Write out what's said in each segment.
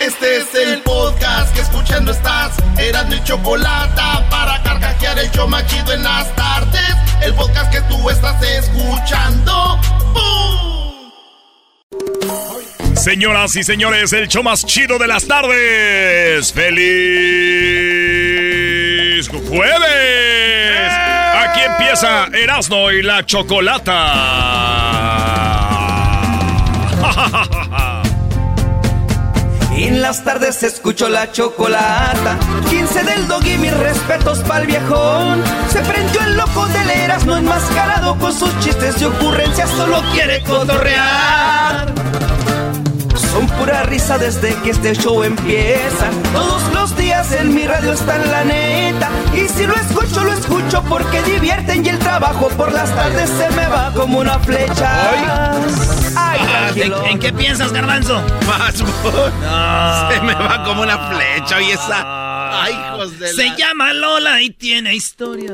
Este es el podcast que escuchando estás. Eran mi chocolate para carcajear el show machido en las tardes. El podcast que tú estás escuchando. ¡Bum! Señoras y señores, el show más chido de las tardes. ¡Feliz jueves! Aquí empieza Erasmo y la Chocolata. En las tardes escucho la chocolata. 15 del dog y mis respetos pa'l viejón. Se prendió el loco del Erasmo enmascarado con sus chistes y ocurrencias. Solo quiere cotorrear. Son pura risa desde que este show empieza. Todos los días en mi radio está en la neta. Y si lo escucho, lo escucho porque divierten y el trabajo por las tardes se me va como una flecha. Ay, tranquilo. ¿En qué piensas, Garbanzo? Más, No. Se me va como una flecha, oye esa. Ay, hijos de Se la- llama Lola y tiene historia.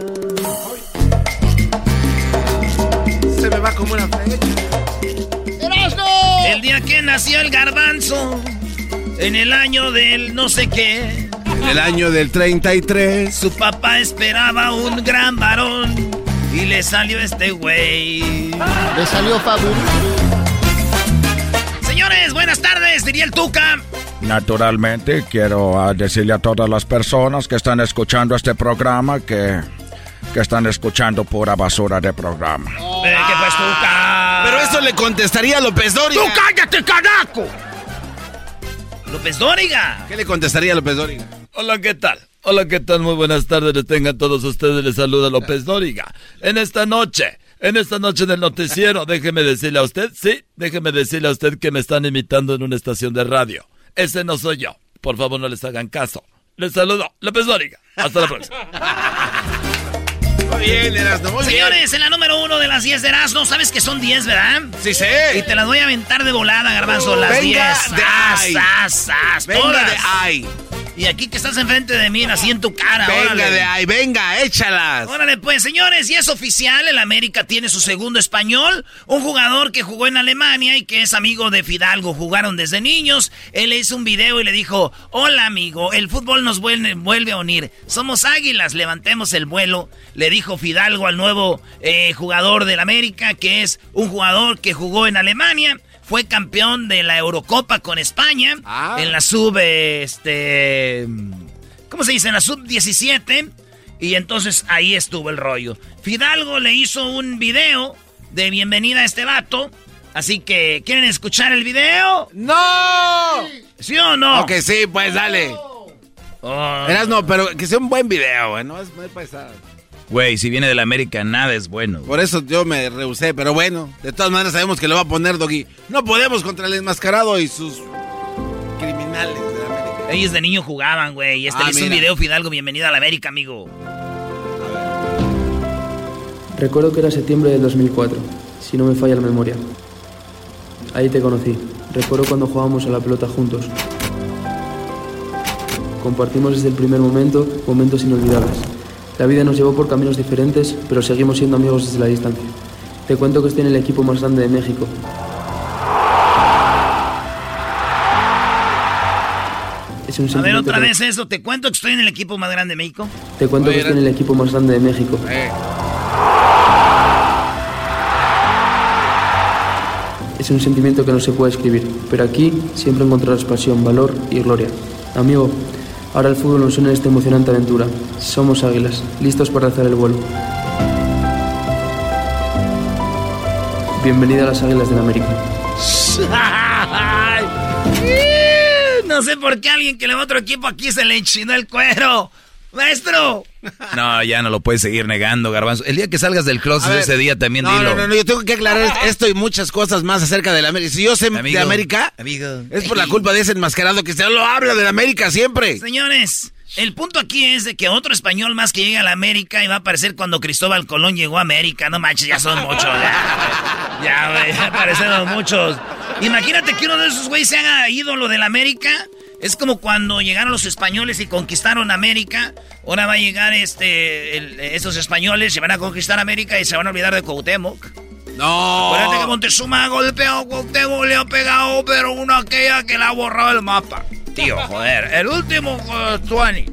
Se me va como una flecha. El día que nació el Garbanzo, en el año del no sé qué, En el año del 33. su papá esperaba un gran varón y le salió este güey. Le salió fabuloso. Señores, buenas tardes, diría el Tuca. Naturalmente, quiero ah, decirle a todas las personas que están escuchando este programa que, que están escuchando pura basura de programa. Eh, ¿Qué pues, Tuca? Pero eso le contestaría a López Dóriga. ¡Tú cállate, caraco! López Dóriga. ¿Qué le contestaría a López Dóriga? Hola, ¿qué tal? Hola, ¿qué tal? Muy buenas tardes. Les tengan todos ustedes. Les saluda López Dóriga. En esta noche, en esta noche del noticiero, déjeme decirle a usted, sí, déjeme decirle a usted que me están imitando en una estación de radio. Ese no soy yo. Por favor, no les hagan caso. Les saludo, López Dóriga. Hasta la próxima. Muy bien, Erasmo, muy Señores, en la número uno de las 10 de Erasmo, sabes que son 10, ¿verdad? bien. Sí, Y sí. te las voy a aventar de volada, Garbanzo, las Venga 10. de ¡Sas, ahí. sas, sas! Venga todas. de ahí. Y aquí que estás enfrente de mí, así en tu cara, Venga órale. de ahí, venga, échalas. Órale, pues, señores, y es oficial, el América tiene su segundo español, un jugador que jugó en Alemania y que es amigo de Fidalgo, jugaron desde niños, él le hizo un video y le dijo, hola amigo, el fútbol nos vuelve, vuelve a unir, somos águilas, levantemos el vuelo, le dijo Fidalgo al nuevo eh, jugador del América, que es un jugador que jugó en Alemania, fue campeón de la Eurocopa con España, Ah. en la sub, este... ¿Cómo se dice? En la sub-17. Y entonces ahí estuvo el rollo. Fidalgo le hizo un video de bienvenida a este vato. Así que, ¿quieren escuchar el video? ¡No! ¿Sí o no? Ok, sí, pues dale. Oh. Erasmo, pero que sea un buen video, güey. No es, no es paisada. Güey, si viene de la América, nada es bueno. Por eso yo me rehusé, pero bueno, de todas maneras sabemos que lo va a poner Doggy. No podemos contra el enmascarado y sus criminales de la América. Ellos de niño jugaban, güey. Y este Ah, le hizo un video Fidalgo, bienvenida a la América, amigo. Recuerdo que era septiembre de 2004, si no me falla la memoria. Ahí te conocí. Recuerdo cuando jugábamos a la pelota juntos. Compartimos desde el primer momento momentos inolvidables. La vida nos llevó por caminos diferentes, pero seguimos siendo amigos desde la distancia. Te cuento que estoy en el equipo más grande de México. Es un A ver, otra vez eso. Te cuento que estoy en el equipo más grande de México. Te cuento que estoy en el equipo más grande de México. Es un sentimiento que no se puede escribir, pero aquí siempre encontrarás pasión, valor y gloria. Amigo, ahora el fútbol nos une en esta emocionante aventura. Somos águilas, listos para hacer el vuelo. Bienvenida a las Águilas del América. no sé por qué alguien que le va a otro equipo aquí se le enchinó el cuero. ¡Maestro! No, ya no lo puedes seguir negando, Garbanzo. El día que salgas del closet ese día también no, dilo. No, no, no, yo tengo que aclarar esto y muchas cosas más acerca de la América. Si yo sé de América, es por la culpa de ese enmascarado que se lo habla de la América siempre. Señores, el punto aquí es de que otro español más que llega a la América y va a aparecer cuando Cristóbal Colón llegó a América. No manches, ya son muchos. Ya, ya, güey, ya aparecieron muchos. Imagínate que uno de esos güeyes se haga ídolo de la América. Es como cuando llegaron los españoles y conquistaron América. Ahora va a llegar este, esos españoles, se van a conquistar América y se van a olvidar de Cuauhtémoc. No. Acuérdate que Montezuma ha golpeado a Cuauhtémoc, le ha pegado, pero una aquella que le ha borrado el mapa. Tío, joder, el último uh, Tuani.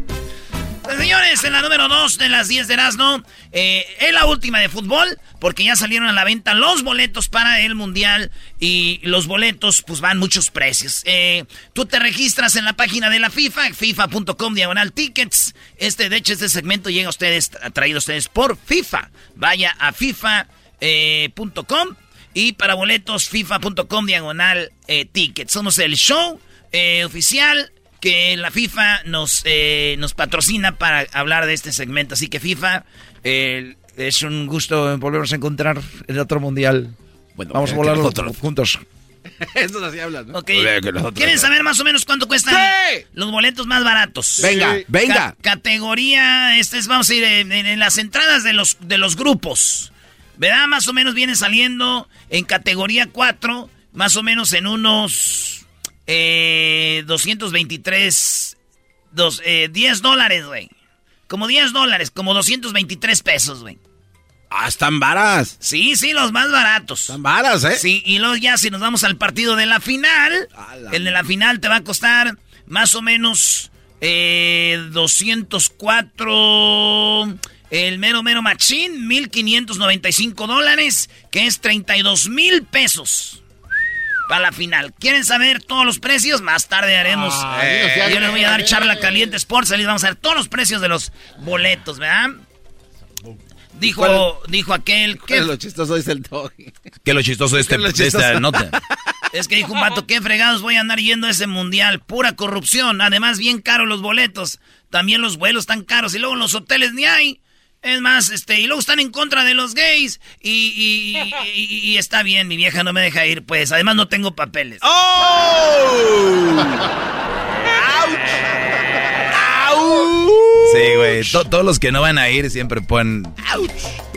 Pues, señores, en la número 2 de las 10 de Erasmo, eh, es la última de fútbol, porque ya salieron a la venta los boletos para el Mundial y los boletos pues van muchos precios. Eh, tú te registras en la página de la FIFA, fifa.com diagonal tickets. Este, de hecho, este segmento llega a ustedes, traído a ustedes por FIFA. Vaya a fifa.com y para boletos, fifa.com diagonal eh, tickets. Somos el show oficial que la FIFA nos, eh, nos patrocina para hablar de este segmento. Así que FIFA, eh, es un gusto volvernos a encontrar en otro mundial. Bueno, Vamos a volar juntos. Eso así hablan, ¿no? ¿Quieren saber más o menos cuánto cuestan los boletos más baratos? Venga, venga. categoría, este es, vamos a ir en, las entradas de los, de los grupos. ¿Verdad? Más o menos viene saliendo en categoría 4, más o menos en unos eh, 223. Dos, eh, 10 dólares, güey. Como 10 dólares, como 223 pesos, güey. Ah, están varas. Sí, sí, los más baratos. Están varas, ¿eh? Sí, y luego ya si nos vamos al partido de la final, el de la final te va a costar más o menos eh, 204, el mero mero machín, 1595 dólares, que es 32 mil pesos para la final. ¿Quieren saber todos los precios? Más tarde haremos. yo les voy a dar charla caliente Sports. Les vamos a dar todos los precios de los boletos, ¿verdad? Dijo, dijo aquel que. lo chistoso es el doggy. ¿Qué lo chistoso es este, de esta nota? Es que dijo un vato, qué fregados voy a andar yendo a ese mundial. Pura corrupción. Además, bien caros los boletos. También los vuelos están caros. Y luego los hoteles ni hay. Es más, este, y luego están en contra de los gays. Y, y, está bien, mi vieja no me deja ir, pues. Además, no tengo papeles. ¡Oh! ¡Auch! Sí, güey. todos los que no van a ir siempre ponen. ¡Auch!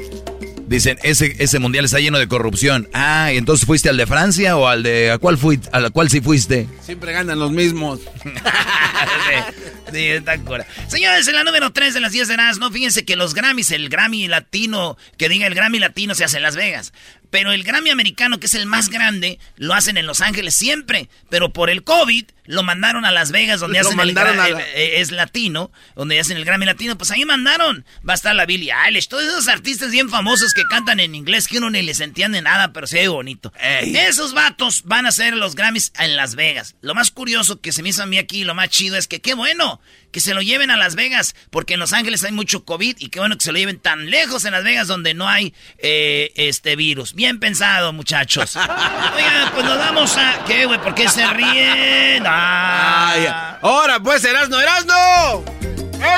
Dicen, ese, ese mundial está lleno de corrupción. Ah, ¿y entonces fuiste al de Francia o al de... ¿A cuál, fui, a la cual sí fuiste? Siempre ganan los mismos. sí, está cura. Señores, en la número 3 de las 10 de no fíjense que los Grammys, el Grammy latino, que diga el Grammy latino se hace en Las Vegas. Pero el Grammy americano, que es el más grande, lo hacen en Los Ángeles siempre. Pero por el COVID lo mandaron a Las Vegas, donde hacen el, eh, es latino, donde hacen el Grammy latino. Pues ahí mandaron. Va a estar la Billie Eilish, todos esos artistas bien famosos que cantan en inglés que uno ni les entiende nada, pero se ve bonito. Esos vatos van a hacer los Grammys en Las Vegas. Lo más curioso que se me hizo a mí aquí, lo más chido es que qué bueno que se lo lleven a Las Vegas, porque en Los Ángeles hay mucho COVID y qué bueno que se lo lleven tan lejos en Las Vegas donde no hay eh, este virus. Bien pensado, muchachos. Oigan, pues nos vamos a... ¿Qué, güey? ¿Por qué se ríen? Ah. Ahora, pues, Erasno, Erasno.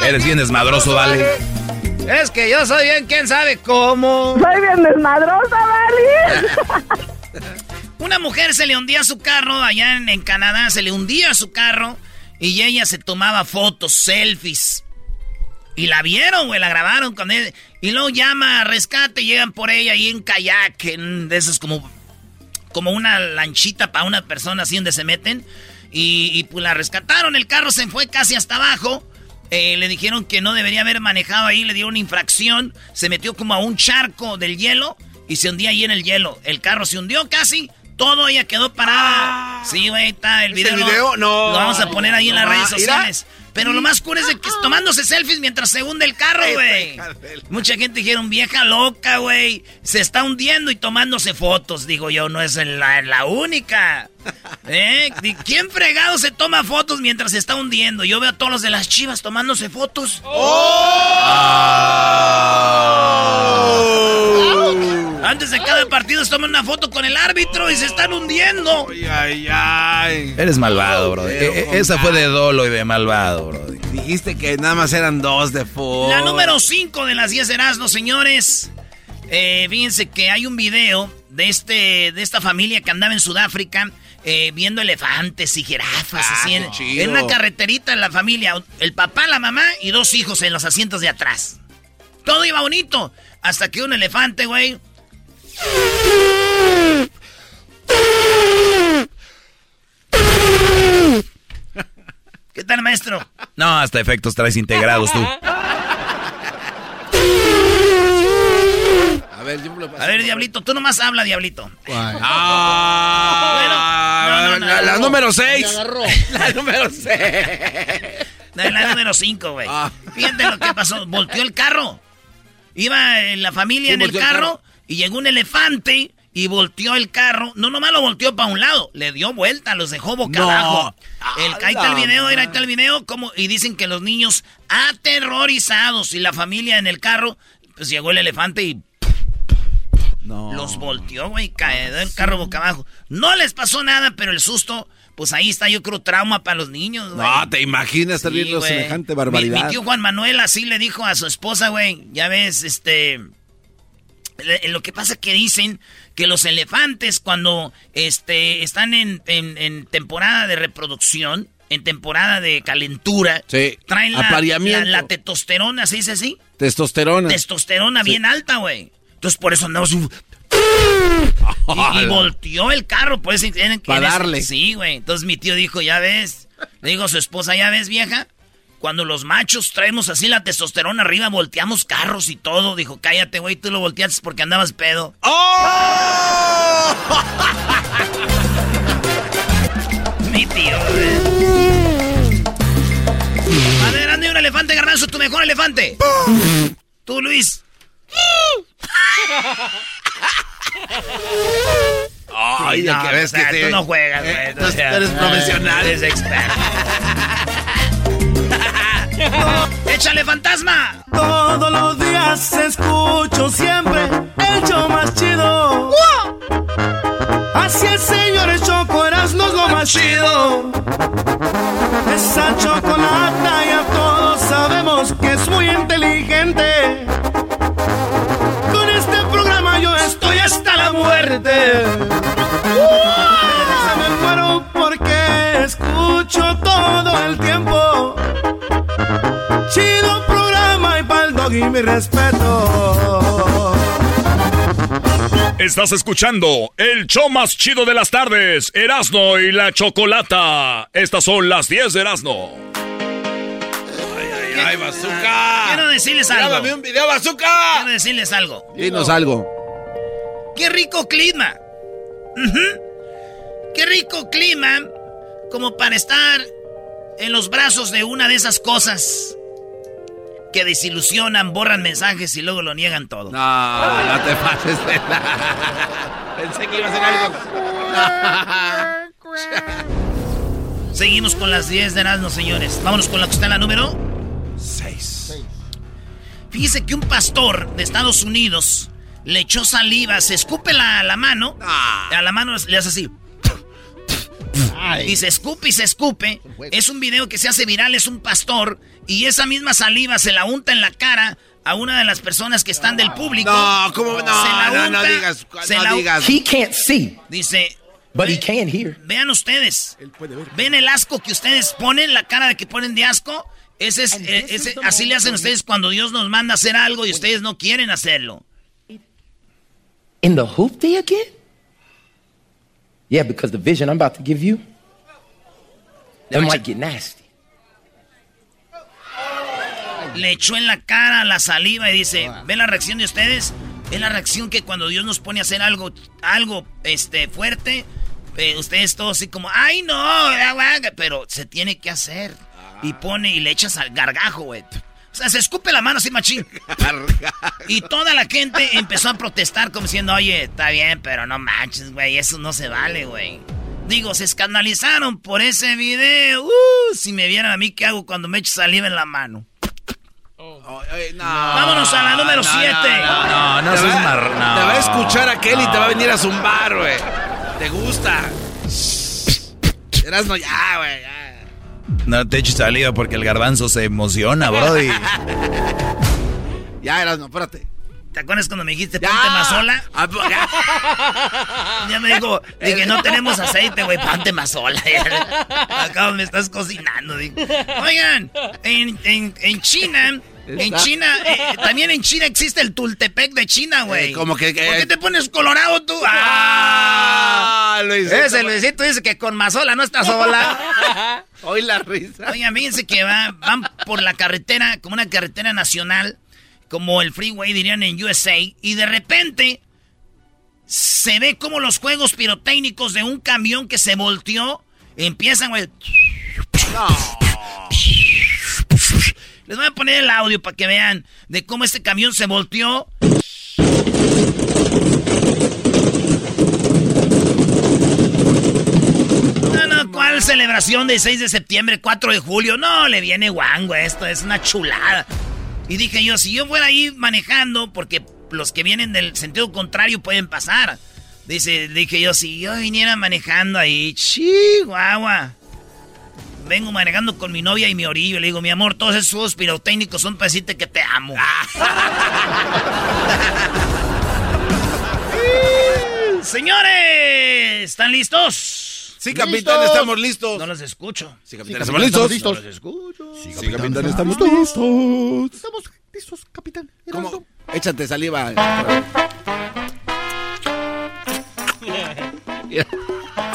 Eres bien desmadroso, vale. Es que yo soy bien, quién sabe cómo. Soy bien desmadrosa, vale. Una mujer se le hundía su carro allá en, en Canadá, se le hundía su carro y ella se tomaba fotos, selfies. Y la vieron, güey, la grabaron con él. Y luego llama a rescate, llegan por ella ahí en kayak, en de esos como, como una lanchita para una persona así donde se meten. Y, pues la rescataron, el carro se fue casi hasta abajo. Eh, le dijeron que no debería haber manejado ahí, le dieron una infracción. Se metió como a un charco del hielo y se hundía ahí en el hielo. El carro se hundió casi todo ella quedó parada. sí, güey, está el video. ¿El video? No. Lo vamos a poner ahí en las redes sociales. Pero lo más cool es de que tomándose selfies mientras se hunde el carro, güey. Mucha gente dijeron, vieja loca, güey. Se está hundiendo y tomándose fotos. Digo yo, no es la, la única. ¿Eh? ¿Quién fregado se toma fotos mientras se está hundiendo? Yo veo a todos los de las chivas tomándose fotos. ¡Oh! Antes de cada partido se toman una foto con el árbitro y se están hundiendo. Ay, ay, Eres malvado, bro. E, e, esa fue de dolo y de malvado, bro. Dijiste que nada más eran dos de fútbol. La número 5 de las 10 de Erasmo, señores. Eh, fíjense que hay un video de, este, de esta familia que andaba en Sudáfrica eh, viendo elefantes y jirafas. Ah, así en, en una carreterita en la familia. El papá, la mamá y dos hijos en los asientos de atrás. Todo iba bonito. Hasta que un elefante, güey. ¿Qué tal, maestro? No, hasta efectos traes integrados tú. A ver, yo me lo paso. A ver, Diablito, tú nomás habla, Diablito. Ah, Bueno, no, no, la, no. la número 6. Me agarró. La número 6. De la número 5, güey. Ah. Fíjate lo que pasó. Volteó el carro. Iba la familia Sí, en el volteó el carro, carro. Y llegó un elefante y volteó el carro. No nomás lo volteó para un lado, le dio vuelta, los dejó boca No. abajo. El, A ahí está el video, ahí está el video. Como, y dicen que los niños aterrorizados y la familia en el carro, pues llegó el elefante y No. los volteó, güey, caído el carro boca abajo. No les pasó nada, pero el susto, pues ahí está, yo creo, trauma para los niños, güey. No, te imaginas estar Sí, viendo semejante Mi- barbaridad. Mi, tío Juan Manuel así le dijo a su esposa, güey, ya ves, este... le- Lo que pasa que dicen que los elefantes cuando este, están en, en- en temporada de reproducción, en temporada de calentura, Sí, traen la, la- la testosterona, ¿se dice así? Testosterona. Testosterona bien alta, güey. Entonces por eso andamos... un- Y, y volteó el carro, pues. en- en- Pa' en ese- darle. Sí, güey. Entonces mi tío dijo, ya ves. Le digo a su esposa, ya ves, vieja. Cuando los machos traemos así la testosterona arriba, volteamos carros y todo. Dijo, cállate, güey, tú lo volteaste porque andabas pedo. ¡Oh! Mi tío, güey. A ver, ande un elefante, garbanzo, tu mejor elefante. Tú, Luis. Ay, Sí, ya no, que ves o sea, que tú no juegas, eh, güey. tú o sea, eres profesional. Eres experto. ¡Échale, fantasma! Todos los días escucho siempre el show más chido. Así es, señores, Choco Erasmo es lo más chido. Esa chocolata ya todos sabemos que es muy inteligente. Con este programa yo estoy hasta la muerte. Se me muero porque escucho todo el tiempo. Chido programa y pa'l doggy mi respeto. Estás escuchando el show más chido de las tardes, Erasno y la Chocolata. Estas son las 10 de Erasno. ¡Ay, bazooka! Quiero decirles algo. Grábame un video, bazooka! Quiero decirles algo. Dinos algo. ¡Qué rico clima! ¡Qué rico clima! Como para estar en los brazos de una de esas cosas que desilusionan, borran mensajes y luego lo niegan todo. No, no te pases de la... Pensé que iba a ser algo. Seguimos con las 10 de Erasmo, señores. Vámonos con la que está en la número 6. Fíjese que un pastor de Estados Unidos le echó saliva, se escupe la, la mano, a la mano le hace así. Y se escupe y se escupe. Es un video que se hace viral, es un pastor. Y esa misma saliva se la unta en la cara a una de las personas que están del público. No, ¿cómo? No, Se la no, no unta, digas, se no la- digas. He can't see, Dice, but he can hear. vean ustedes. ¿Ven el asco que ustedes ponen? La cara de que ponen de asco. Ese es, eh, ese- así le hacen ustedes cuando Dios nos manda a hacer algo y ustedes no quieren hacerlo. In the hoopty again? Yeah, because the vision I'm about to give you, that might get nasty. Le echó en la cara la saliva y dice, ¿ven la reacción de ustedes? Es la reacción que cuando Dios nos pone a hacer algo, algo este, fuerte, eh, ustedes todos así como, ¡ay no! Pero se tiene que hacer. Y pone y le echas al gargajo, güey. O sea, se escupe la mano así machín. Y toda la gente empezó a protestar como diciendo, oye, está bien, pero no manches, güey, eso no se vale, güey. Digo, se escandalizaron por ese video. Uh, si me vieran a mí, ¿qué hago cuando me echo saliva en la mano? Vámonos a la número 7. No, no, te, seas va, mar- no. te va a escuchar a Kelly y te va a venir a zumbar, güey. ¿Te gusta? Erasno, ya, güey, ya. No te eches saliva porque el garbanzo se emociona, brody. Ya, Erasno, espérate. ¿Te acuerdas cuando me dijiste ponte? Ah, pues, ya. Ya me dijo, dije, no tenemos aceite, güey, ponte más sola. Acá me estás cocinando. Oigan, en, en, en China, en Está- China, eh, también en China existe el Tultepec de China, güey. Eh, como que- ¿Por qué te pones colorado tú? ¡Ah! Luisito, Ese güey. Luisito dice que con Mazola no está sola. Hoy la risa. Oigan, fíjense que va- van por la carretera, como una carretera nacional, como el freeway dirían en USA, y de repente se ve como los juegos pirotécnicos de un camión que se volteó empiezan, güey. Les voy a poner el audio para que vean de cómo este camión se volteó. No, no, ¿cuál celebración de 6 de septiembre, 4 de julio? No, le viene guango esto, es una chulada. Y dije yo, si yo fuera ahí manejando, porque los que vienen del sentido contrario pueden pasar. Dice, dije yo, si yo viniera manejando ahí, chihuahua. Vengo manejando con mi novia y mi orillo. Le digo, mi amor, todos esos pirotécnicos son para decirte que te amo. Señores, ¿están listos? Sí, capitán, estamos listos. No los escucho. Sí, capitán, estamos listos. No los escucho. Sí, capitán, estamos listos. Estamos listos, capitán. ¿Cómo? Échate saliva.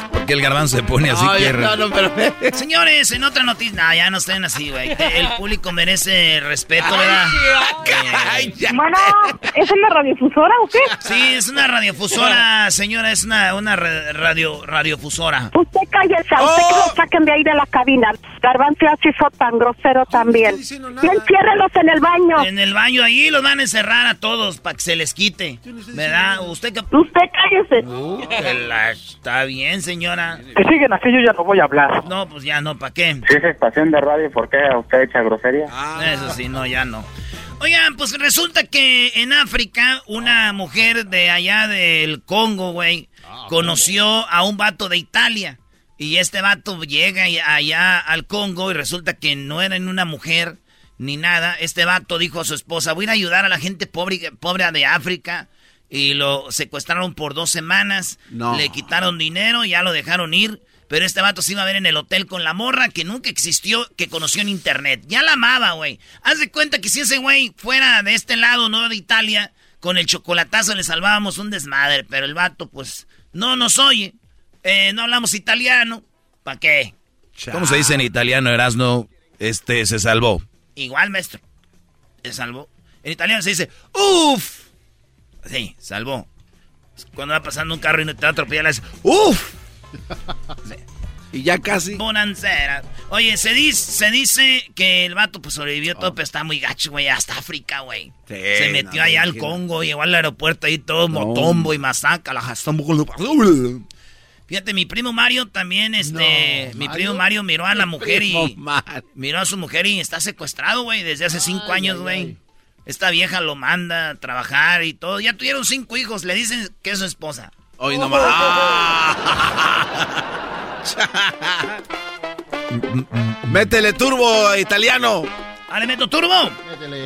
Porque el garbanzo se pone así Ay, que... no, no, pero... Señores, en otra noticia. No, ya no estén así, güey. El público merece respeto, ¿verdad? Bueno, ¿es en la radiofusora o qué? Sí, es una radiofusora, señora, es una, una ra- radio, radiofusora. Usted cállese, a usted que Oh. lo saquen de ahí de la cabina. Garbanzo así hizo tan grosero también. Y enciérrelos en el baño. En el baño ahí los van a encerrar a todos para que se les quite. ¿Verdad? Usted que... Usted cállese. Uh, la- Está bien, señora. Si siguen así, yo ya no voy a hablar. No, pues ya no, ¿para qué? Si es estación de radio, ¿por qué usted echa grosería? Eso sí, no, ya no. Oigan, pues resulta que en África una mujer de allá del Congo, güey, conoció a un vato de Italia. Y este vato llega allá al Congo y resulta que no era ni una mujer ni nada. Este vato dijo a su esposa, voy a ir a ayudar a la gente pobre, pobre de África. Y lo secuestraron por dos semanas. No. Le quitaron dinero, ya lo dejaron ir. Pero este vato se iba a ver en el hotel con la morra que nunca existió, que conoció en internet. Ya la amaba, güey. Haz de cuenta que si ese güey fuera de este lado, no de Italia, con el chocolatazo le salvábamos un desmadre. Pero el vato, pues, no nos oye. Eh, no hablamos italiano. ¿Para qué? ¿Cómo se dice en italiano, Erasno? Este, se salvó. Igual, maestro. Se salvó. En italiano se dice, uff. Sí, salvó. Cuando va pasando un carro y no te va a atropellar, uff. Y ya casi. Bonancera. Oye, se dice, se dice que el vato pues sobrevivió todo, pero está muy gacho, güey. Hasta África, güey. Sí, se metió no, allá al. Congo, llegó al aeropuerto ahí todo motombo y masaca. La Fíjate, mi primo Mario también, este, mi primo Mario miró a la mujer y Mario. miró a su mujer y está secuestrado, güey, desde hace cinco años, güey. Esta vieja lo manda a trabajar y todo. Ya tuvieron cinco hijos, le dicen que es su esposa. Hoy nomás. Métele turbo, italiano. Ah, le meto turbo.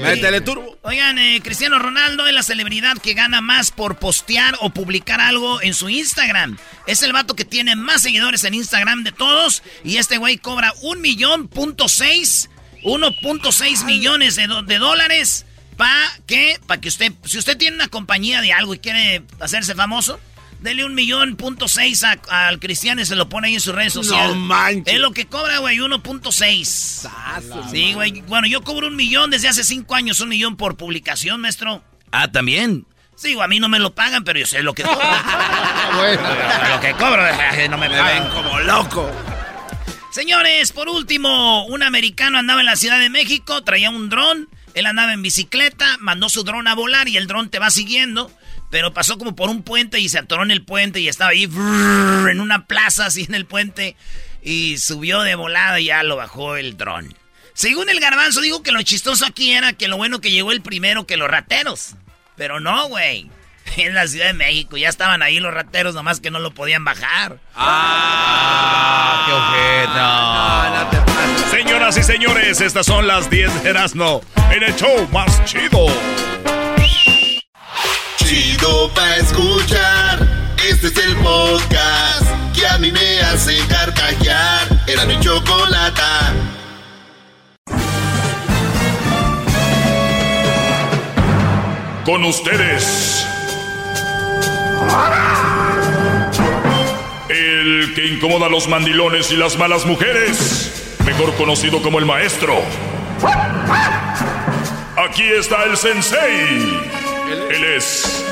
Métele turbo. Oigan, eh, Cristiano Ronaldo es la celebridad que gana más por postear o publicar algo en su Instagram. Es el vato que tiene más seguidores en Instagram de todos. Y este güey cobra un millón punto seis, 1.6 millones de dólares. ¿Para qué? Para que usted, si usted tiene una compañía de algo y quiere hacerse famoso, dele un millón punto seis a- al Cristiano y se lo pone ahí en sus redes No sociales. manches. Es lo que cobra, güey, 1.6. Sí, güey. Bueno, yo cobro un millón desde hace cinco años, un millón por publicación, maestro. Ah, también. Sí, güey, a mí no me lo pagan, pero yo sé lo que cobro. lo que cobro, no me Me pagan. ven como loco. Señores, por último, un americano andaba en la Ciudad de México, traía un dron, él andaba en bicicleta, mandó su dron a volar y el dron te va siguiendo. pero pasó como por un puente y se atoró en el puente y estaba ahí en una plaza así en el puente y subió de volada y ya lo bajó el dron. Según el garbanzo, digo que lo chistoso aquí era que lo bueno que llegó el primero que los rateros. Pero no, güey. En la Ciudad de México ya estaban ahí los rateros, nomás que no lo podían bajar. ¡Ah! ¡Qué ojeta! Señoras y señores, estas son las 10 de Erasmo en el show más chido. Chido pa' escuchar. Este es el podcast que a mí me hace carcajear. Era mi chocolata. Con ustedes. El que incomoda a los mandilones y las malas mujeres. Mejor conocido como el maestro. Aquí está el sensei. Él es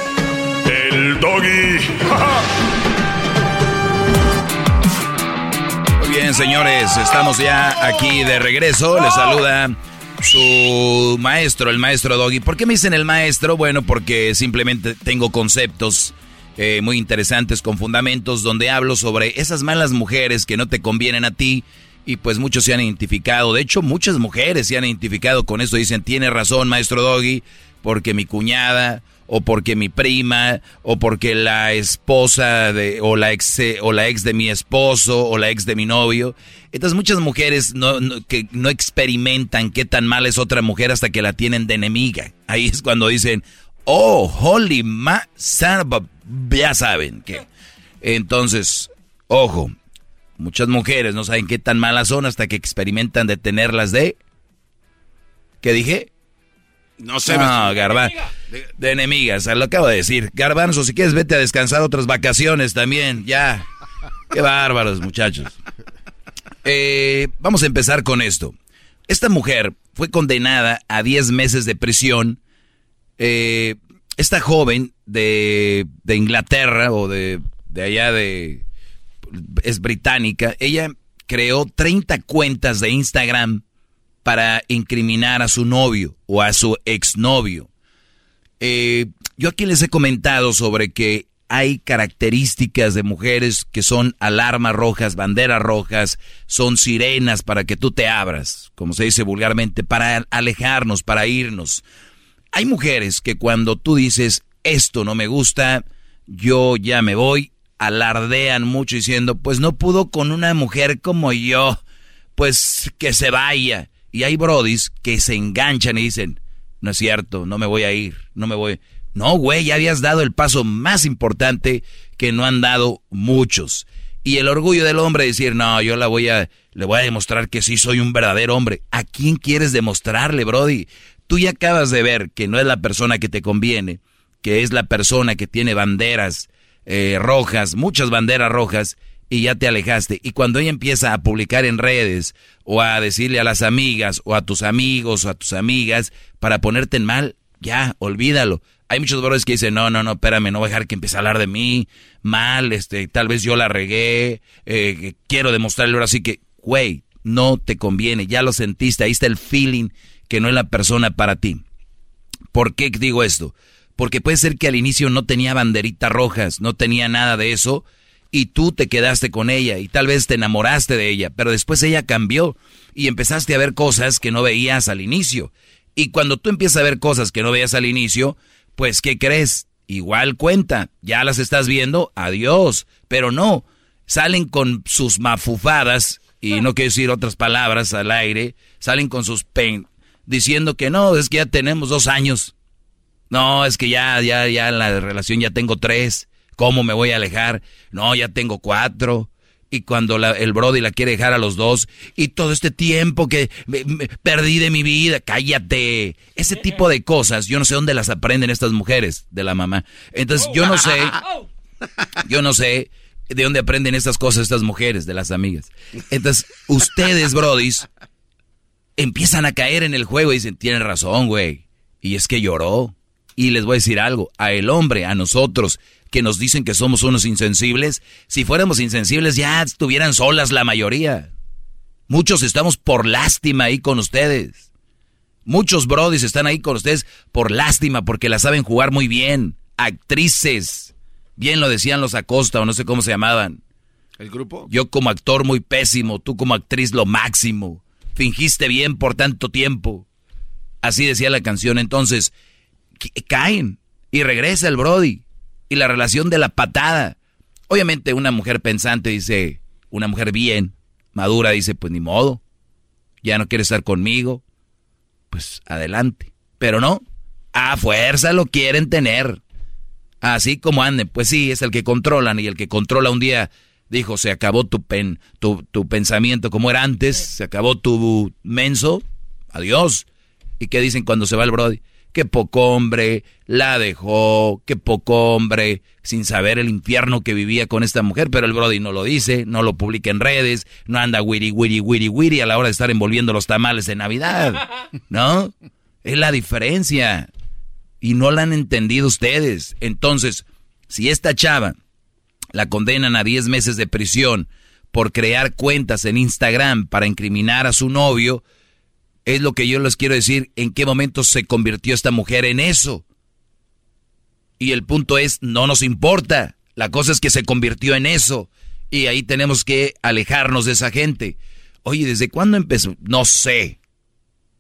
el doggy. Muy bien, señores, estamos ya aquí de regreso. Les saluda su maestro, el maestro Doggy. ¿Por qué me dicen el maestro? Bueno, porque simplemente tengo conceptos eh, muy interesantes con fundamentos donde hablo sobre esas malas mujeres que no te convienen a ti y pues muchos se han identificado. De hecho, muchas mujeres se han identificado con eso. Dicen, tiene razón, maestro Doggy, porque mi cuñada o porque mi prima, o porque la esposa de, o la ex, o la ex de mi esposo, o la ex de mi novio. Entonces muchas mujeres no, que no experimentan qué tan mal es otra mujer hasta que la tienen de enemiga. Ahí es cuando dicen, oh, holy ma, ya saben que. Entonces, ojo, muchas mujeres no saben qué tan malas son hasta que experimentan de tenerlas de... ¿Qué dije? No sé. No, Garbanzo. De, enemigas, lo acabo de decir. Garbanzo, si quieres vete a descansar otras vacaciones también, ya. Qué bárbaros, muchachos. Eh, vamos a empezar con esto. Esta mujer fue condenada a 10 meses de prisión. Eh, esta joven de, de Inglaterra o de, de allá de... es británica. Ella creó 30 cuentas de Instagram para incriminar a su novio o a su exnovio. Eh, yo aquí les he comentado sobre que hay características de mujeres que son alarmas rojas, banderas rojas, son sirenas para que tú te abras, como se dice vulgarmente, para alejarnos, para irnos. Hay mujeres que cuando tú dices, esto no me gusta, yo ya me voy, alardean mucho diciendo, pues no pudo con una mujer como yo, pues que se vaya. Y hay brodis que se enganchan y dicen, no es cierto, no me voy a ir, no me voy. No, güey, ya habías dado el paso más importante que no han dado muchos. Y el orgullo del hombre decir, no, yo la voy a, le voy a demostrar que sí soy un verdadero hombre. ¿A quién quieres demostrarle, Brody? Tú ya acabas de ver que no es la persona que te conviene, que es la persona que tiene banderas eh, rojas, muchas banderas rojas, y ya te alejaste. Y cuando ella empieza a publicar en redes o a decirle a las amigas o a tus amigos o a tus amigas para ponerte en mal, ya, olvídalo. Hay muchos brothers que dicen, no, no, no, espérame, no voy a dejar que empiece a hablar de mí, mal, este, tal vez yo la regué, eh, quiero demostrarle ahora sí que, güey, no te conviene, ya lo sentiste, ahí está el feeling que no es la persona para ti. ¿Por qué digo esto? Porque puede ser que al inicio no tenía banderitas rojas, no tenía nada de eso, y tú te quedaste con ella y tal vez te enamoraste de ella, pero después ella cambió y empezaste a ver cosas que no veías al inicio. Y cuando tú empiezas a ver cosas que no veías al inicio, pues ¿qué crees? Igual cuenta, ya las estás viendo, adiós, pero no, salen con sus mafufadas, y no quiero decir otras palabras al aire, salen con sus pen, diciendo que no, es que ya tenemos dos años. No, es que ya, ya, ya en la relación ya tengo tres. ¿Cómo me voy a alejar? No, ya tengo cuatro. Y cuando el Brody la quiere dejar a los dos, y todo este tiempo que perdí de mi vida, cállate. Ese tipo de cosas, yo no sé dónde las aprenden estas mujeres de la mamá. Entonces, yo no sé, yo no sé de dónde aprenden estas cosas estas mujeres, de las amigas. Entonces, ustedes, Brodis, empiezan a caer en el juego y dicen, tienen razón, güey. Y es que lloró. Y les voy a decir algo, a el hombre, a nosotros, que nos dicen que somos unos insensibles, si fuéramos insensibles ya estuvieran solas la mayoría. Muchos estamos por lástima ahí con ustedes. Muchos brodis están ahí con ustedes por lástima, porque la saben jugar muy bien. actrices. Bien lo decían los Acosta o no sé cómo se llamaban. ¿El grupo? Yo como actor muy pésimo, tú como actriz lo máximo. Fingiste bien por tanto tiempo. Así decía la canción. Entonces, caen y regresa el Brody. Y la relación de la patada. Obviamente una mujer pensante dice, una mujer bien, madura dice, pues ni modo. Ya no quiere estar conmigo. Pues adelante. Pero no, a fuerza lo quieren tener. Así como anden, pues sí, es el que controlan y el que controla un día dijo, se acabó tu, pen, tu, tu pensamiento como era antes, se acabó tu menso, adiós. ¿Y qué dicen cuando se va el Brody? Qué poco hombre, la dejó, qué poco hombre, sin saber el infierno que vivía con esta mujer, pero el Brody no lo dice, no lo publica en redes, no anda wiri, wiri, wiri, wiri a la hora de estar envolviendo los tamales de Navidad, ¿no? Es la diferencia. Y no la han entendido ustedes. Entonces, si esta chava la condenan a 10 meses de prisión por crear cuentas en Instagram para incriminar a su novio, es lo que yo les quiero decir, en qué momento se convirtió esta mujer en eso. Y el punto es, no nos importa. La cosa es que se convirtió en eso. Y ahí tenemos que alejarnos de esa gente. Oye, ¿desde cuándo empezó? No sé.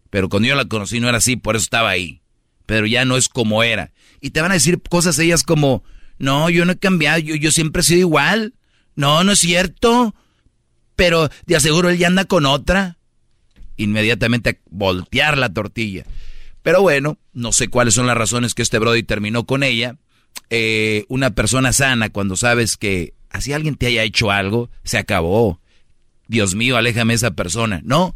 Pero cuando yo la conocí no era así, por eso estaba ahí pero ya no es como era. Y te van a decir cosas ellas como, no, yo no he cambiado, yo, yo siempre he sido igual. No, no es cierto. Pero te aseguro él ya anda con otra. Inmediatamente voltear la tortilla. Pero bueno, no sé cuáles son las razones que este Brody terminó con ella. Eh, una persona sana, cuando sabes que así alguien te haya hecho algo, se acabó. Dios mío, aléjame esa persona. No,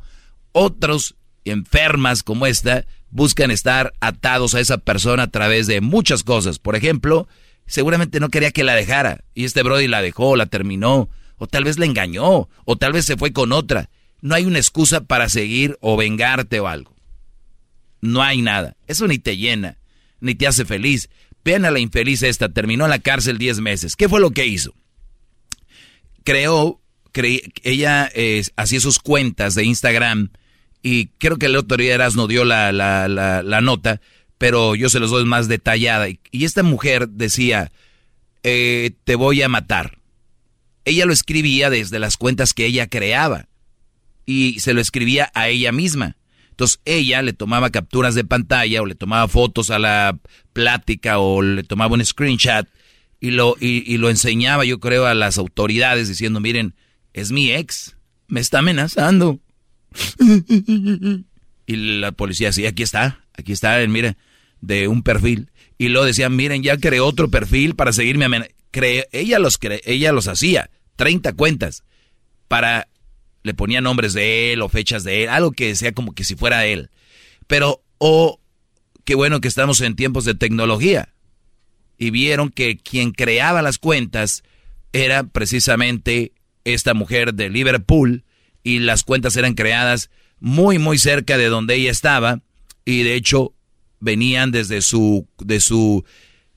otros enfermas como esta buscan estar atados a esa persona a través de muchas cosas. Por ejemplo, seguramente no quería que la dejara y este Brody la dejó, la terminó, o tal vez la engañó, o tal vez se fue con otra. No hay una excusa para seguir o vengarte o algo. No hay nada. Eso ni te llena, ni te hace feliz. Vean a la infeliz esta, terminó en la cárcel 10 meses. ¿Qué fue lo que hizo? Creó, ella eh, hacía sus cuentas de Instagram y creo que el otro día Erasmo dio la, la, la, nota, pero yo se los doy más detallada. Y, esta mujer decía, eh, te voy a matar. Ella lo escribía desde las cuentas que ella creaba y se lo escribía a ella misma. Entonces ella le tomaba capturas de pantalla o le tomaba fotos a la plática o le tomaba un screenshot y lo, y, y lo enseñaba yo creo a las autoridades diciendo, miren, es mi ex, me está amenazando y la policía, sí, aquí está, aquí está, mire, de un perfil. Y luego decían, miren, ya creé otro perfil para seguirme ella los ella los hacía, 30 cuentas, para, le ponía nombres de él o fechas de él, algo que sea como que si fuera él. Pero, oh, qué bueno que estamos en tiempos de tecnología. Y vieron que quien creaba las cuentas era precisamente esta mujer de Liverpool, y las cuentas eran creadas muy muy cerca de donde ella estaba y de hecho venían desde su de su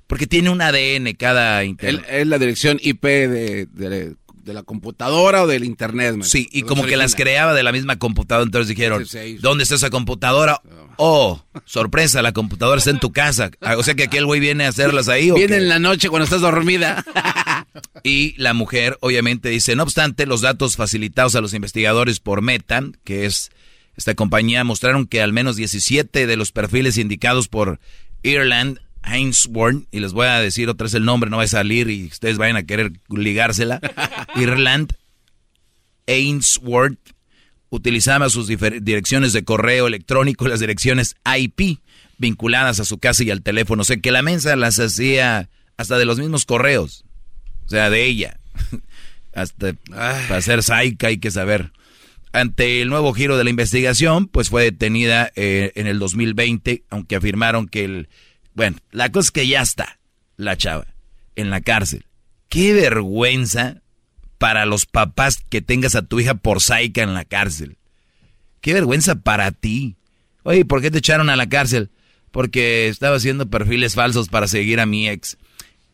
porque tiene un ADN cada internet. Es la dirección IP de, de, la computadora o del internet. Sí, y como que las creaba de la misma computadora, entonces dijeron, ¿dónde está esa computadora? Oh, sorpresa, la computadora está en tu casa. Ah, o sea que aquel güey viene a hacerlas ahí. Viene en la noche cuando estás dormida. Y la mujer, obviamente, dice, no obstante, los datos facilitados a los investigadores por Meta, que es esta compañía, mostraron que al menos 17 de los perfiles indicados por Ireland Ainsworth, y les voy a decir otra vez el nombre, no va a salir y ustedes vayan a querer ligársela, Ireland Ainsworth, utilizaba sus direcciones de correo electrónico, las direcciones IP, vinculadas a su casa y al teléfono. O sea, que la mensa las hacía hasta de los mismos correos. O sea, de ella. Hasta para ser saica hay que saber. Ante el nuevo giro de la investigación, pues fue detenida eh, en el 2020, aunque afirmaron que el... Bueno, la cosa es que ya está la chava en la cárcel. Qué vergüenza para los papás que tengas a tu hija por saica en la cárcel. Qué vergüenza para ti. Oye, ¿por qué te echaron a la cárcel? Porque estaba haciendo perfiles falsos para seguir a mi ex.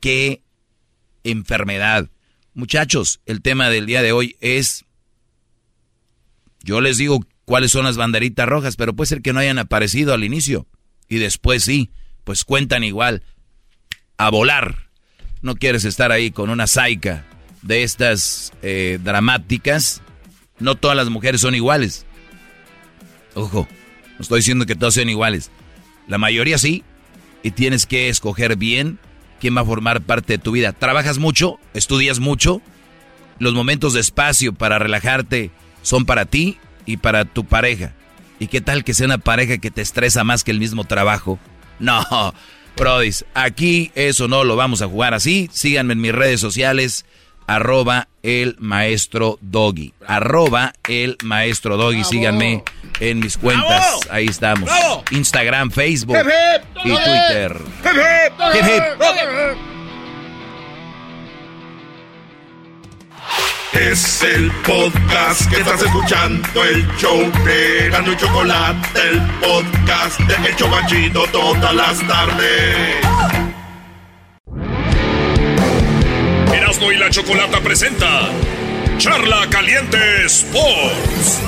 Qué enfermedad. Muchachos, el tema del día de hoy es, yo les digo cuáles son las banderitas rojas, pero puede ser que no hayan aparecido al inicio y después sí, pues cuentan igual. a volar. No quieres estar ahí con una saica de estas eh, dramáticas. No todas las mujeres son iguales. Ojo, no estoy diciendo que todas sean iguales. La mayoría sí. Y tienes que escoger bien quién va a formar parte de tu vida. Trabajas mucho, estudias mucho. Los momentos de espacio para relajarte son para ti y para tu pareja. ¿Y qué tal que sea una pareja que te estresa más que el mismo trabajo? No, Prodis, aquí eso no lo vamos a jugar así. Síganme en mis redes sociales arroba el maestro doggy. Arroba el maestro doggy. Síganme en mis cuentas. Ahí estamos. Instagram, Facebook y Twitter. Es el podcast que estás escuchando, el show de Gano y Chocolate, el podcast de Hecho Machito todas las tardes. Erasmo y la Chocolata presenta Charla Caliente Sports.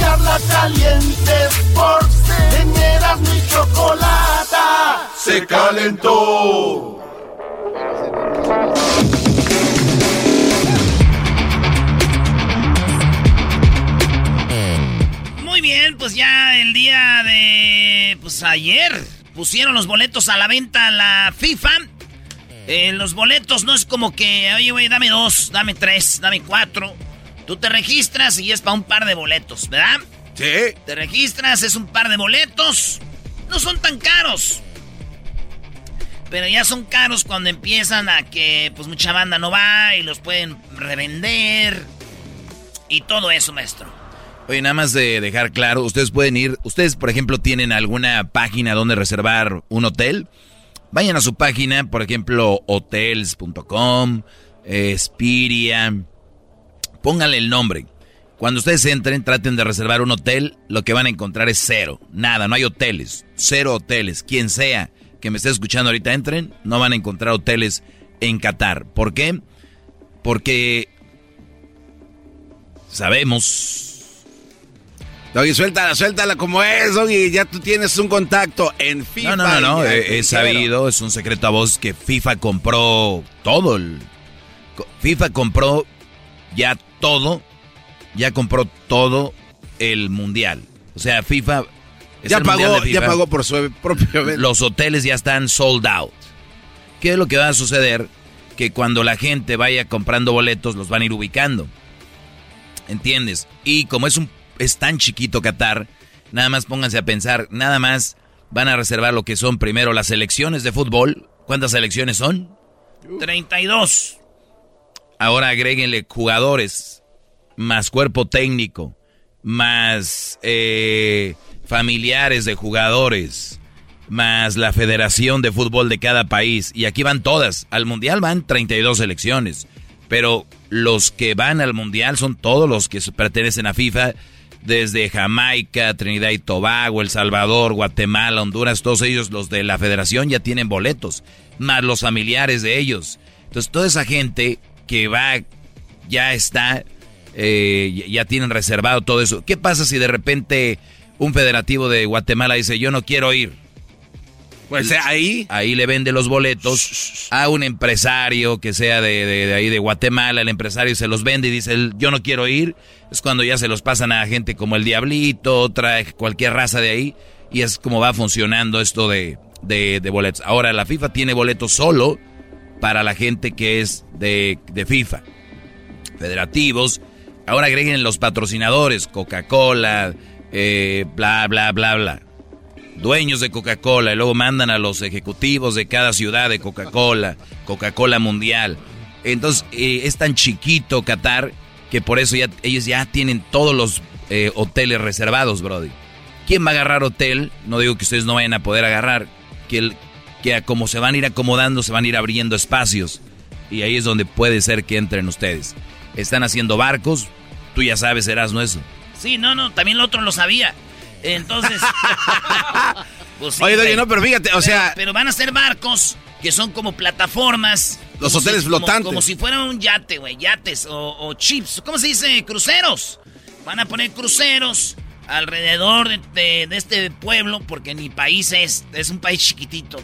Charla Caliente Sports, en Erasmo y Chocolata se calentó. Muy bien, pues ya el día de. Pues ayer pusieron los boletos a la venta la FIFA. Eh, los boletos no es como que, oye, güey, dame dos, dame tres, dame cuatro. Tú te registras y es para un par de boletos, ¿verdad? Sí. Te registras, es un par de boletos. No son tan caros. Pero ya son caros cuando empiezan a que pues mucha banda no va y los pueden revender. Y todo eso, maestro. Oye, nada más de dejar claro, ustedes pueden ir, ustedes por ejemplo tienen alguna página donde reservar un hotel. Vayan a su página, por ejemplo, hotels.com, eh, Spiria. Pónganle el nombre. Cuando ustedes entren, traten de reservar un hotel, lo que van a encontrar es cero. Nada, no hay hoteles. Cero hoteles. Quien sea que me esté escuchando ahorita entren, no van a encontrar hoteles en Qatar. ¿Por qué? Porque sabemos Doggy, suéltala, suéltala como es, Doggy. Ya tú tienes un contacto en FIFA. No, no, no, no. He, sabido, es un secreto a voz que FIFA compró todo. el- FIFA compró ya todo, ya compró todo el mundial. O sea, FIFA. Ya pagó, ya pagó por su propio evento. Los hoteles ya están sold out. ¿Qué es lo que va a suceder? Que cuando la gente vaya comprando boletos, los van a ir ubicando. ¿Entiendes? Y como es un es tan chiquito Qatar, nada más pónganse a pensar, nada más van a reservar lo que son primero las selecciones de fútbol. ¿Cuántas selecciones son? 32. Ahora agréguenle jugadores, más cuerpo técnico, más eh, familiares de jugadores, más la federación de fútbol de cada país. Y aquí van todas. Al mundial van 32 selecciones. Pero los que van al mundial son todos los que pertenecen a FIFA. Desde Jamaica, Trinidad y Tobago, El Salvador, Guatemala, Honduras, todos ellos, los de la federación, ya tienen boletos, más los familiares de ellos. Entonces, toda esa gente que va, ya está, eh, ya tienen reservado todo eso. ¿Qué pasa si de repente un federativo de Guatemala dice, yo no quiero ir? Pues ahí. Ahí le vende los boletos a un empresario que sea de, de- de ahí de Guatemala. El empresario se los vende y dice, "El- yo no quiero ir. Es cuando ya se los pasan a gente como el Diablito, otra, cualquier raza de ahí. Y es como va funcionando esto de, de- de boletos. Ahora, la FIFA tiene boletos solo para la gente que es de, de FIFA. Federativos. Ahora agreguen los patrocinadores, Coca-Cola, eh, bla, bla, bla, bla dueños de Coca-Cola y luego mandan a los ejecutivos de cada ciudad de Coca-Cola, Coca-Cola Mundial. Entonces eh, es tan chiquito Qatar que por eso ellos ya tienen todos los eh, hoteles reservados, Brody. ¿Quién va a agarrar hotel? No digo que ustedes no vayan a poder agarrar, que, como se van a ir acomodando, se van a ir abriendo espacios. Y ahí es donde puede ser que entren ustedes. Están haciendo barcos, tú ya sabes, serás no eso. Sí, no, no, también el otro lo sabía. Entonces. pues sí, Oye, güey. no, pero fíjate, o Pero- sea- Pero van a ser barcos que son como plataformas. Los como hoteles si- flotantes. Como, si fuera un yate, güey. Yates o, o chips. ¿Cómo se dice? Cruceros. Van a poner cruceros alrededor de, de- de este pueblo, porque mi país es, es un país chiquitito.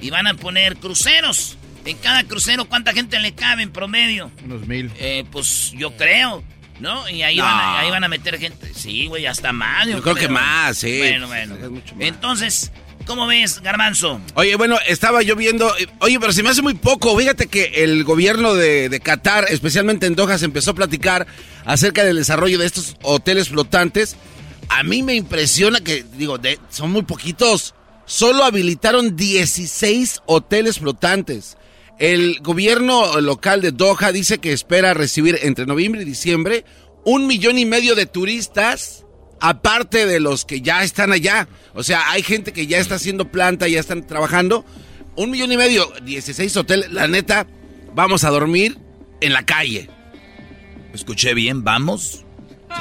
Y van a poner cruceros. En cada crucero, ¿cuánta gente le cabe en promedio? Unos mil. Eh, pues yo creo, ¿no? Y ahí, No. van, a, ahí van a meter gente. Sí, güey, hasta más. Yo creo que más, sí. Bueno, bueno. Entonces, ¿cómo ves, Garbanzo? Oye, bueno, estaba yo viendo. eh, Oye, pero se me hace muy poco. Fíjate que el gobierno de, de Qatar, especialmente en Doha, se empezó a platicar acerca del desarrollo de estos hoteles flotantes. A mí me impresiona que, digo, de- son muy poquitos. Solo habilitaron 16 hoteles flotantes. El gobierno local de Doha dice que espera recibir entre noviembre y diciembre un millón y medio de turistas, aparte de los que ya están allá. O sea, hay gente que ya está haciendo planta, ya están trabajando. Un millón y medio, 16 hoteles. La neta, vamos a dormir en la calle. Escuché bien, ¿vamos?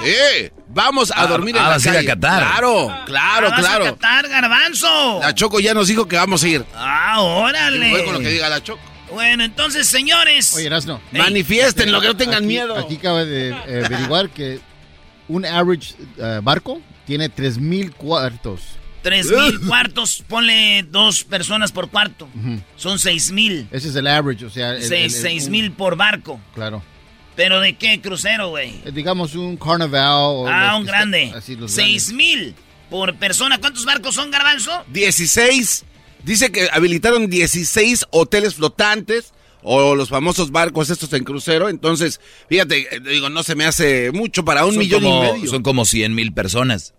Sí, vamos a Ah, dormir ah, en la vas a ir a calle. Qatar. Claro, claro, Ah, vas a claro. Qatar, Garbanzo. La Choco ya nos dijo que vamos a ir. Ah, órale. Fue con lo que diga la Choco. Bueno, entonces, señores. Oye, Erasno. Manifiesten, lo que no tengan Aquí- miedo. Aquí acaba de eh, averiguar que un average eh, barco tiene 3.000 cuartos. Tres mil cuartos, ponle dos personas por cuarto. Ujú. Son seis mil. Ese es el average, o sea... el- el- Seis, el- seis un- mil por barco. Claro. ¿Pero de qué crucero, güey? Eh, Digamos un carnaval. o Ah, un grande. están- Así los Seis mil por persona. ¿Cuántos barcos son, Garbanzo? 16. Dice que habilitaron 16 hoteles flotantes o los famosos barcos estos en crucero. Entonces, fíjate, eh, digo, no se me hace mucho para un Son millón como, y medio. Son como 100 mil personas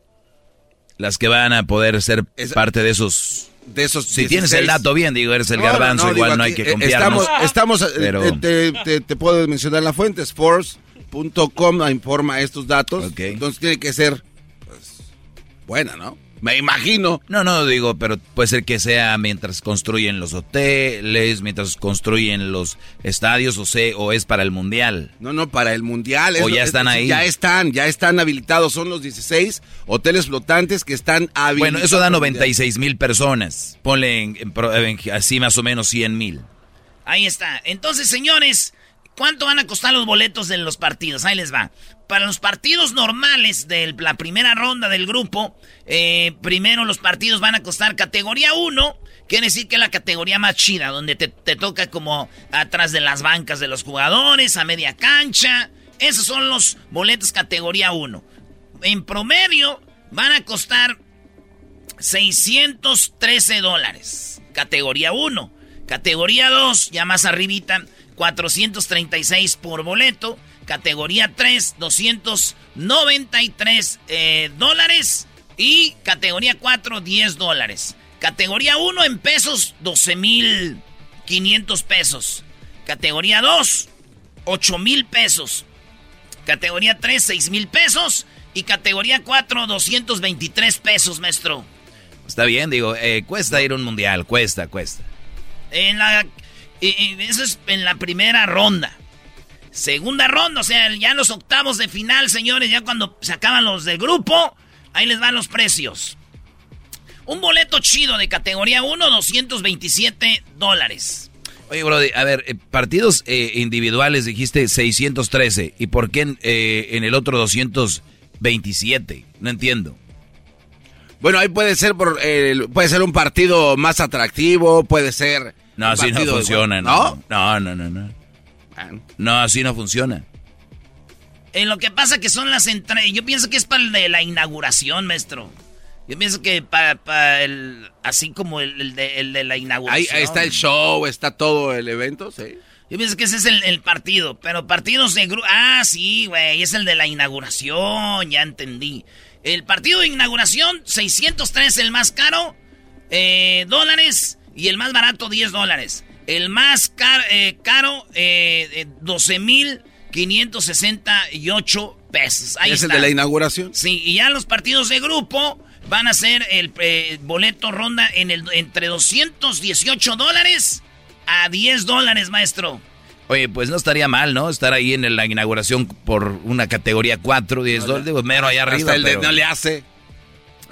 las que van a poder ser parte de esos. De esos Si tienes 16. el dato bien, digo, eres el No, no, garbanzo, no, igual digo, no hay que eh, confiarnos. Estamos, estamos eh, pero te, te- te puedo mencionar la fuente, es force.com informa estos datos. Entonces tiene que ser pues, buena, ¿no? Me imagino. No, no, digo, pero puede ser que sea mientras construyen los hoteles, mientras construyen los estadios, o, sé, o es para el mundial. No, no, para el mundial. O es- ya es- están es- ahí. Ya están, ya están habilitados. Son los 16 hoteles flotantes que están habilitados. Bueno, eso da para el mundial. 96 mil personas. Ponle en- en- así más o menos 100 mil. Ahí está. Entonces, señores, ¿cuánto van a costar los boletos de los partidos? Ahí les va. Para los partidos normales de la primera ronda del grupo, eh, primero los partidos van a costar categoría 1, quiere decir que es la categoría más chida, donde te, te toca como atrás de las bancas de los jugadores, a media cancha. Esos son los boletos categoría 1. En promedio van a costar 613 dólares. Categoría 1. Categoría 2, ya más arribita, 436 por boleto. Categoría 3, 293 eh, dólares. Y categoría 4, 10 dólares. Categoría 1 en pesos, 12,500 pesos. Categoría 2, 8 mil pesos. Categoría 3, 6 mil pesos. Y categoría 4, 223 pesos, maestro. Está bien, digo, eh, cuesta ir a un mundial, cuesta, cuesta. En la, y- y eso es en la primera ronda. Segunda ronda, o sea, ya en los octavos de final, señores, ya cuando se acaban los de grupo, ahí les van los precios. Un boleto chido de categoría 1, 227 dólares. Oye, Brody, a ver, eh, partidos eh, individuales dijiste 613. ¿Y por qué en, eh, en el otro 227? No entiendo. Bueno, ahí puede ser por puede ser un partido más atractivo, puede ser. No, así no funciona, ¿No? no. No, no, no, no. Así no funciona. En lo que pasa que son las entradas. Yo pienso que es para el de la inauguración, maestro. Yo pienso que para el. Así como el, el de, el de la Ahí, inauguración. ahí está el show, está todo el evento, sí. Yo pienso que ese es el, el partido. Pero partidos de grupo. Ah, sí, güey. Es el de la inauguración. Ya entendí. El partido de inauguración, 603, el más caro, eh, dólares. Y el más barato, 10 dólares. El más car- eh, caro, eh, eh, 12 mil 568 pesos. Ahí ¿Es el de la inauguración? Sí, y ya los partidos de grupo van a ser el eh, boleto ronda en el, entre 218 dólares a 10 dólares, maestro. Oye, pues no estaría mal, ¿no? Estar ahí en la inauguración por una categoría 4, 10 dólares, mero allá Hasta arriba. de no le hace.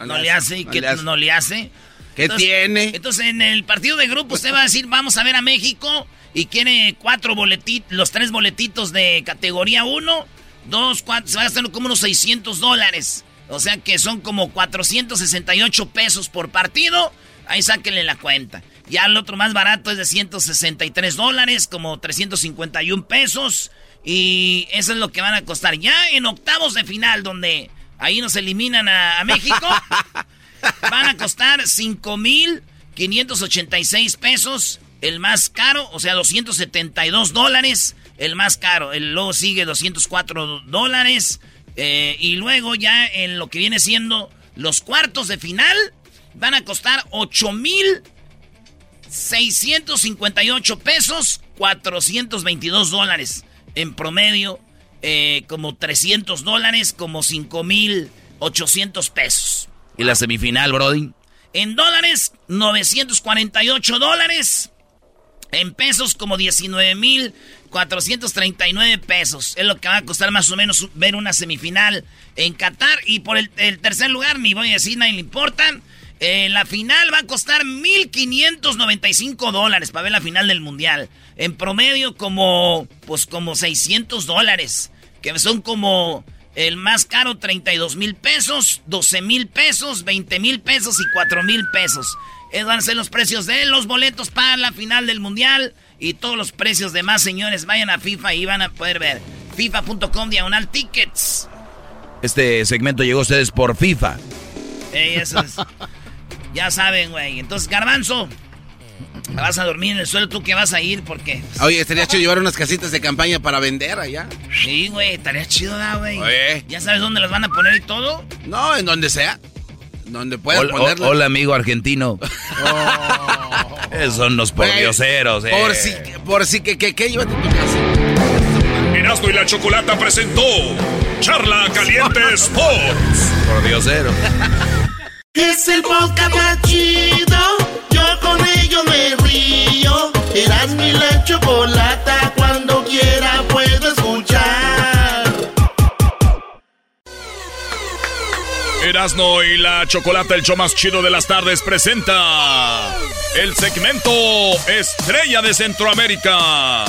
No, le hace, ¿y no qué le hace. no le hace? ¿Qué tiene? Entonces, en el partido de grupo usted va a decir, vamos a ver a México y quiere cuatro boletitos, los tres boletitos de categoría 1, dos, cuatro, se va a gastar como unos 600 dólares. O sea que son como 468 pesos por partido. Ahí sáquenle la cuenta. Ya el otro más barato es de 163 dólares, como 351 pesos. Y eso es lo que van a costar. Ya en octavos de final, donde ahí nos eliminan a, a México, van a costar 5.586 pesos. El más caro, o sea, 272 dólares. El más caro. El luego sigue 204 dólares. Eh, y luego ya en lo que viene siendo los cuartos de final van a costar 8.658 pesos, 422 dólares. En promedio, eh, como 300 dólares, como 5.800 pesos. ¿Y la semifinal, Brody? En dólares, 948 dólares. En pesos, como 19.439 pesos. Es lo que va a costar más o menos ver una semifinal en Qatar. Y por el, tercer lugar, ni voy a decir, nadie le importa. En la final va a costar 1.595 dólares para ver la final del Mundial. En promedio como, pues como 600 dólares. Que son como el más caro 32 mil pesos, 12 mil pesos, 20 mil pesos y 4 mil pesos. Esos van a ser los precios de los boletos para la final del Mundial. Y todos los precios de más, señores, vayan a FIFA y van a poder ver. FIFA.com diagonal tickets. Este segmento llegó a ustedes por FIFA. Ey, eso es. Ya saben, güey. Entonces, Garbanzo, vas a dormir en el suelo, ¿tú qué vas a ir? Porque... Oye, estaría chido llevar unas casitas de campaña para vender allá. Sí, güey, estaría chido, güey? ¿Ya sabes dónde las van a poner y todo? No, en donde sea. Donde puedas hola, ponerlas. Hola, amigo argentino. Oh. Esos son los pordioseros, eh. Por si, por si que, que, que, llévate tu casa. Erasmo y la Chocolata presentó Charla Caliente Sports. Pordiosero. Es el podcast chido. Con ello me río. Eras mi la chocolata. Cuando quiera puedo escuchar. Erasmo y la Chocolata, el show más chido de las tardes, presenta el segmento Estrella de Centroamérica.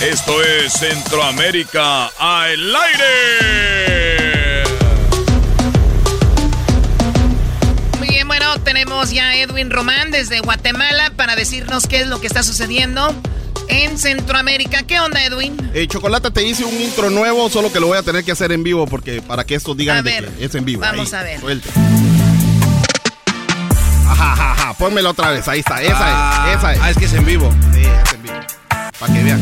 Esto es Centroamérica al aire. Tenemos ya a Edwin Román desde Guatemala para decirnos qué es lo que está sucediendo en Centroamérica. ¿Qué onda, Edwin? Eh, Chocolata, te hice un intro nuevo, solo que lo voy a tener que hacer en vivo porque para que estos digan de ver, que es en vivo. vamos Ahí, a ver. suelta. Ajá, ajá, ajá, pónmela otra vez, ahí está, esa Ah, es, esa es. ah, es que es en vivo. Sí, es en vivo. Para que vean.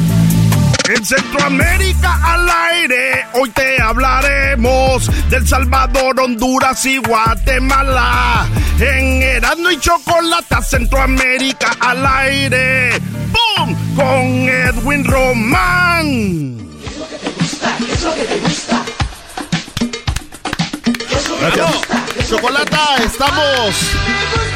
En Centroamérica al aire, hoy te hablaremos del Salvador, Honduras y Guatemala. En Erasmo y Chocolata, Centroamérica al aire. ¡Bum! Con Edwin Román. Gracias. Chocolata, estamos. Muy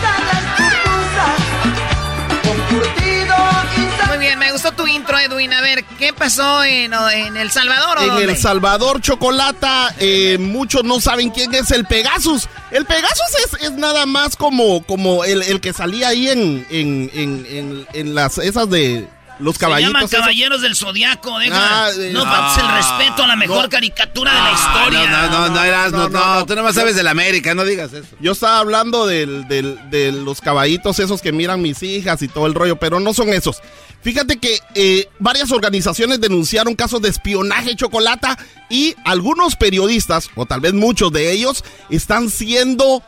bien, me gustó tu intro, Edwin. A ver, ¿qué pasó en, en El Salvador? o En dónde? El Salvador, Chocolata, eh, muchos no saben quién es el Pegasus. El Pegasus es, es nada más como, como el, el que salía ahí en, en, en, en, en las esas de los Se caballitos. llaman esos. Caballeros del Zodiaco, deja. Ah, eh, no ah, faltes el respeto a la mejor no. caricatura de la historia. No, no, no, no, Erasmo, no, tú nomás sabes de la América, no digas eso. Yo estaba hablando del, del- de los caballitos esos que miran mis hijas y todo el rollo, pero no son esos. Fíjate que eh, varias organizaciones denunciaron casos de espionaje chocolata y algunos periodistas, o tal vez muchos de ellos, están siendo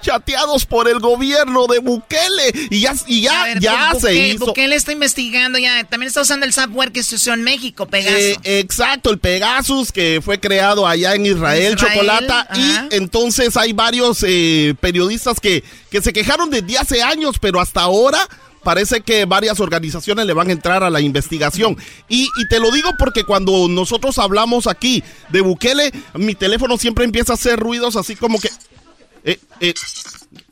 chateados por el gobierno de Bukele y ya, y ya, A ver, ya Bu- se hizo. Bukele está investigando ya. También está usando el software que se usó en México, Pegaso. Eh, exacto, el Pegasus que fue creado allá en Israel, Israel, Chocolata. ajá. Y entonces hay varios eh, periodistas que, que se quejaron desde hace años, pero hasta ahora parece que varias organizaciones le van a entrar a la investigación. Y, y te lo digo porque cuando nosotros hablamos aquí de Bukele, mi teléfono siempre empieza a hacer ruidos así como que... eh, eh,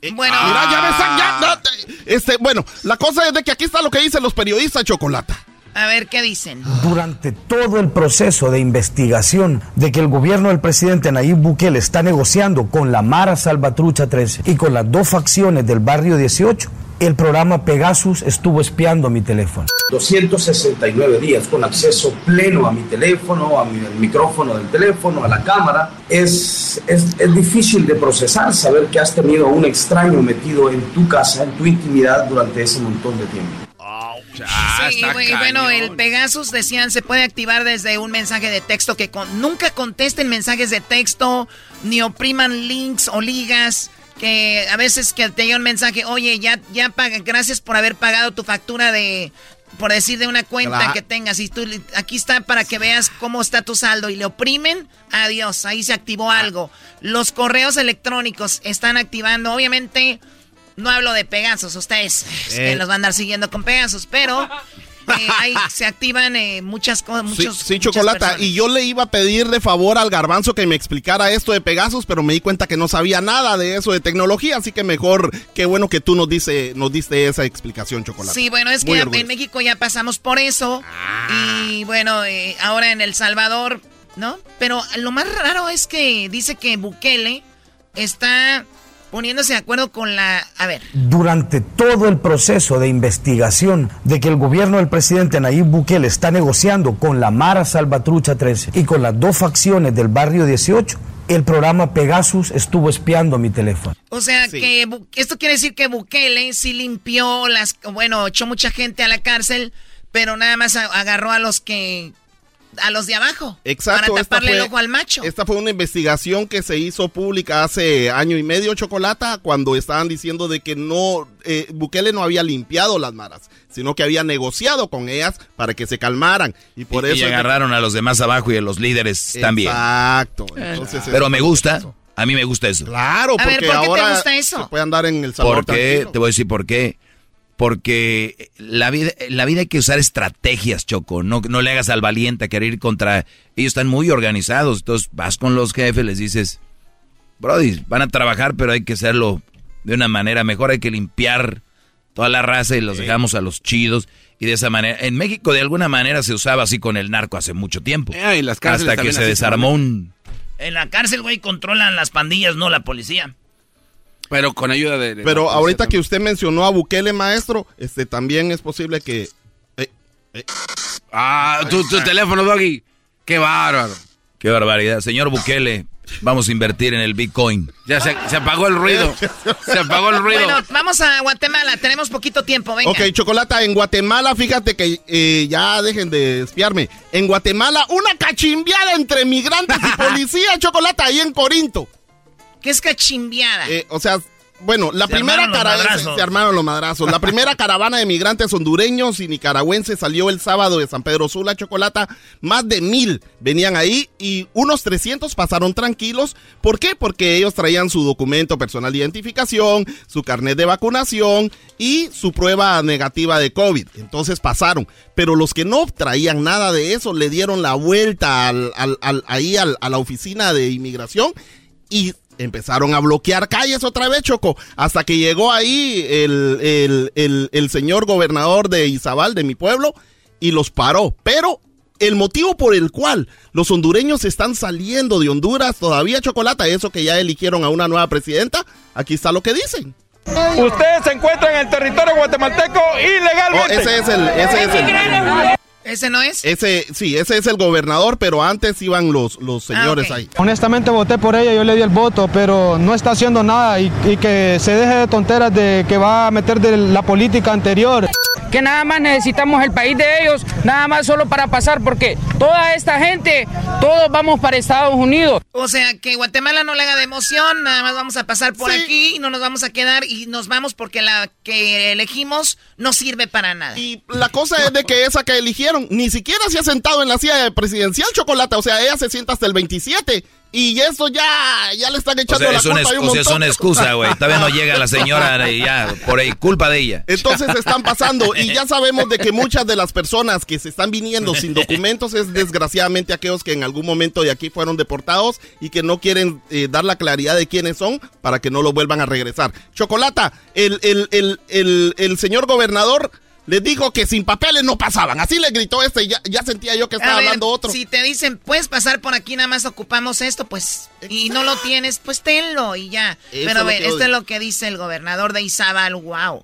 eh, Bueno. mira, ya me están- ya- no, este, bueno, la cosa es de que aquí está lo que dicen los periodistas, Chocolata. A ver, ¿qué dicen? Durante todo el proceso de investigación de que el gobierno del presidente Nayib Bukele está negociando con la Mara Salvatrucha 13 y con las dos facciones del barrio 18, el programa Pegasus estuvo espiando mi teléfono. 269 días con acceso pleno a mi teléfono, a mi, al micrófono del teléfono, a la cámara. Es, es, es difícil de procesar saber que has tenido a un extraño metido en tu casa, en tu intimidad durante ese montón de tiempo. Sí, güey, bueno, el Pegasus decían se puede activar desde un mensaje de texto que con- nunca contesten mensajes de texto ni opriman links o ligas que a veces que te llega un mensaje, oye, ya ya paga, gracias por haber pagado tu factura de por decir de una cuenta Claro. que tengas y tú aquí está para que veas cómo está tu saldo y le oprimen, adiós, ahí se activó algo. Los correos electrónicos están activando, obviamente no hablo de Pegasus, ustedes que Eh. los van a andar siguiendo con Pegasus, pero eh, ahí se activan eh, muchas cosas, Sí, muchos sí, Chocolata. personas. Y yo le iba a pedir de favor al garbanzo que me explicara esto de Pegasus, pero me di cuenta que no sabía nada de eso de tecnología, así que mejor, qué bueno que tú nos, dice, nos diste esa explicación, Chocolata. Sí, bueno, es Muy que orgulloso. en México ya pasamos por eso. Y bueno, eh, ahora en El Salvador, ¿no? Pero lo más raro es que dice que Bukele está poniéndose de acuerdo con la... A ver, Durante todo el proceso de investigación de que el gobierno del presidente Nayib Bukele está negociando con la Mara Salvatrucha 13 y con las dos facciones del barrio 18, el programa Pegasus estuvo espiando mi teléfono. o sea, que esto quiere decir que Bukele sí limpió las... Bueno, echó mucha gente a la cárcel, pero nada más agarró a los que... A los de abajo. Exacto. Para taparle el fue- ojo al macho. Esta fue una investigación que se hizo pública hace año y medio, Chocolata, cuando estaban diciendo de que no, eh, Bukele no había limpiado las maras, sino que había negociado con ellas para que se calmaran. Y por y, eso... y agarraron a los demás abajo y a los líderes también. Exacto. Entonces, Pero me gusta. A mí me gusta eso. Claro, A ver, porque ¿por qué te ahora gusta eso? se puede andar en el salón ¿Por qué? Te voy a decir por qué. Porque la vida, la vida hay que usar estrategias, Choco. No, no le hagas al valiente a querer ir contra... Ellos están muy organizados. Entonces vas con los jefes, les dices, Brody, van a trabajar, pero hay que hacerlo de una manera mejor. Hay que limpiar toda la raza y los dejamos a los chidos. Y de esa manera... En México de alguna manera se usaba así con el narco hace mucho tiempo. Eh, y las Hasta que se desarmó un... En la cárcel, güey, controlan las pandillas, no la policía. Pero con ayuda de... Pero policía ahorita que usted mencionó a Bukele, maestro, este también es posible que... eh, eh, Ah, tu, tu teléfono, Doggy. Qué bárbaro. Qué barbaridad. Señor Bukele, vamos a invertir en el Bitcoin. Ya se, se apagó el ruido. Se apagó el ruido. Bueno, vamos a Guatemala, tenemos poquito tiempo, venga. Ok, Chocolata, en Guatemala, fíjate que eh, ya dejen de espiarme. En Guatemala, una cachimbiada entre migrantes y policía, Chocolata, ahí en Corinto. ¿Qué es cachimbiada? Eh, o sea, bueno, la Se primera caravana se armaron los madrazos. La primera caravana de migrantes hondureños y nicaragüenses salió el sábado de San Pedro Sula, Chocolata. Más de mil venían ahí y unos 300 pasaron tranquilos. ¿Por qué? Porque ellos traían su documento personal de identificación, su carnet de vacunación y su prueba negativa de COVID. Entonces pasaron. Pero los que no traían nada de eso le dieron la vuelta al, al- al- ahí al- a la oficina de inmigración y empezaron a bloquear calles otra vez, Choco, hasta que llegó ahí el, el- el- el señor gobernador de Izabal, de mi pueblo, y los paró. Pero el motivo por el cual los hondureños están saliendo de Honduras todavía, Chocolata, eso que ya eligieron a una nueva presidenta, aquí está lo que dicen. Ustedes se encuentran en el territorio guatemalteco ilegalmente. Oh, ese es el, ese es el. ¿Ese no es? Ese, sí, ese es el gobernador, pero antes iban los, los señores ahí. Honestamente voté por ella, yo le di el voto, pero no está haciendo nada y, y que se deje de tonteras de que va a meter de la política anterior. Que nada más necesitamos el país de ellos, nada más solo para pasar, porque toda esta gente, todos vamos para Estados Unidos. O sea, que Guatemala no le haga de emoción, nada más vamos a pasar por aquí y no nos vamos a quedar y nos vamos porque la que elegimos no sirve para nada. Y la cosa es de que esa que eligieron ni siquiera se ha sentado en la silla presidencial chocolate, o sea, ella se sienta hasta el 27 y eso ya ya le están O echando sea, la es una, culpa un o sea, es una excusa, güey. Todavía no llega la señora y ya, por ahí, culpa de ella. Entonces están pasando y ya sabemos de que muchas de las personas que se están viniendo sin documentos es desgraciadamente aquellos que en algún momento de aquí fueron deportados y que no quieren eh, dar la claridad de quiénes son para que no lo vuelvan a regresar. Chocolata, el, el, el, el, el señor gobernador les dijo que sin papeles no pasaban. Así le gritó este y ya, ya sentía yo que estaba ver, hablando otro. Si te dicen, puedes pasar por aquí, nada más ocupamos esto, pues, y no lo tienes, pues tenlo y ya. Eso Pero es a ver, esto odio. es lo que dice el gobernador de Izabal, wow.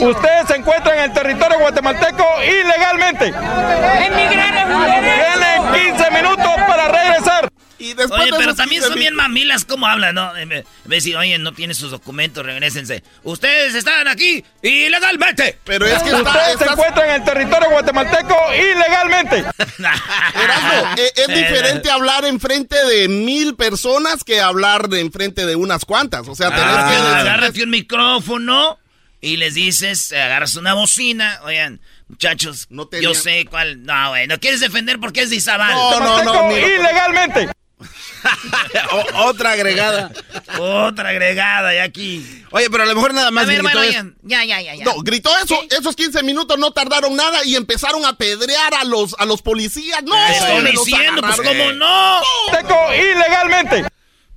Ustedes se encuentran en el territorio guatemalteco ilegalmente. Tienen 15 minutos para regresar. Oye, pero también son bien mamilas como hablan, ¿no? Ve si, oye, no tiene sus documentos, regresense. Ustedes están aquí ilegalmente. Pero es que ustedes se encuentran en el territorio guatemalteco ilegalmente. Erasmo, e- es, diferente hablar enfrente de mil personas que hablar enfrente de unas cuantas. O sea, tenés Ah, que agárrate un micrófono y les dices, agarras una bocina. Oigan, muchachos, yo sé cuál. No, güey, no quieres defender porque es de Izabal. No, no, no, ni- ilegalmente. otra agregada. Otra agregada, y aquí. Oye, pero a lo mejor nada más A ver, gritó bueno, eso. ya, ya, ya, ya. No, gritó eso, esos 15 minutos no tardaron nada y empezaron a pedrear a los, a los policías. No, Estoy diciendo, pues cómo no. Teco ilegalmente.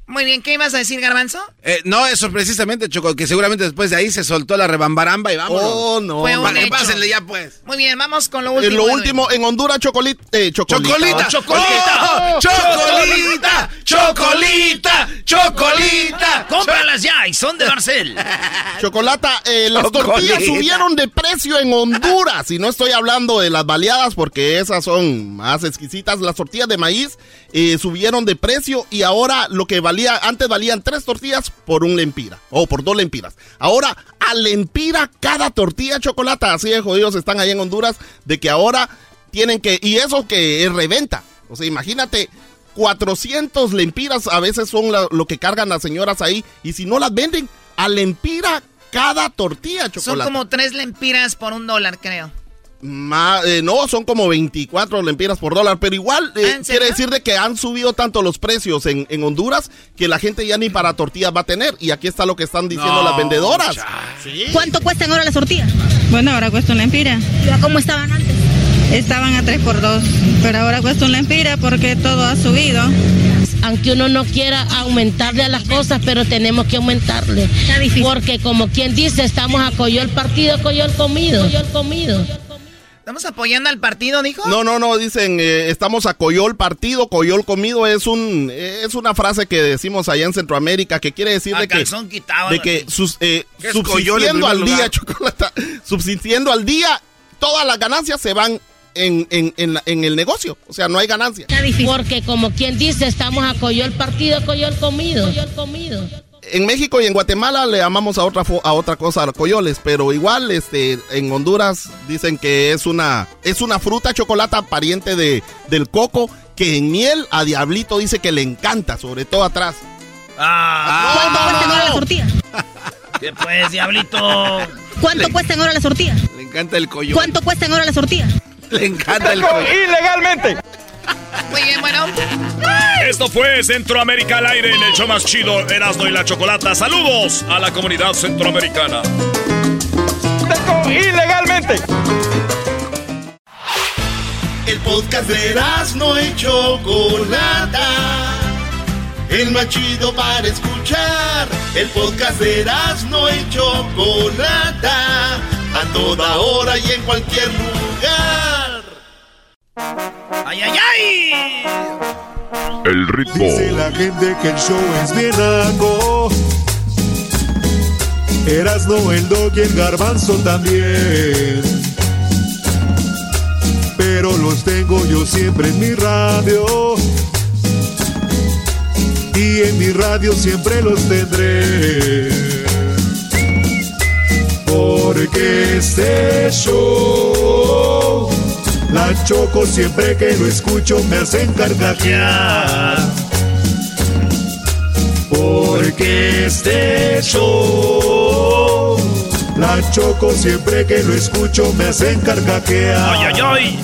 Muy bien, ¿qué ibas a decir, Garbanzo? Eh, no, eso precisamente, Choco, que seguramente después de ahí se soltó la rebambaramba y vámonos. Oh, no. Fue un Para que hecho. pásenle ya, pues. Muy bien, vamos con lo En último. lo Edwin. último, en Honduras, chocolita. Eh, chocolita. ¡Chocolita! ¡Chocolita! ¡Oh! ¡Chocolita! ¡Chocolita! ¡Chocolita! ¡Cómpralas ya! Y son de Barcel. Chocolata, eh, las Chocolita. tortillas subieron de precio en Honduras. Y no estoy hablando de las baleadas porque esas son más exquisitas. Las tortillas de maíz eh, subieron de precio y ahora lo que valía, antes valían tres tortillas por un lempira o por dos lempiras. Ahora a lempira cada tortilla chocolata. Así de jodidos están ahí en Honduras de que ahora tienen que, y eso que es reventa. O sea, imagínate. 400 lempiras a veces son la- lo que cargan las señoras ahí y si no las venden a lempira cada tortilla Son chocolate. como tres lempiras por un dólar, creo. Ma- eh, no, son como 24 lempiras por dólar, pero igual eh, ¿Ah, quiere decir de que han subido tanto los precios en, en Honduras que la gente ya ni para tortillas va a tener. Y aquí está lo que están diciendo No, las vendedoras. ¿Cuánto cuestan ahora las tortillas? Bueno, ahora cuesta un lempira. ¿Y a cómo estaban antes? Estaban a 3 por 2, pero ahora cuesta un lempira porque todo ha subido. Aunque uno no quiera aumentarle a las cosas, pero tenemos que aumentarle. Porque como quien dice, estamos a coyol partido, coyol comido. Coyol comido. ¿Estamos apoyando al partido, dijo? No, no, no, dicen, eh, estamos a coyol partido, coyol comido, es un es una frase que decimos allá en Centroamérica que quiere decir A de que, quitado, de que sus, eh, ¿Qué es coyol en subsistiendo al día, chocolate, subsistiendo al día, todas las ganancias se van en, en, en, la- en el negocio, o sea, no hay ganancia. Porque como quien dice, estamos a coyol partido, coyol comido. Coyol comido. En México y en Guatemala le llamamos a otra a otra cosa coyoles, pero igual este en Honduras dicen que es una es una fruta chocolata pariente de del coco que en miel a Diablito dice que le encanta, sobre todo atrás. Ah, ¿Cuánto cuestan ahora las tortillas? ¿Qué pues, diablito? ¿Cuánto cuestan ahora las tortillas? Le encanta el coyol. ¿Cuánto cuestan ahora las tortillas? Le encanta el coyol. ilegalmente. Muy bien, bueno. Esto fue Centroamérica al aire en el show más chido, Erasmo y la Chocolata. Saludos a la comunidad centroamericana. Ilegalmente. El podcast de Erasmo y Chocolata. El más chido para escuchar. El podcast de Erasmo y Chocolata. A toda hora y en cualquier lugar. ¡Ay, ay, ay! El ritmo. Dice la gente que el show es bien naco. Erasno, el dog y el garbanzo también. Pero los tengo yo siempre en mi radio. Y en mi radio siempre los tendré. Porque este show, la choco siempre que lo escucho me hacen carcajear. Porque este show, la choco siempre que lo escucho me hacen carcajear. ¡Ay, ay, ay!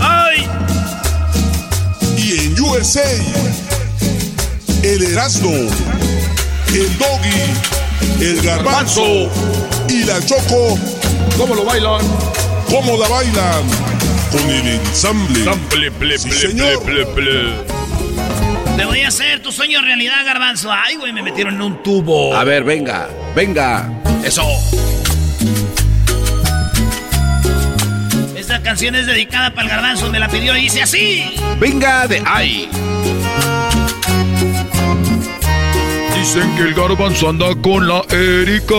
¡Ay! Y en USA, el Erasmo, el Doggy, el Garbanzo y la Choco. ¿Cómo lo bailan? ¿Cómo la bailan? Con el ensamble. Sample, ple, Sí, ple, señor. ple, ple, ple. Te voy a hacer tu sueño realidad, garbanzo. Ay, güey, me metieron en un tubo. A ver, venga, venga. Eso. Esta canción es dedicada para el garbanzo. Me la pidió y dice así. Venga de ahí. Dicen que el garbanzo anda con la Erika.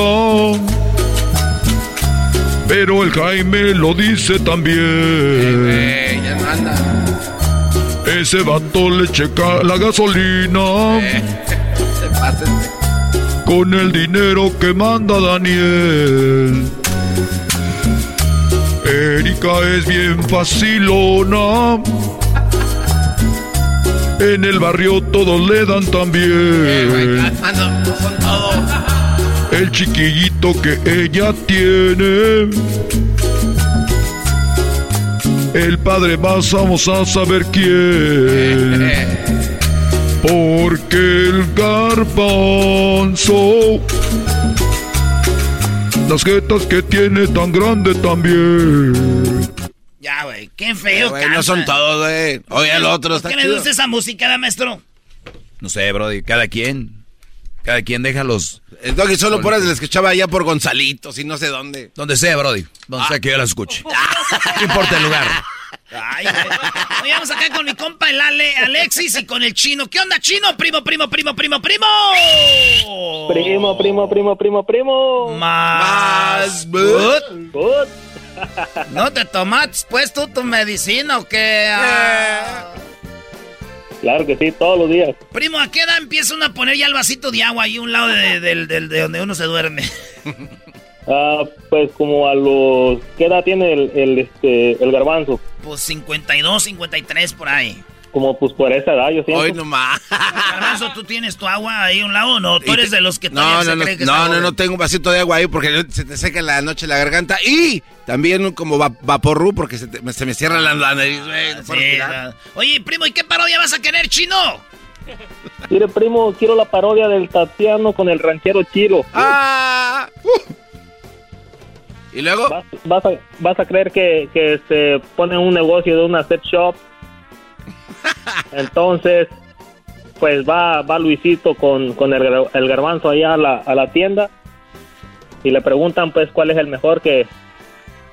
Pero el Jaime lo dice también. Eh, ya no anda. Ese vato le checa la gasolina. Eh, se este. Con el dinero que manda Daniel. Erika es bien facilona. En el barrio todos le dan también. No, no son todos. El chiquillito que ella tiene. El padre más vamos a saber quién. Porque el garbanzo. Las jetas que tiene tan grande también. Ya, güey, qué feo, Güey, no son todos, güey. Oye, el otro está ¿Qué le chido. gusta esa música, da, maestro? No sé, Brody, cada quien. Cada quien deja los... El doggy solo por eso le escuchaba allá por Gonzalitos y no sé dónde. Donde sea, Brody. Donde sea que yo la escuche. No importa el lugar. Ay. Oye, vamos acá con mi compa el Ale, Alexis y con el chino. ¿Qué onda, chino? Primo, primo, primo, primo, primo. Primo, primo, primo, primo, primo. Más. Good. Good. ¿No te tomaste pues tú tu medicina o qué? Ah. Claro que sí, todos los días. Primo, ¿a qué edad empieza uno a poner ya el vasito de agua ahí a un lado de, del- del- de donde uno se duerme? Ah, pues como a los... ¿Qué edad tiene el, el, este, el garbanzo? Pues 52, 53 por ahí. Como pues por esa edad, yo siento. Hoy nomás. Garbanzo, ¿tú tienes tu agua ahí a un lado o no? Tú eres de los que todavía No, se no, no, cree que no, no, no, tengo un vasito de agua ahí porque se te seca en la noche la garganta y también como va- vaporru porque se, te- se me cierra la, la nariz, güey. Sí, la- Oye, primo, ¿y qué parodia vas a querer, chino? Mire, primo, quiero la parodia del Tatiano con el ranchero Chiro. Ah. uh. ¿Y luego? Vas, vas a, vas a creer que, que se pone un negocio de una set shop. Entonces, pues va, va Luisito con, con el, el garbanzo allá a la, a la tienda y le preguntan pues cuál es el mejor que,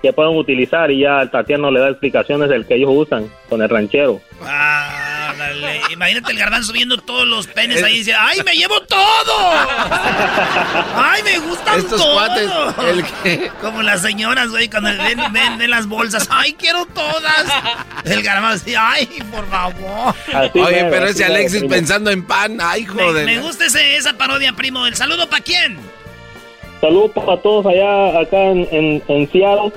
que pueden utilizar y ya el Tatiano le da explicaciones del que ellos usan con el ranchero. Ah, dale. Imagínate el garbanzo viendo todos los penes ahí y dice, ¡ay, me llevo todo! ¡Ay, me gustan Estos todos! cuates, el que- Como las señoras, güey, cuando ven, ven, ven las bolsas, ¡ay, quiero todas! El garbanzo dice, ¡ay, por favor! Oye, pero ese Alexis pensando en pan, ay, Me, joder. me gusta ese- esa parodia, primo. ¿El saludo para quién? Saludos para todos allá acá en, en, en Seattle.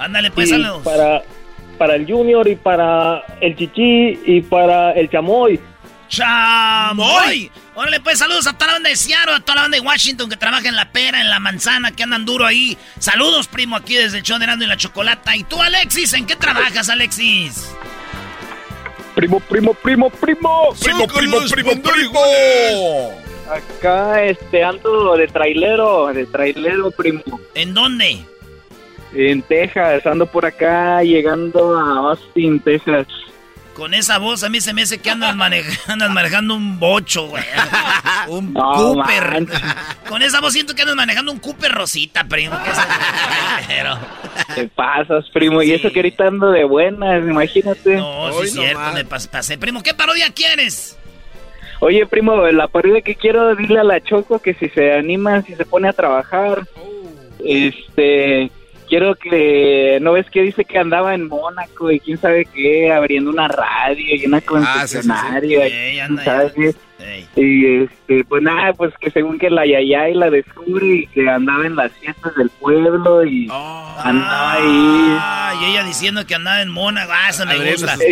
Ándale, pues, Y saludos. para, para el Junior y para el Chichi y para el Chamoy. ¡Chamoy! Órale, pues saludos a toda la banda de Seattle, a toda la banda de Washington que trabaja en la pera, en la manzana, que andan duro ahí. Saludos, primo, aquí desde el show de Erasmo y la Chocolata. ¿Y tú, Alexis, en qué trabajas, Alexis? Primo, primo, primo, primo. Primo, primo, primo, primo. Acá este ando de trailero, de trailero, primo. ¿En dónde? En Texas, ando por acá llegando a Austin, Texas. Con esa voz a mí se me hace que andas, maneja- andas manejando un bocho, güey. Un No, Cooper. Con esa voz siento que andas manejando un Cooper Rosita, primo. Te pasas, primo, y eso que ahorita ando de buenas, imagínate. No, sí es cierto, me pas- pasé. Primo, ¿qué parodia quieres? Oye, primo, la parodia que quiero dile a la Choco que si se anima, si se pone a trabajar, este, quiero que, ¿no ves que dice que andaba en Mónaco y quién sabe qué, abriendo una radio y una Ah, concesionaria, sí, sí, sí. Y anda, quién Y este, pues nada, pues que según que la Yayay la descubre y que andaba en las fiestas del pueblo y andaba ahí. Ah, y ella diciendo que andaba en Mona. Ah, eso me gusta. Sí,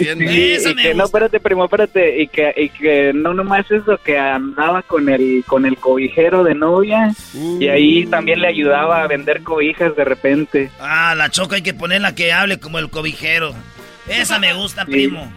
Eso y me que no, gusta. espérate, primo, espérate, y que, y que no nomás eso, que andaba con el, con el cobijero de novia, y ahí también le ayudaba a vender cobijas de repente. Ah, la choca hay que ponerla que hable como el cobijero. Esa me gusta, Sí. primo.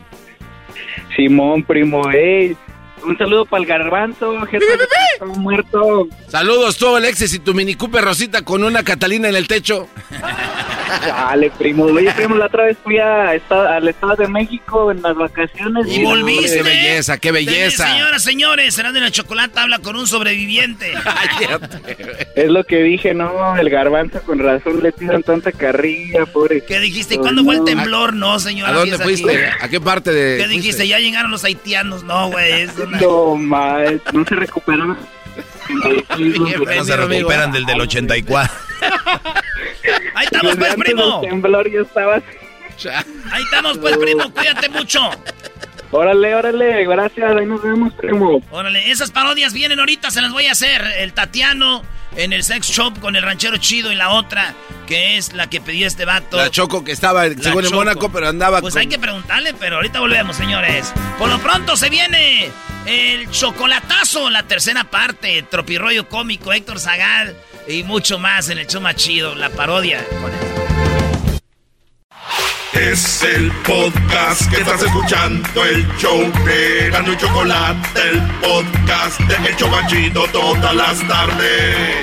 Simón, primo, ey, un saludo para el garbanzo, jefe, está muerto. Saludos tú, Alexis, y tu Mini Cooper Rosita con una Catalina en el techo. Dale, primo, oye, primo, la otra vez fui a esta- al Estado de México en las vacaciones. Y volviste. Qué belleza, qué belleza. Señoras, señores, Serán de la Chocolata habla con un sobreviviente. Es lo que dije, no, el garbanzo con razón le tiran tanta carrilla, pobre. ¿Qué dijiste? ¿Y cuándo fue el temblor? No, señora. ¿A dónde aquí. fuiste? ¿A qué parte de.? ¿Qué fuiste? dijiste? Ya llegaron los haitianos. No, güey. una- No, mal, no se recuperaron. No se recuperan del del 84. Ahí estamos, pues, primo. temblor yo estaba Ahí estamos, pues, primo. Cuídate mucho. Órale, órale, gracias. Ahí nos vemos, primo. Órale, esas parodias vienen ahorita, se las voy a hacer. El Tatiano en el sex shop con el ranchero chido y la otra, que es la que pidió este vato. La Choco que estaba, según en Mónaco, pero andaba Pues hay que preguntarle, pero ahorita volvemos, señores. Por lo pronto se viene el chocolatazo, la tercera parte, tropirroyo cómico, Héctor Zagal y mucho más en el show más chido, la parodia con él. Es el podcast que estás escuchando, el show de Gano y Chocolate, el podcast de El Chocachito todas las tardes.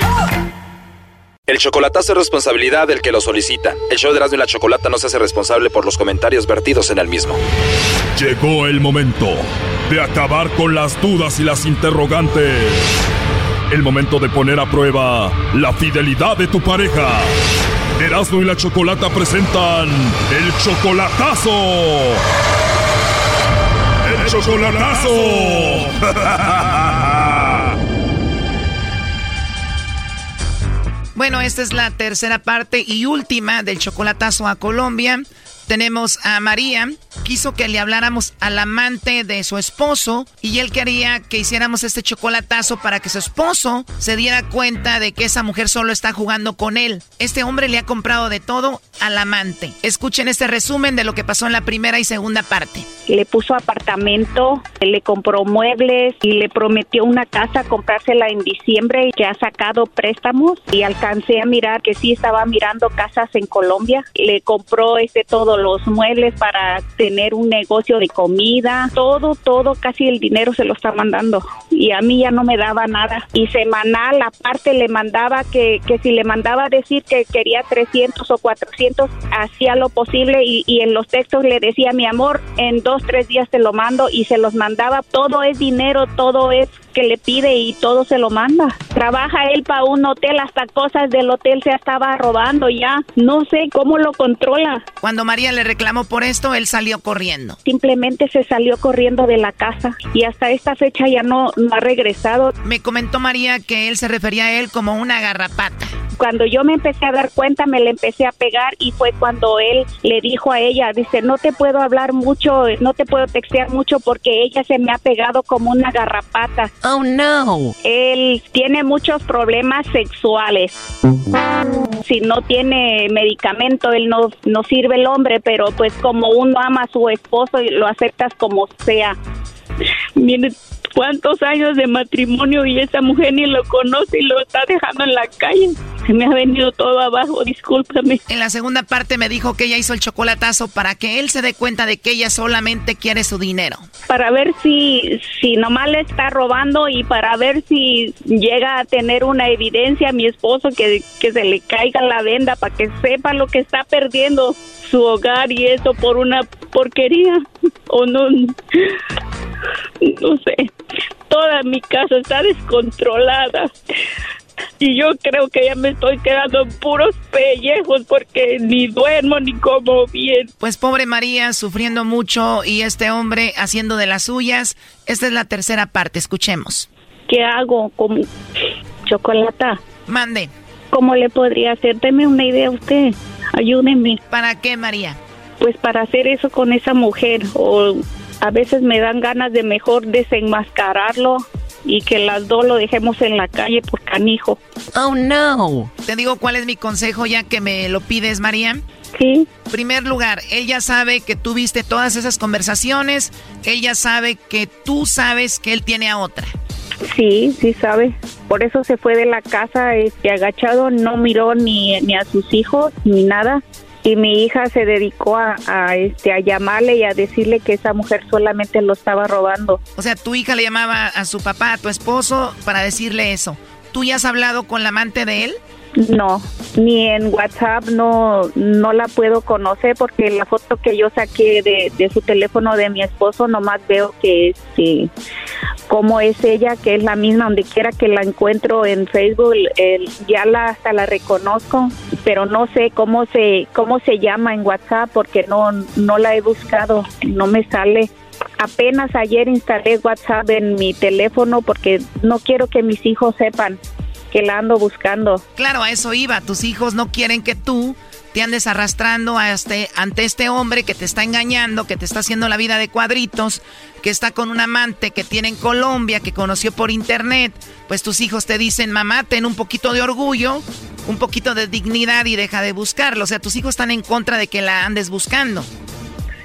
El chocolatazo es responsabilidad del que lo solicita. El show de Erasmo y la Chocolata no se hace responsable por los comentarios vertidos en el mismo. Llegó el momento de acabar con las dudas y las interrogantes. El momento de poner a prueba la fidelidad de tu pareja. Erasmo y la Chocolata presentan el chocolatazo. El chocolatazo. Bueno, esta es la tercera parte y última del chocolatazo a Colombia. Tenemos a María, quiso que le habláramos al amante de su esposo y él quería que hiciéramos este chocolatazo para que su esposo se diera cuenta de que esa mujer solo está jugando con él. Este hombre le ha comprado de todo al amante. Escuchen este resumen de lo que pasó en la primera y segunda parte. Le puso apartamento, le compró muebles y le prometió una casa comprársela en diciembre y que ha sacado préstamos y alcancé a mirar que sí estaba mirando casas en Colombia. Le compró este todo los muebles para tener un negocio de comida, todo, todo, casi el dinero se lo está mandando. Y a mí ya no me daba nada. Y semanal, aparte, le mandaba que, que si le mandaba a decir que quería 300 o 400, hacía lo posible y, y en los textos le decía, mi amor, en dos, tres días te lo mando y se los mandaba. Todo es dinero, todo es que le pide y todo se lo manda. Trabaja él para un hotel, hasta cosas del hotel se estaba robando ya. No sé cómo lo controla. Cuando María le reclamó por esto, él salió corriendo. Simplemente se salió corriendo de la casa y hasta esta fecha ya no, no ha regresado. Me comentó María que él se refería a él como una garrapata. Cuando yo me empecé a dar cuenta, me le empecé a pegar y fue cuando él le dijo a ella, dice, no te puedo hablar mucho, no te puedo textear mucho porque ella se me ha pegado como una garrapata. Oh, no. Él tiene muchos problemas sexuales. Si no tiene medicamento, él no, no sirve el hombre, pero pues como uno ama a su esposo y lo aceptas como sea. Cuántos años de matrimonio y esa mujer ni lo conoce y lo está dejando en la calle. Se me ha venido todo abajo, discúlpame. En la segunda parte me dijo que ella hizo el chocolatazo para que él se dé cuenta de que ella solamente quiere su dinero. Para ver si, si nomás le está robando y para ver si llega a tener una evidencia a mi esposo que, que se le caiga la venda para que sepa lo que está perdiendo su hogar y eso por una porquería o no no sé toda mi casa está descontrolada y yo creo que ya me estoy quedando en puros pellejos porque ni duermo ni como bien. Pues pobre María sufriendo mucho y este hombre haciendo de las suyas. Esta es la tercera parte, escuchemos. ¿Qué hago? Como chocolata. Mande. ¿Cómo le podría hacer? Deme una idea usted. Ayúdeme. ¿Para qué, María? Pues para hacer eso con esa mujer o a veces me dan ganas de mejor desenmascararlo y que las dos lo dejemos en la calle por canijo. Oh, no. Te digo cuál es mi consejo ya que me lo pides, María. Sí. Primer lugar, ella sabe que tú viste todas esas conversaciones. Ella sabe que tú sabes que él tiene a otra. Sí, sí sabe. Por eso se fue de la casa este, agachado, no miró ni, ni a sus hijos ni nada. Y mi hija se dedicó a, este, a llamarle y a decirle que esa mujer solamente lo estaba robando. O sea, tu hija le llamaba a su papá, a tu esposo, para decirle eso. ¿Tú ya has hablado con la amante de él? No, ni en WhatsApp no, no la puedo conocer porque la foto que yo saqué de, de su teléfono de mi esposo nomás veo que este, como es ella, que es la misma donde quiera que la encuentro en Facebook, ya la hasta la reconozco, pero no sé cómo se cómo se llama en WhatsApp porque no no la he buscado, no me sale. Apenas ayer instalé WhatsApp en mi teléfono porque no quiero que mis hijos sepan que la ando buscando. Claro, a eso iba. Tus hijos no quieren que tú te andes arrastrando este, ante este hombre que te está engañando, que te está haciendo la vida de cuadritos, que está con un amante que tiene en Colombia, que conoció por internet. Pues tus hijos te dicen, mamá, ten un poquito de orgullo, un poquito de dignidad y deja de buscarlo. O sea, tus hijos están en contra de que la andes buscando.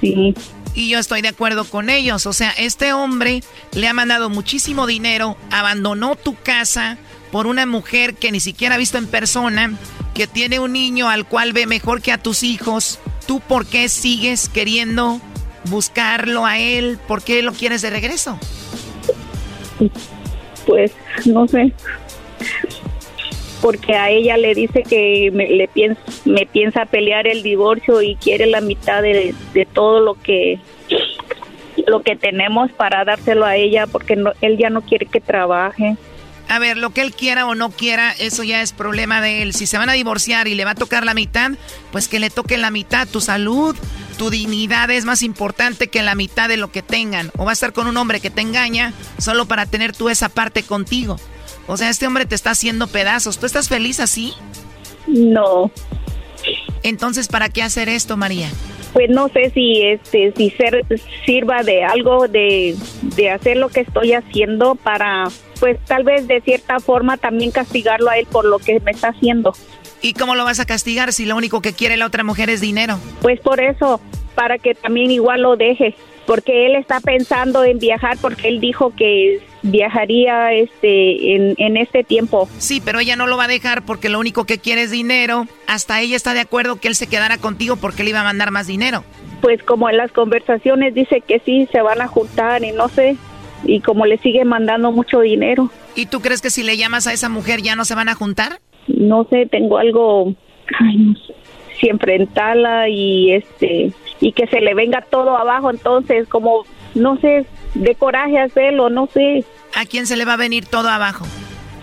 Sí. Y yo estoy de acuerdo con ellos. O sea, este hombre le ha mandado muchísimo dinero, abandonó tu casa por una mujer que ni siquiera ha visto en persona, que tiene un niño al cual ve mejor que a tus hijos. ¿Tú por qué sigues queriendo buscarlo a él? ¿Por qué lo quieres de regreso? Pues no sé. Porque a ella le dice que me, le piensa, pelear el divorcio y quiere la mitad de, de todo lo que lo que tenemos para dárselo a ella porque no, él ya no quiere que trabaje. A ver, lo que él quiera o no quiera, eso ya es problema de él. Si se van a divorciar y le va a tocar la mitad, pues que le toque la mitad. Tu salud, tu dignidad es más importante que la mitad de lo que tengan. O va a estar con un hombre que te engaña solo para tener tú esa parte contigo. O sea, este hombre te está haciendo pedazos. ¿Tú estás feliz así? No. Entonces, ¿para qué hacer esto, María? Pues no sé si este si ser, sirva de algo de, de hacer lo que estoy haciendo para pues tal vez de cierta forma también castigarlo a él por lo que me está haciendo. ¿Y cómo lo vas a castigar si lo único que quiere la otra mujer es dinero? Pues por eso, para que también igual lo deje, porque él está pensando en viajar porque él dijo que viajaría este en, en este tiempo. Sí, pero ella no lo va a dejar porque lo único que quiere es dinero. Hasta ella está de acuerdo que él se quedara contigo porque le iba a mandar más dinero. Pues como en las conversaciones dice que sí, se van a juntar y no sé, y como le sigue mandando mucho dinero. ¿Y tú crees que si le llamas a esa mujer ya no se van a juntar? No sé, tengo algo, ay, no sé, si enfrentarla y este y que se le venga todo abajo, entonces como no sé, de coraje hacerlo, no sé. ¿A quién se le va a venir todo abajo?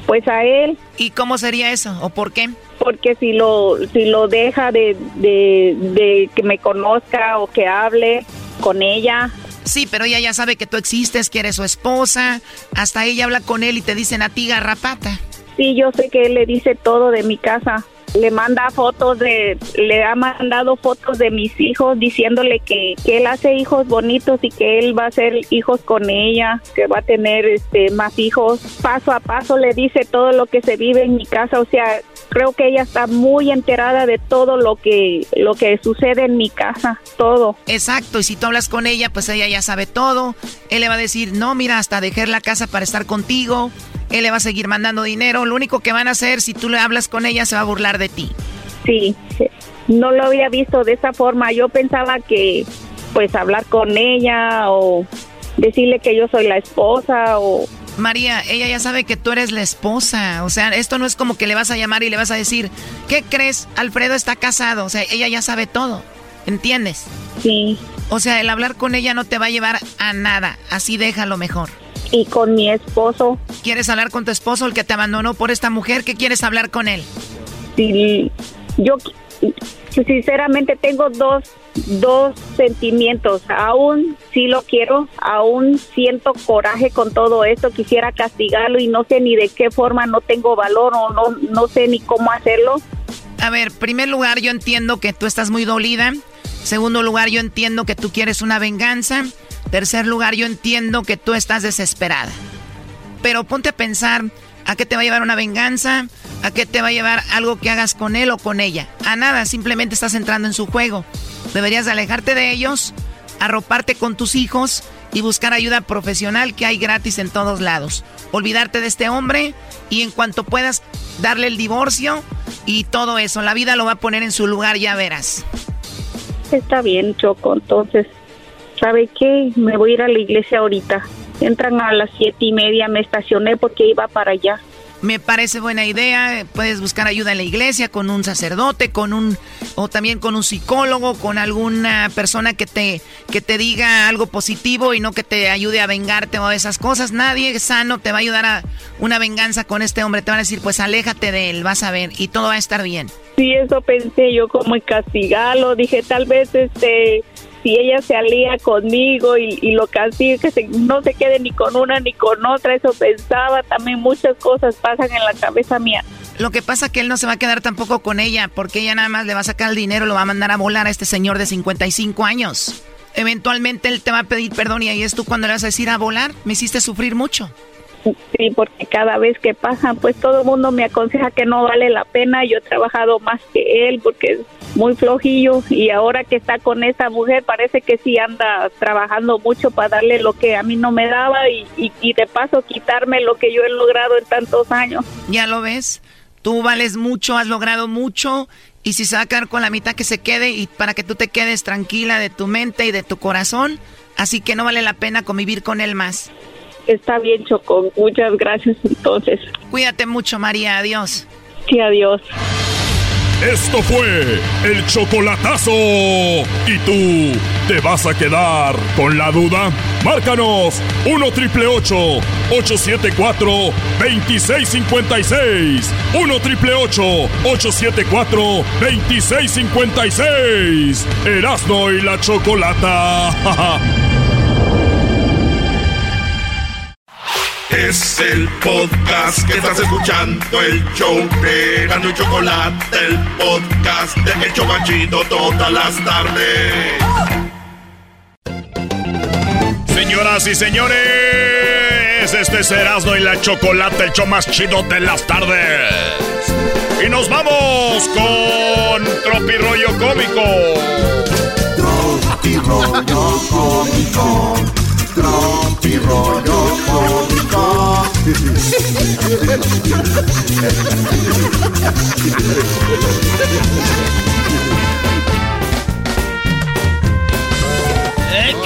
Pues a él. ¿Y cómo sería eso o por qué? Porque si lo si lo deja de, de, de que me conozca o que hable con ella, Sí, pero ella ya sabe que tú existes, que eres su esposa. Hasta ella habla con él y te dicen a ti garrapata. Sí, yo sé que él le dice todo de mi casa. Le manda fotos de, le ha mandado fotos de mis hijos diciéndole que, que él hace hijos bonitos y que él va a hacer hijos con ella, que va a tener este más hijos. Paso a paso le dice todo lo que se vive en mi casa, o sea, creo que ella está muy enterada de todo lo que lo que sucede en mi casa, todo. Exacto, y si tú hablas con ella, pues ella ya sabe todo. Él le va a decir, "No, mira, hasta dejé la casa para estar contigo." Él le va a seguir mandando dinero. Lo único que van a hacer si tú le hablas con ella se va a burlar de ti. Sí. No lo había visto de esa forma. Yo pensaba que pues hablar con ella o decirle que yo soy la esposa o María, ella ya sabe que tú eres la esposa. O sea, esto no es como que le vas a llamar y le vas a decir, ¿qué crees? Alfredo está casado. O sea, ella ya sabe todo. ¿Entiendes? Sí. O sea, el hablar con ella no te va a llevar a nada. Así déjalo mejor. Y con mi esposo. ¿Quieres hablar con tu esposo, el que te abandonó por esta mujer? ¿Qué quieres hablar con él? Sí, yo sinceramente tengo dos, dos sentimientos. Aún sí lo quiero, aún siento coraje con todo esto, quisiera castigarlo y no sé ni de qué forma, no tengo valor o no, no sé ni cómo hacerlo. A ver, primer lugar, yo entiendo que tú estás muy dolida. Segundo lugar, yo entiendo que tú quieres una venganza. Tercer lugar, yo entiendo que tú estás desesperada. Pero ponte a pensar, ¿a qué te va a llevar una venganza? ¿A qué te va a llevar algo que hagas con él o con ella? A nada, simplemente estás entrando en su juego. Deberías alejarte de ellos, arroparte con tus hijos y buscar ayuda profesional que hay gratis en todos lados. Olvidarte de este hombre y en cuanto puedas darle el divorcio y todo eso. La vida lo va a poner en su lugar, ya verás. Está bien, Choco. Entonces, ¿sabe qué? Me voy a ir a la iglesia ahorita. Entran a las siete y media, me estacioné porque iba para allá. Me parece buena idea. Puedes buscar ayuda en la iglesia con un sacerdote, con un o también con un psicólogo, con alguna persona que te que te diga algo positivo y no que te ayude a vengarte o esas cosas. Nadie sano te va a ayudar a una venganza con este hombre. Te van a decir, "Pues aléjate de él, vas a ver y todo va a estar bien." Sí, eso pensé yo como castigarlo. Dije, tal vez este si ella se alía conmigo y, y lo castiga, que se- no se quede ni con una ni con otra, eso pensaba, también muchas cosas pasan en la cabeza mía. Lo que pasa que él no se va a quedar tampoco con ella, porque ella nada más le va a sacar el dinero lo va a mandar a volar a este señor de 55 años. Eventualmente él te va a pedir perdón y ahí es tú cuando le vas a decir a volar, me hiciste sufrir mucho. Sí, porque cada vez que pasan, pues todo el mundo me aconseja que no vale la pena. Yo he trabajado más que él porque es muy flojillo y ahora que está con esa mujer parece que sí anda trabajando mucho para darle lo que a mí no me daba y, y, y de paso quitarme lo que yo he logrado en tantos años. ¿Ya lo ves? Tú vales mucho, has logrado mucho y si se va a quedar con la mitad que se quede y para que tú te quedes tranquila de tu mente y de tu corazón, así que no vale la pena convivir con él más. Está bien, Choco. Muchas gracias entonces. Cuídate mucho, María. Adiós. Sí, adiós. Esto fue el chocolatazo. ¿Y tú te vas a quedar con la duda? Márcanos 1 triple 874 2656. 1 triple 874 2656. Erasno y la chocolata. Es el podcast que estás escuchando, el show de y Chocolate, el podcast de El Chobachito todas las tardes. Señoras y señores, este es Erasmo y la Chocolate, el show más chido de las tardes. Y nos vamos con Tropirollo Cómico. Tropirollo Cómico. Tropirollo Cómico.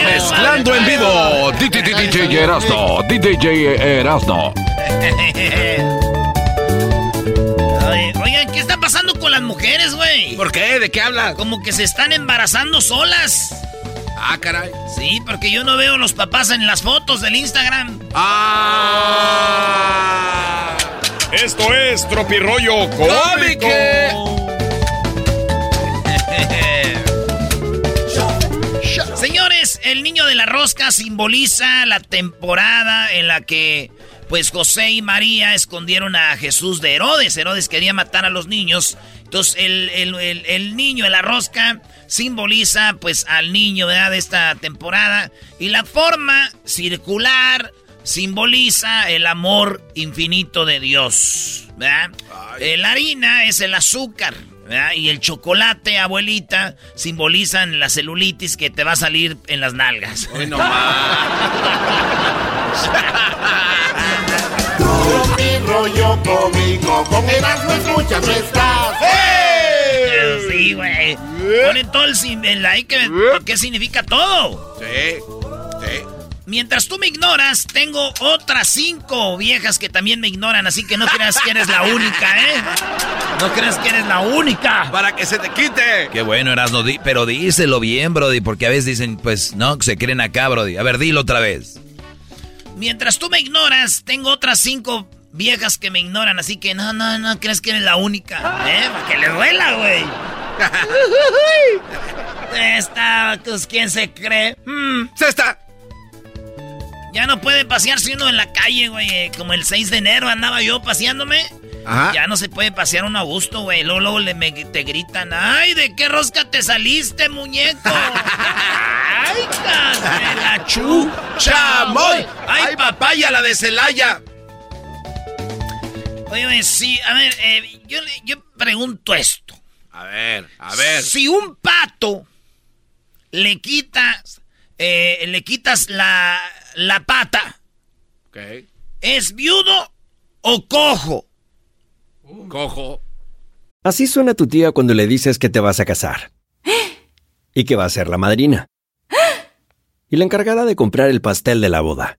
Mezclando en vivo, DJ Erasno, DJ Erasno. Oigan, ¿qué está pasando con las mujeres, güey? ¿Por qué? ¿De qué habla? Como que se están embarazando solas. Ah, caray. Sí, porque yo no veo los papás en las fotos del Instagram. Ah. Esto es Tropirollo Cómico. Señores, el niño de la rosca simboliza la temporada en la que pues José y María escondieron a Jesús de Herodes. Herodes quería matar a los niños. Entonces el, el- el- el niño la rosca simboliza pues al niño ¿verdad? de esta temporada. Y la forma circular simboliza el amor infinito de Dios. ¿verdad? Eh, La harina es el azúcar. ¿verdad? Y el chocolate, abuelita, simbolizan la celulitis que te va a salir en las nalgas. Hoy no Tropirollo Cómico. Con Erasmo escuchas no estás. Sí, güey. Ponen todo el, el ahí que qué significa todo. Sí, sí. Mientras tú me ignoras, tengo otras cinco viejas que también me ignoran, así que no creas que eres la única, ¿eh? No creas que eres la única. Para que se te quite. Qué bueno, Erasno, di- pero díselo bien, Brody, porque a veces dicen, pues, no, que se creen acá, Brody. A ver, dilo otra vez. Mientras tú me ignoras, tengo otras cinco viejas que me ignoran, así que no, no, no creas que eres la única, ¿eh? Para que le duela, güey. Esta, pues, ¿quién se cree? Mm. Se está. Ya no puede pasearse uno en la calle, güey. eh, Como el 6 de enero andaba yo paseándome. Ajá. Ya no se puede pasear uno a gusto, güey. Luego, luego le me- te gritan, ¡ay, de qué rosca te saliste, muñeco! ¡Ay, de la chu! ¡Chamoy! ¡Ay, papaya, la de Celaya! Oye, sí, a ver, eh, yo, le- yo pregunto esto. A ver, a ver. Si un pato le quitas, eh, le quitas la, la pata. ¿es viudo o cojo? Cojo. Así suena tu tía cuando le dices que te vas a casar. Y que va a ser la madrina. Y la encargada de comprar el pastel de la boda.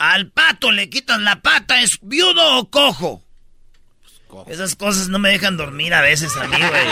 Al pato le quitan la pata, ¿es viudo o cojo? Esas cosas no me dejan dormir a veces a mí, güey.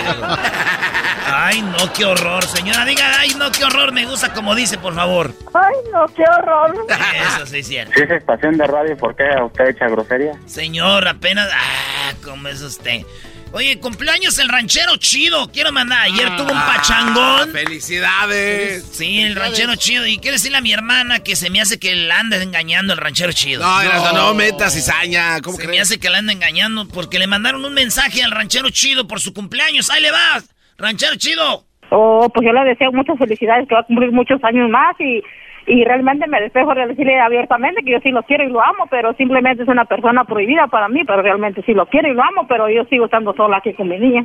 Ay, no, qué horror. Señora, diga, ay, no, qué horror. Me gusta como dice, por favor. Ay, no, qué horror. Eso sí es cierto. Si es estación de radio, ¿por qué usted echa grosería? Señor, apenas... Ah, ¿cómo es usted? Oye, cumpleaños el ranchero chido. Quiero mandar. Ayer tuvo un pachangón. ¡Felicidades! Sí, el ranchero chido. Y quiero decirle a mi hermana que se me hace que la anda engañando el ranchero chido. No, no, no metas cizaña. ¿Cómo se crees? me hace que la anda engañando porque le mandaron un mensaje al ranchero chido por su cumpleaños. ¡Ahí le vas! ¡Ranchero chido! Oh, pues yo le deseo muchas felicidades, que va a cumplir muchos años más y, y realmente me despejo de decirle abiertamente que yo sí lo quiero y lo amo, pero simplemente es una persona prohibida para mí, pero realmente sí lo quiero y lo amo, pero yo sigo estando sola aquí con mi niña.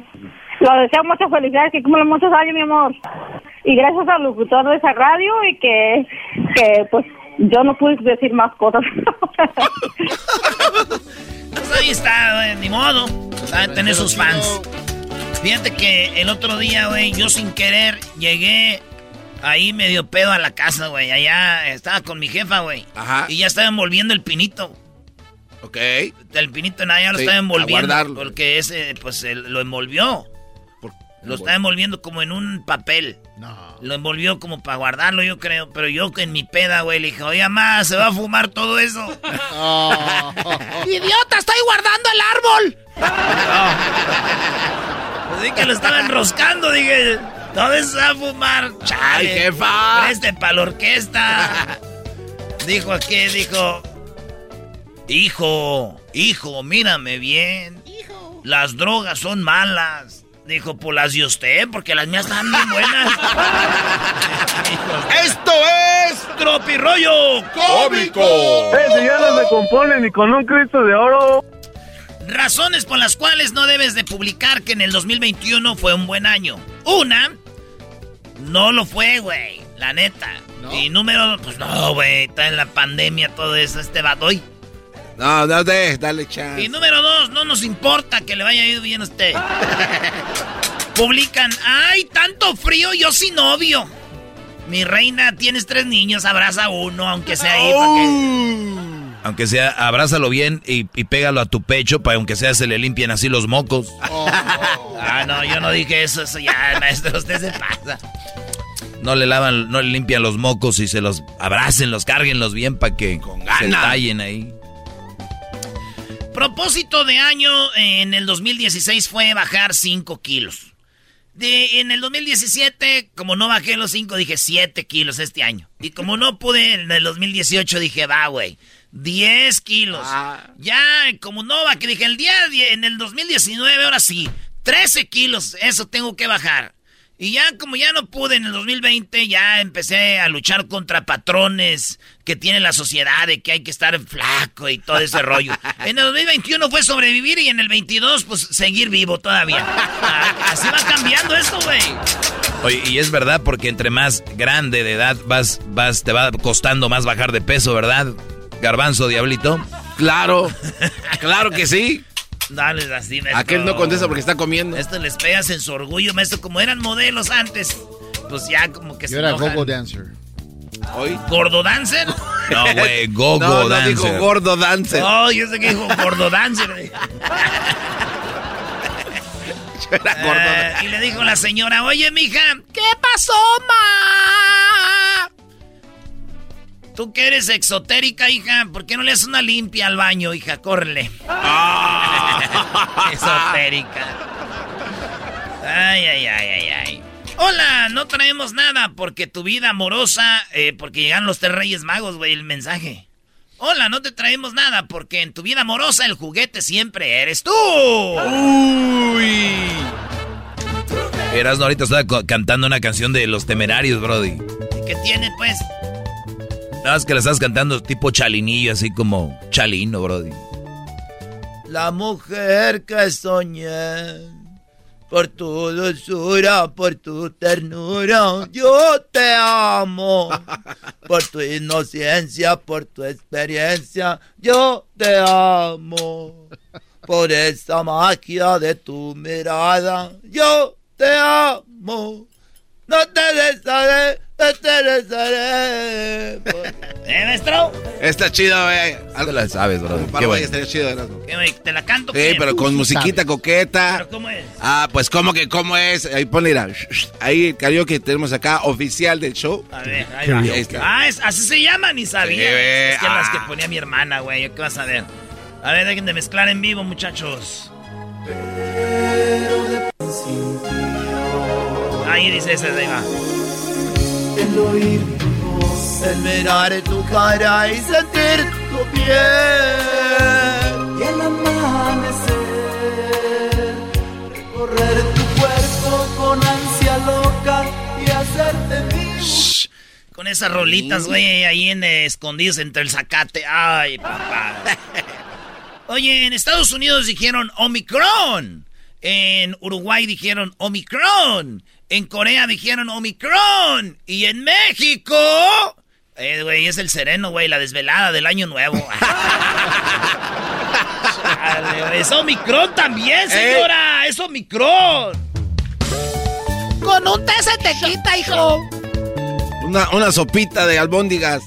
Lo deseo muchas felicidades, que cumpla muchos años, mi amor. Y gracias al locutor de esa radio y que, que pues yo no pude decir más cosas. Pues ahí está, güey, ni modo. Saben tener sus fans. Fíjate que el otro día, güey, yo sin querer llegué ahí medio pedo a la casa, güey. Allá estaba con mi jefa, güey. Ajá. Y ya estaba envolviendo el pinito. Ok. El pinito en allá lo Sí, estaba a envolviendo. guardarlo. Porque ese, pues, él lo envolvió. Lo estaba envolviendo como en un papel. No. Lo envolvió como para guardarlo, yo creo. Pero yo en mi peda, güey, le dije, oye, mamá, se va a fumar todo eso. ¡Idiota, estoy guardando el árbol! Así que lo estaba enroscando, dije, todo eso se va a fumar. Chale, ¡Ay, jefa! Preste para la orquesta. dijo aquí, dijo, hijo, hijo, mírame bien. Las drogas son malas. Dijo, pues las de usted, porque las mías están bien buenas. ¡Esto es Tropirollo Cómico! si ya no se compone ni con un Cristo de oro. Razones por las cuales no debes de publicar que en el 2021 fue un buen año. Una, no lo fue, güey. La neta. Y número, pues no, güey. Está en la pandemia todo eso, este badoy. No, no, de, dale chance. Y número dos, no nos importa que le vaya a ir bien a usted. Publican, ay, tanto frío, yo sin novio. Mi reina, tienes tres niños, abraza uno, aunque sea ahí. pa' que- Aunque sea, abrázalo bien y, y pégalo a tu pecho para aunque sea se le limpien así los mocos. Ah, no, yo no dije eso, eso ya, maestro, usted se pasa. No le lavan, no le limpian los mocos y se los abracen, los cárguenlos bien para que se gana. tallen ahí. Propósito de año en el 2016 fue bajar 5 kilos. De, en el 2017, como no bajé los 5, dije 7 kilos este año. Y como no pude en el 2018, dije, va, güey, 10 kilos. Ya, como no bajé, dije, el día, die- en el 2019, ahora sí, 13 kilos, eso tengo que bajar. Y ya como ya no pude en el 2020, ya empecé a luchar contra patrones que tiene la sociedad de que hay que estar flaco y todo ese rollo. En el 2021 fue sobrevivir y en el 22 pues seguir vivo todavía. Ah, Así va cambiando esto, güey. Oye, y es verdad porque entre más grande de edad vas, vas, te va costando más bajar de peso, ¿verdad? Garbanzo, diablito. Claro, claro que sí. Dale así, maestro. Aquel no contesta porque está comiendo. Esto les pegas en su orgullo, maestro. Como eran modelos antes, pues ya como que se Yo era enojan. gogo dancer. ¿Hoy? ¿Gordo dancer? No, güey, gogo No, no dancer. dijo gordo dancer. No, yo sé que dijo gordo dancer. güey. Eh, y le dijo la señora, oye, mija, ¿qué pasó, ma? Tú que eres exotérica, hija, ¿por qué no le haces una limpia al baño, hija? Córrele. Ah. exotérica. Ay, ay, ay, ay, ay. Hola, no traemos nada porque tu vida amorosa, eh, porque llegan los tres reyes magos, güey, el mensaje. Hola, no te traemos nada porque en tu vida amorosa el juguete siempre eres tú. Uy. Eras ahorita estaba cantando una canción de Los Temerarios, Brody. ¿Qué tiene, pues? Nada que la estás cantando tipo chalinillo, así como chalino, Brody. La mujer que soñé por tu dulzura, por tu ternura, yo te amo. Por tu inocencia, por tu experiencia, yo te amo. Por esa magia de tu mirada, yo te amo. No te desharé, no te desharé. ¿Eh, maestro? Está chido, güey. Algo la sabes, bro. Qué bueno. Estaría chido, ¿Qué, ¿Te la canto? Sí, pero con musiquita coqueta. ¿Pero cómo es? Ah, pues, ¿cómo que cómo es? Ahí ponle, mira. Ahí el karaoke que tenemos acá, oficial del show. A ver, ahí, ahí está. Ah, es, así se llama, ni sabía. es que las que ah. ponía mi hermana, güey. ¿Qué vas a ver? A ver, dejen de mezclar en vivo, muchachos. Pero de Ahí dice ese tema. El oír tu voz, el mirar tu cara y sentir tu piel. Y el amanecer, recorrer tu cuerpo con ansia loca y hacerte mío. Con esas rolitas, güey, ahí en, eh, escondidos entre el zacate. Ay, papá. Oye, en Estados Unidos dijeron Omicron. En Uruguay dijeron Omicron. En Corea dijeron Omicron. Y en México. Eh, güey, es el sereno, güey, la desvelada del año nuevo. es Omicron también, eh. señora. Es Omicron. Con un té se te quita, hijo. Una, una sopita de albóndigas.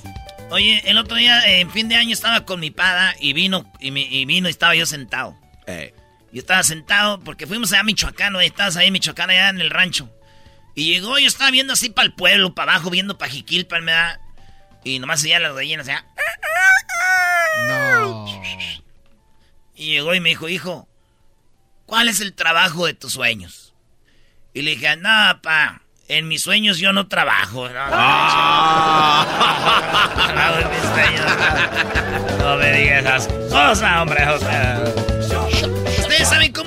Oye, el otro día, en fin de año, estaba con mi pada y vino, y, vino y estaba yo sentado. Eh. Yo estaba sentado porque fuimos allá a Michoacán, güey. Estabas ahí en Michoacán, allá en el rancho. Y llegó, yo estaba viendo así para el pueblo, para abajo, viendo para Jiquilpan, me da. Y nomás seguía las rellenas, sea. No. Y llegó y me dijo, hijo, ¿cuál es el trabajo de tus sueños? Y le dije, no, pa, en mis sueños yo no trabajo. No, no me digas esas cosas, hombre, ¿Ustedes saben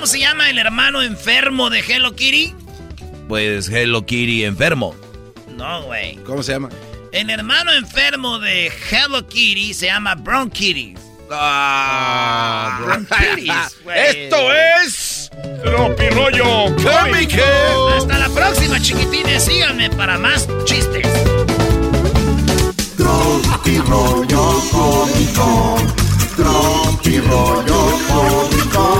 cómo se llama el hermano enfermo de Hello Kitty? pues Hello Kitty enfermo. No, güey. ¿Cómo se llama? El hermano enfermo de Hello Kitty se llama Bronchitis. Ah, Bronchitis, güey. Esto es Rollo Cómico. Hasta la próxima, chiquitines. Síganme para más chistes. Rollo Cómico. Rollo Cómico.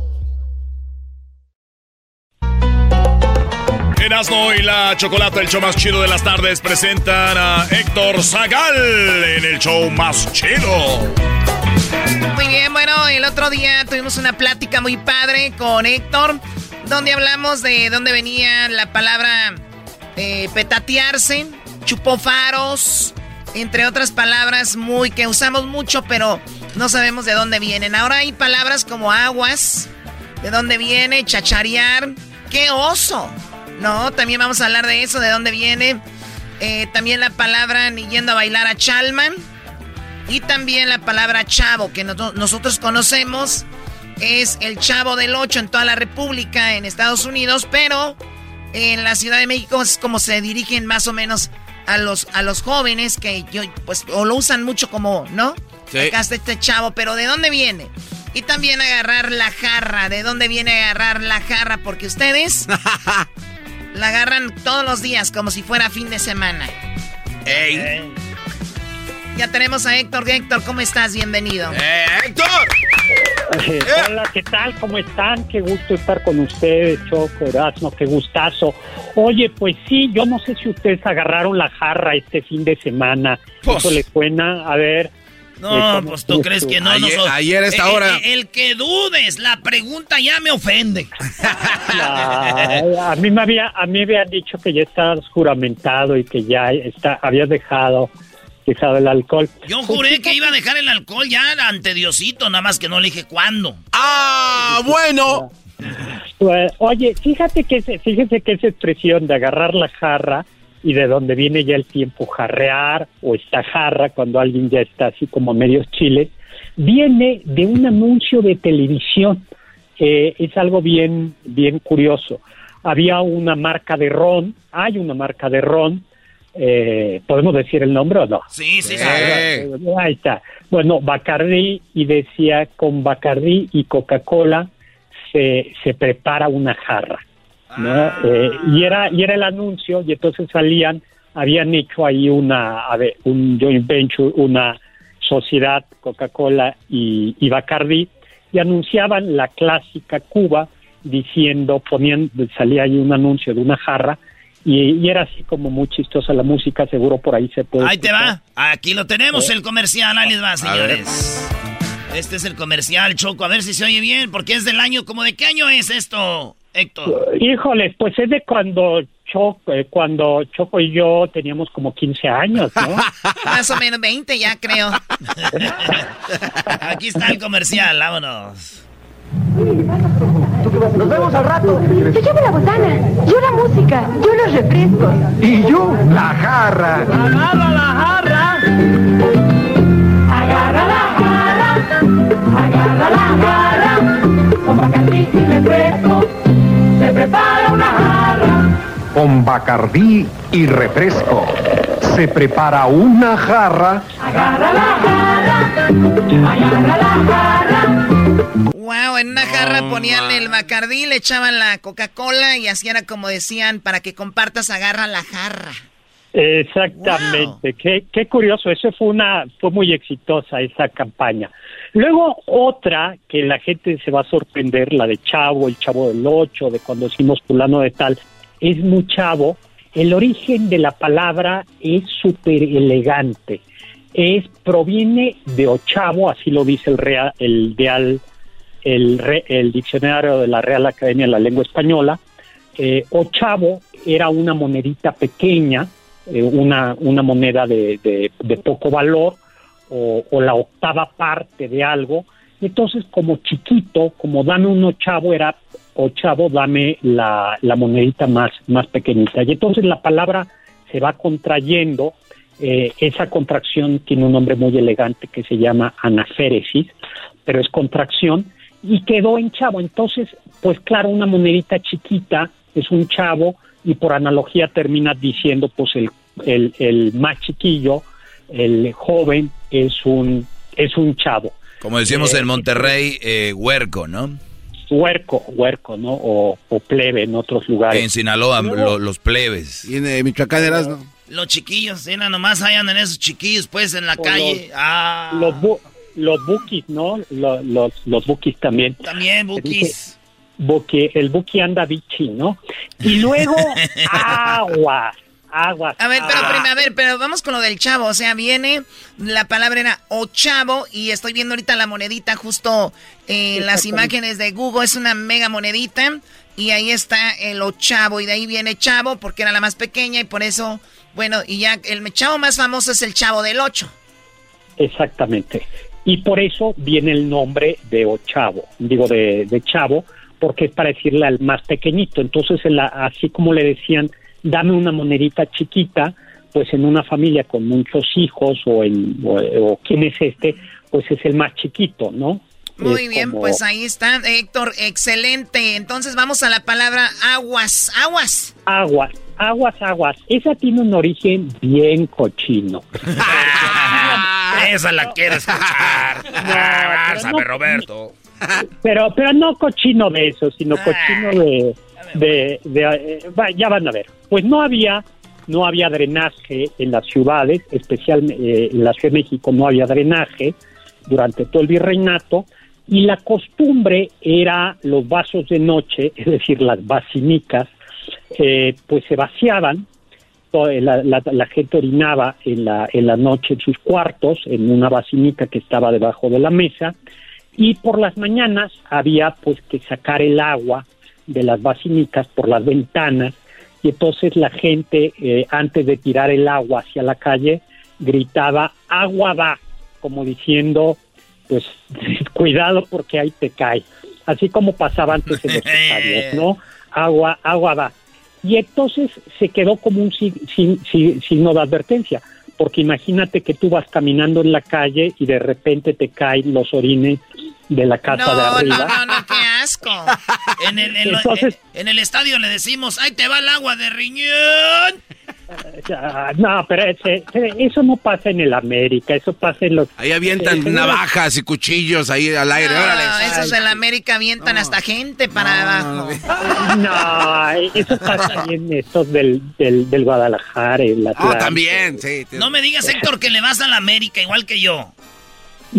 Erasmo y la Chocolata, el show más chido de las tardes, presentan a Héctor Zagal en el show más chido. Muy bien, bueno, el otro día tuvimos una plática muy padre con Héctor, donde hablamos de dónde venía la palabra eh, petatearse, chupofaros, entre otras palabras muy que usamos mucho, pero no sabemos de dónde vienen. Ahora hay palabras como aguas, de dónde viene, chacharear, qué oso. No, también vamos a hablar de eso, de dónde viene. Eh, también la palabra ni yendo a bailar a Chalman. Y también la palabra chavo, que nosotros conocemos. Es el chavo del 8 en toda la República, en Estados Unidos, pero en la Ciudad de México es como se dirigen más o menos a los, a los jóvenes que yo, pues, o lo usan mucho como, ¿no? Sí. Acá está este chavo, pero ¿de dónde viene? Y también agarrar la jarra. ¿De dónde viene agarrar la jarra? Porque ustedes la agarran todos los días como si fuera fin de semana. ¡Ey! Ya tenemos a Héctor. Héctor, ¿cómo estás? Bienvenido. ¡Eh, Héctor! Eh, hola, ¿qué tal? ¿Cómo están? Qué gusto estar con ustedes, Choco, Erasmo, qué gustazo. Oye, pues sí, yo no sé si ustedes agarraron la jarra este fin de semana. Pues. ¿Eso le suena? A ver. No, Eh, pues tú crees que no. Ayer- nosotros- ayer a esta Eh, hora- eh, el que dudes, la pregunta ya me ofende. A mí me había, a mí me habían dicho que ya estabas juramentado y que ya está, habías dejado, dejado el alcohol. Yo juré que iba a dejar el alcohol ya ante Diosito, nada más que no le dije cuándo. ¡Ah, bueno! Pues, oye, fíjate que ese- fíjese que esa expresión de agarrar la jarra y de donde viene ya el tiempo jarrear o esta jarra cuando alguien ya está así como a medios chiles, viene de un anuncio de televisión. Eh, es algo bien, bien curioso. Había una marca de ron, hay una marca de ron, eh, ¿podemos decir el nombre o no? Sí, sí, sí. Ah, Ahí está. Bueno, Bacardí y decía con Bacardí y Coca-Cola se, se prepara una jarra, ¿no? Eh, y era y era el anuncio y entonces salían, habían hecho ahí una, a ver, un joint venture, una sociedad Coca-Cola y, y Bacardí y anunciaban la clásica Cuba diciendo, ponían, salía ahí un anuncio de una jarra y, y era así como muy chistosa la música, seguro por ahí se puede Ahí te va. Aquí lo tenemos, el comercial. Ahí les va, señores. Este es el comercial, Choco. A ver si se oye bien, porque es del año. ¿Cómo de qué año es esto, Héctor? Híjoles, pues es de cuando Choco, eh, cuando Choco y yo teníamos como 15 años, ¿no? Más o menos 20 ya creo. Aquí está el comercial, vámonos. Nos vemos al rato. Yo llevo la botana, yo la música, yo los refrescos. Y yo, la jarra. Agarra la jarra. Agarra la jarra. Agarra la jarra. Con Bacardí y refresco. Prepara una jarra. Con Bacardí y refresco. Se prepara una jarra. Agarra la jarra. Agarra la jarra. Wow, en una jarra ponían el Bacardí, le echaban la Coca-Cola y así era como decían, para que compartas, agarra la jarra. Exactamente, qué, qué curioso, eso fue una, fue muy exitosa esa campaña. Luego otra que la gente se va a sorprender, la de Chavo, el Chavo del Ocho, de cuando decimos fulano de tal, es muy chavo. El origen de la palabra es súper elegante. Es, proviene de ochavo, así lo dice el real, el real, el, re- el diccionario de la Real Academia de la Lengua Española. Eh, ochavo era una monedita pequeña, eh, una, una moneda de, de- de poco valor o, o la octava parte de algo. Entonces, como chiquito, como dame un ochavo, era ochavo, dame la, la monedita más, más pequeñita. Y entonces la palabra se va contrayendo. eh, esa contracción tiene un nombre muy elegante que se llama anaféresis, pero es contracción y quedó en chavo. Entonces, pues claro, una monedita chiquita es un chavo y por analogía termina diciendo pues el, el, el más chiquillo, el joven es un es un chavo. Como decíamos Eh, en Monterrey, eh, huerco, ¿no? Huerco, huerco, ¿no? O, o plebe en otros lugares. En Sinaloa, lo- los plebes. Y en eh, Michoacán eras, ¿no? Los chiquillos, ¿sí? nomás ahí andan esos chiquillos, pues, en la O calle. los- ah, Los, bu- los ¿no? Los, los, los también. también, bukis. Buki, el buki anda bichi, ¿no? Y luego agua, agua. A ver, pero primero, a ver, pero vamos con lo del chavo. O sea, viene, la palabra era o chavo, y estoy viendo ahorita la monedita justo en las imágenes de Google, es una mega monedita, y ahí está el ochavo, y de ahí viene chavo, porque era la más pequeña, y por eso, bueno, y ya el chavo más famoso es el chavo del ocho. Exactamente. Y por eso viene el nombre de ochavo, digo de, de chavo, porque es para decirle al más pequeñito. Entonces, en la- así como le decían, dame una monedita chiquita, pues en una familia con muchos hijos o en o, o quién es este, pues es el más chiquito, ¿no? Muy Es bien, como- pues ahí está, Héctor, excelente. Entonces vamos a la palabra aguas, aguas. Aguas, aguas, aguas. Esa tiene un origen bien cochino. Esa la quiero escuchar. Ah, sabe Roberto. Pero, pero no cochino de eso, sino Ah. cochino de, de, de, eh, ya van a ver. Pues no había, no había drenaje en las ciudades, especialmente en la Ciudad de México no había drenaje durante todo el virreinato y la costumbre era los vasos de noche, es decir, las basinicas, eh, pues se vaciaban to- la, la- la gente orinaba en la, en la noche en sus cuartos, en una basinica que estaba debajo de la mesa, y por las mañanas había pues que sacar el agua de las basinicas por las ventanas, y entonces la gente, eh, antes de tirar el agua hacia la calle, gritaba, agua va, como diciendo, pues cuidado porque ahí te cae. Así como pasaba antes en los estadios, ¿no? Agua, agua va. Y entonces se quedó como un si- si- si- signo de advertencia, porque imagínate que tú vas caminando en la calle y de repente te caen los orines de la casa de arriba. no, no, no, qué asco. En el, en lo- Entonces- en el estadio le decimos, ahí te va el agua de riñón. Ah, No, pero ese- eso no pasa en el América, eso pasa en los... Ahí avientan Eh, navajas y cuchillos ahí al aire. No, órale. esos en la América avientan hasta gente para abajo. No, eso pasa ahí en estos del, del, del Guadalajara, el Ah, también, sí. No me digas, Héctor, que le vas a la América igual que yo.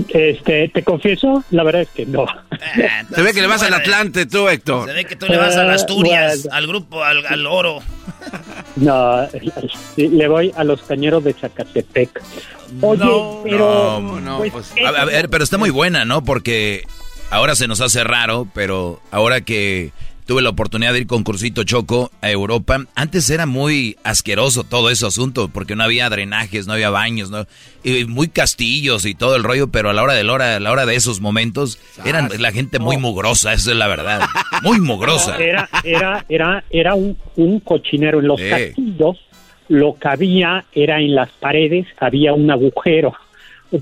Este, te confieso, la verdad es que no. Se ve que le vas al Atlante tú, Héctor. Se ve que tú le vas a las Eh, Asturias, bueno. al grupo, al, al oro. No, sí, le voy a los cañeros de Zacatepec. Oye, pero... No, pues, A, a ver, pero está muy buena, ¿no? Porque ahora se nos hace raro, pero ahora que tuve la oportunidad de ir con Cursito Choco a Europa, antes era muy asqueroso todo ese asunto, porque no había drenajes, no había baños, ¿no? Y muy castillos y todo el rollo, pero a la hora de la hora, a la hora de esos momentos, eran la gente muy mugrosa, esa es la verdad. Muy mugrosa. Era, era, era, era un, un cochinero. En los Sí. castillos lo que había era en las paredes, había un agujero.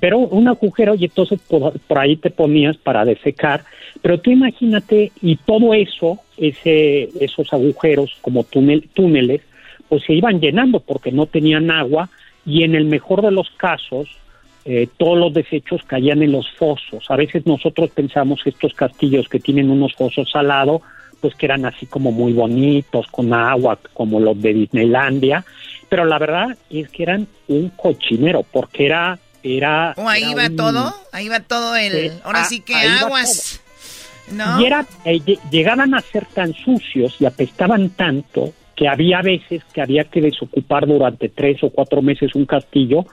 Pero un agujero y entonces por, por ahí te ponías para defecar. Pero tú imagínate, y todo eso, ese, esos agujeros como túnel, túneles, pues se iban llenando porque no tenían agua y en el mejor de los casos eh, todos los desechos caían en los fosos. A veces nosotros pensamos que estos castillos que tienen unos fosos al lado, pues que eran así como muy bonitos, con agua, como los de Disneylandia, pero la verdad es que eran un cochinero, porque era... era Oh, ahí era va un- todo, ahí va todo el... Sí, Ahora ah, sí que aguas. ¿No? Y era, eh, lle- llegaban a ser tan sucios y apestaban tanto que había veces que había que desocupar durante tres o cuatro meses un castillo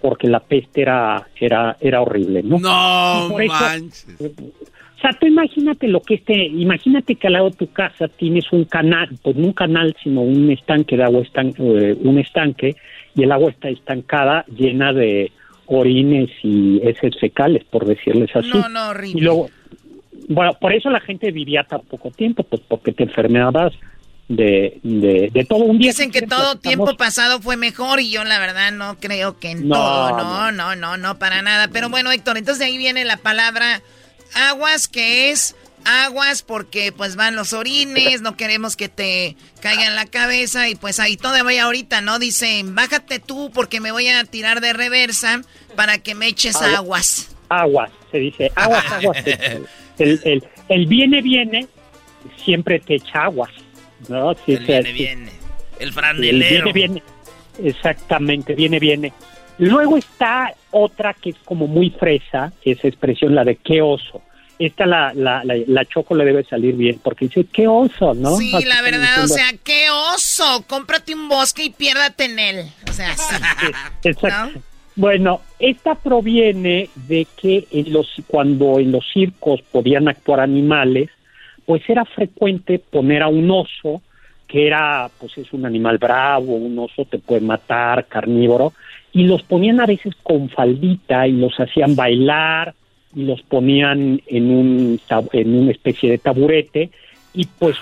porque la peste era era era horrible, ¿no? No eso-. O sea, tú imagínate lo que este, imagínate que al lado de tu casa tienes un canal, pues no un canal, sino un estanque de agua, estan- eh, un estanque, y el agua está estancada, llena de orines y heces fecales, por decirles así. No, no, horrible. Y luego, bueno, por eso la gente vivía tan poco tiempo, pues porque te enfermabas de, de, de todo un día. Dicen que todo tiempo pasado fue mejor y yo la verdad no creo que No, todo, no, no, no, no, para nada. Pero bueno, Héctor, entonces de ahí viene la palabra aguas, que es aguas porque pues van los orines, no queremos que te caiga en la cabeza y pues ahí todavía ahorita, ¿no? Dicen, bájate tú porque me voy a tirar de reversa para que me eches Agua. aguas. Aguas, se dice, aguas, aguas. el, el, el viene, viene, siempre te echa aguas. ¿no? Sí, El sí, viene, sí. viene. El El franelero. viene, viene. Exactamente, viene, viene. Luego está otra que es como muy fresa, esa expresión, la de qué oso. Esta la, la, la, la Choco le debe salir bien, porque dice, qué oso, ¿no? Sí, Así la verdad, o sea, qué oso, cómprate un bosque y piérdate en él. O sea, sí. Exacto. Bueno, esta proviene de que en los, cuando en los circos podían actuar animales, pues era frecuente poner a un oso, que era, pues es un animal bravo, un oso te puede matar, carnívoro, y los ponían a veces con faldita y los hacían bailar y los ponían en un en una especie de taburete y pues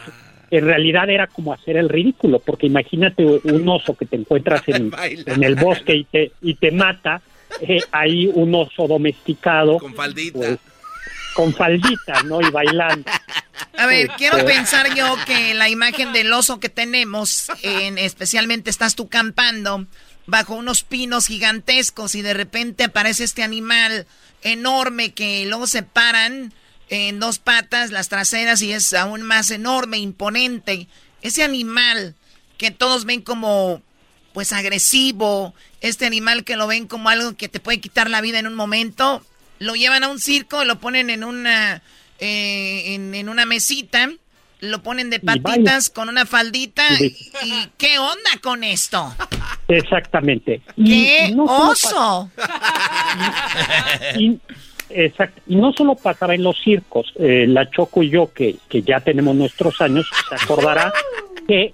en realidad era como hacer el ridículo porque imagínate un oso que te encuentras en, en el bosque y te y te mata eh, ahí un oso domesticado Con faldita. pues, con faldita, ¿no? Y bailando. A ver, quiero pensar yo que la imagen del oso que tenemos, en, especialmente estás tú campando bajo unos pinos gigantescos y de repente aparece este animal enorme que luego se paran en dos patas, las traseras, y es aún más enorme, imponente. Ese animal que todos ven como, pues, agresivo, este animal que lo ven como algo que te puede quitar la vida en un momento, lo llevan a un circo, lo ponen en una, eh, en, una mesita, lo ponen de patitas con una faldita. Y, qué onda con esto? Exactamente. ¡Qué oso! Exacto. Y no solo pasaba en los circos, eh, la Choco y yo, que, que ya tenemos nuestros años, se acordará que,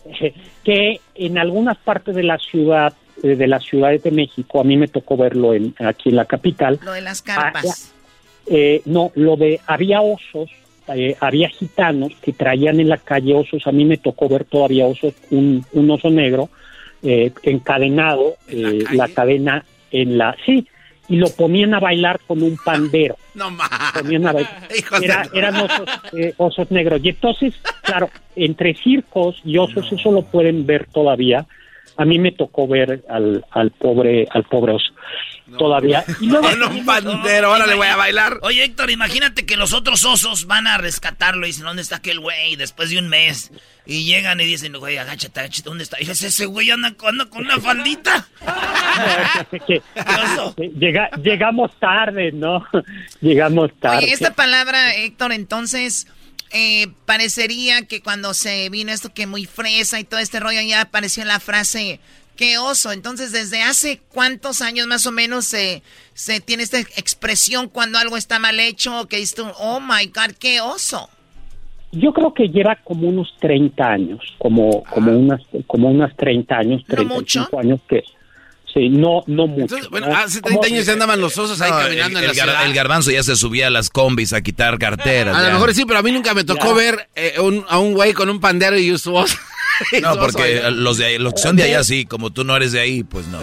que en algunas partes de la ciudad, eh, de las ciudades de México, a mí me tocó verlo en, aquí en la capital. Lo de las carpas. Eh, no, lo de, había osos, había gitanos que traían en la calle osos, a mí me tocó ver todavía osos, un, un oso negro encadenado, la, la cadena en la... Sí, y lo ponían a bailar con un pandero. No más. eran eh, osos, negros. Y entonces, claro, entre circos y osos, eso lo pueden ver todavía. A mí me tocó ver al, al pobre al pobre oso todavía. Y luego, con un pandero, ahora le voy a bailar. Oye, Héctor, imagínate que los otros osos van a rescatarlo y dicen, ¿dónde está aquel güey? Después de un mes. Y llegan y dicen, güey, agáchate, agáchate, ¿dónde está? Y dices, ese güey anda, con una faldita. Llega, llegamos tarde, ¿no? Llegamos tarde. Oye, esta palabra, Héctor, entonces... Eh, parecería que cuando se vino esto que muy fresa y todo este rollo ya apareció la frase qué oso. Entonces, ¿desde hace cuántos años más o menos se, se tiene esta expresión cuando algo está mal hecho? Que dices oh my God, qué oso. Yo creo que lleva como unos 30 años, como, como, unas, como unas 30 años, 35 años que... Sí, no, no mucho. bueno, hace 30 años se andaban los osos ahí caminando el, en la ciudad. El garbanzo ya se subía a las combis a quitar carteras. A lo mejor sí, pero a mí nunca me tocó ver eh, a un güey con un pandero y su. No, porque los, de, los que son de allá sí, como tú no eres de ahí, pues no.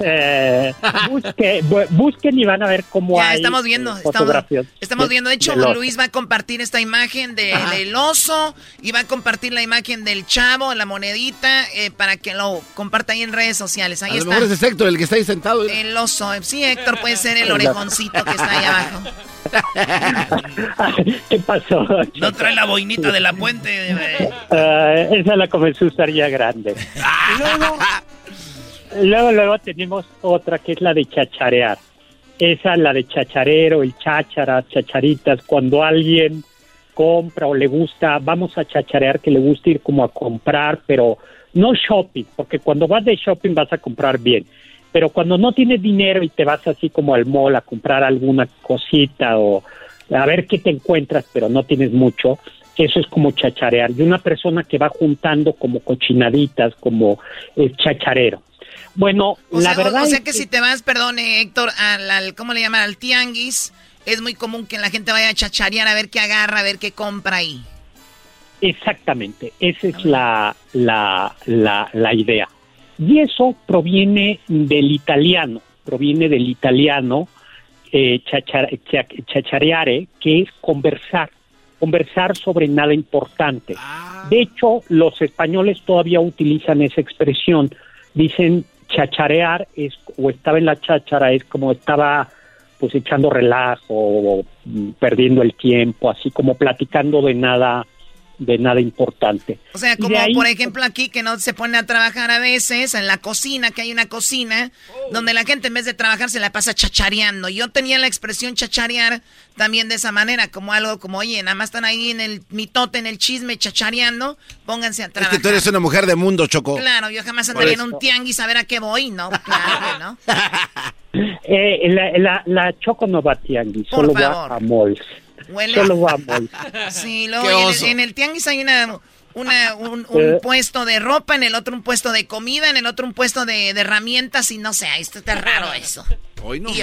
Eh, busquen y van a ver cómo ya, estamos viendo, estamos, viendo. De hecho, Luis va a compartir esta imagen del oso y va a compartir la imagen del chavo, la monedita, eh, para que lo comparta ahí en redes sociales. Ahí a está. Lo mejor es Héctor, el que está ahí sentado. El oso. Sí, Héctor puede ser el orejoncito que está ahí abajo. ¿Qué pasó? No trae la boinita de la puente. Uh, esa la comenzó a usar ya grande. luego, luego, tenemos otra que es la de chacharear. Esa, la de chacharero, el cháchara, chacharitas, cuando alguien compra o le gusta, vamos a chacharear que le gusta ir como a comprar, pero no shopping, porque cuando vas de shopping vas a comprar bien pero cuando no tienes dinero y te vas así como al mall a comprar alguna cosita o a ver qué te encuentras, pero no tienes mucho, eso es como chacharear. Y una persona que va juntando como cochinaditas, como el chacharero. Bueno, la verdad. O, sea que, si te vas, perdone, Héctor, al, ¿cómo le llaman? Al tianguis, es muy común que la gente vaya a chacharear a ver qué agarra, a ver qué compra ahí. Exactamente, esa es la, la, la, la idea. Y eso proviene del italiano, proviene del italiano eh, chachareare, que es conversar, conversar sobre nada importante. Ah. De hecho, los españoles todavía utilizan esa expresión. Dicen chacharear es, o estaba en la cháchara, es como estaba pues echando relajo o perdiendo el tiempo, así como platicando de nada de nada importante. O sea, como por ejemplo aquí que no se pone a trabajar a veces en la cocina, que hay una cocina donde la gente en vez de trabajar se la pasa chachareando. Yo tenía la expresión chacharear también de esa manera, como algo como, oye, nada más están ahí en el mitote, en el chisme, chachareando, pónganse a trabajar. Es que tú eres una mujer de mundo, Choco. Claro, yo jamás andaría en un tianguis a ver a qué voy, ¿no? Claro no. Eh, la, la, Choco no va a tianguis, solo va a malls. Solo vamos. Sí, luego en el, tianguis hay una, una un, eh. puesto de ropa, en el otro un puesto de comida, en el otro un puesto de, herramientas y no sé, esto está raro eso. Hoy no.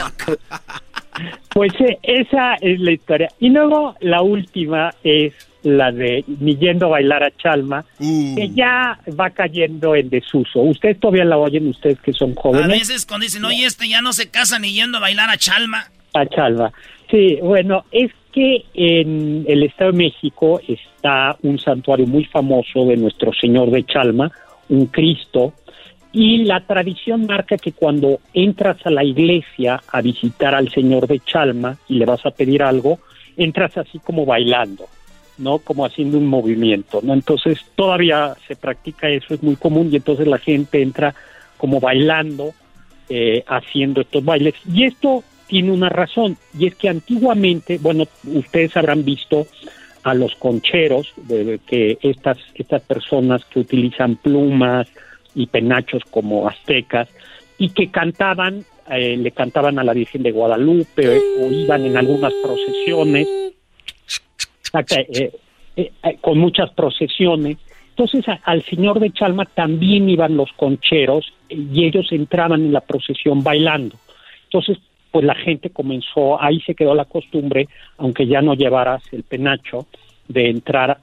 Pues eh, esa es la historia. Y luego la última es la de ni yendo a bailar a Chalma, uh. que ya va cayendo en desuso. Ustedes todavía la oyen, ustedes que son jóvenes. A veces cuando dicen, oye, este ya no se casa ni yendo a bailar a Chalma. A Chalma. Sí, bueno, es que en el Estado de México está un santuario muy famoso de nuestro Señor de Chalma, un Cristo, y la tradición marca que cuando entras a la iglesia a visitar al Señor de Chalma y le vas a pedir algo, entras así como bailando, ¿no? Como haciendo un movimiento, ¿no? Entonces todavía se practica eso, es muy común y entonces la gente entra como bailando, eh, haciendo estos bailes. Y esto tiene una razón, y es que antiguamente, bueno, ustedes habrán visto a los concheros, de, que estas, estas personas que utilizan plumas, y penachos como aztecas y que cantaban, eh, le cantaban a la Virgen de Guadalupe o iban en algunas procesiones, eh, eh, con muchas procesiones. Entonces al Señor de Chalma también iban los concheros y ellos entraban en la procesión bailando. Entonces, pues la gente comenzó, ahí se quedó la costumbre, aunque ya no llevaras el penacho, de entrar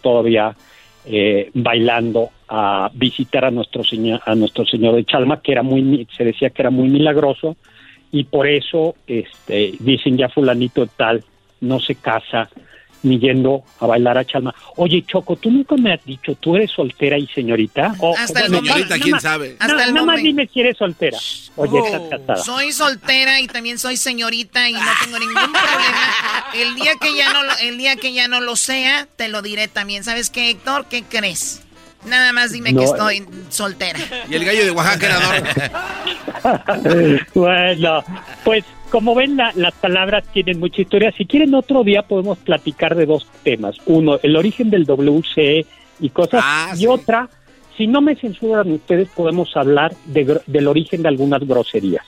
todavía eh, bailando a visitar a nuestro señor a nuestro señor de Chalma que era muy se decía que era muy milagroso y por eso este dicen ya fulanito tal no se casa ni yendo a bailar a Chalma. Oye, Choco, tú nunca me has dicho, ¿tú eres soltera y señorita? O, Hasta el señorita, quién sabe. Hasta nada más dime si eres soltera. Oye, oh. estás casada. Soy soltera y también soy señorita y no tengo ningún problema. El día que ya no lo, el día que ya no lo sea, te lo diré también. ¿Sabes qué, Héctor? ¿Qué crees? Nada más dime que estoy soltera. Y el gallo de Oaxaca era Bueno, pues como ven, las palabras tienen mucha historia. Si quieren, otro día podemos platicar de dos temas. Uno, el origen del WCE y cosas. Ah, y otra, si no me censuran ustedes, podemos hablar del origen de algunas groserías.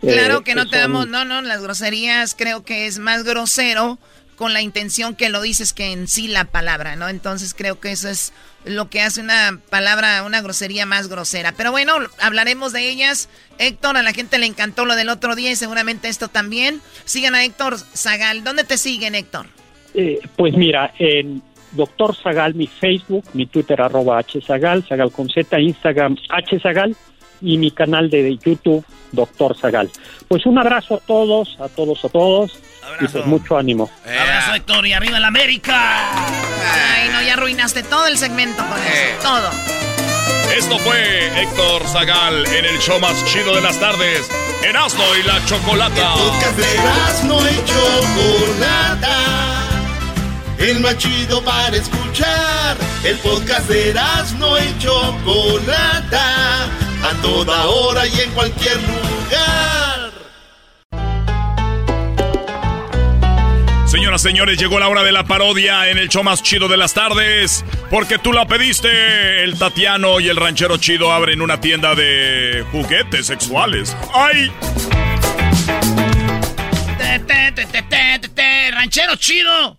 Claro eh, que no te damos, no, no, las groserías creo que es más grosero con la intención que lo dices que en sí la palabra, ¿no? Entonces creo que eso es lo que hace una palabra, una grosería más grosera. Pero bueno, hablaremos de ellas. Héctor, a la gente le encantó lo del otro día y seguramente esto también. Sigan a Héctor Zagal. ¿Dónde te siguen, Héctor? Eh, pues mira, en Doctor Zagal, mi Facebook, mi Twitter arroba H Zagal, con Z, Instagram H Zagal y mi canal de YouTube, Doctor Zagal. Pues un abrazo a todos, a todos, a todos. Y pues mucho ánimo. Eh. Abrazo, Héctor, y arriba la América. Ay, no, ya arruinaste todo el segmento con eso, eh. todo. Esto fue Héctor Zagal en el show más chido de las tardes, Erasmo y la Chocolata. El podcast de Erasmo y Chocolata, el más chido para escuchar. El podcast de Erasmo y Chocolata, a toda hora y en cualquier lugar. Señoras, señores, llegó la hora de la parodia en el show más chido de las tardes. Porque tú la pediste. El Tatiano y el ranchero chido abren una tienda de juguetes sexuales. ¡Ay! ranchero chido.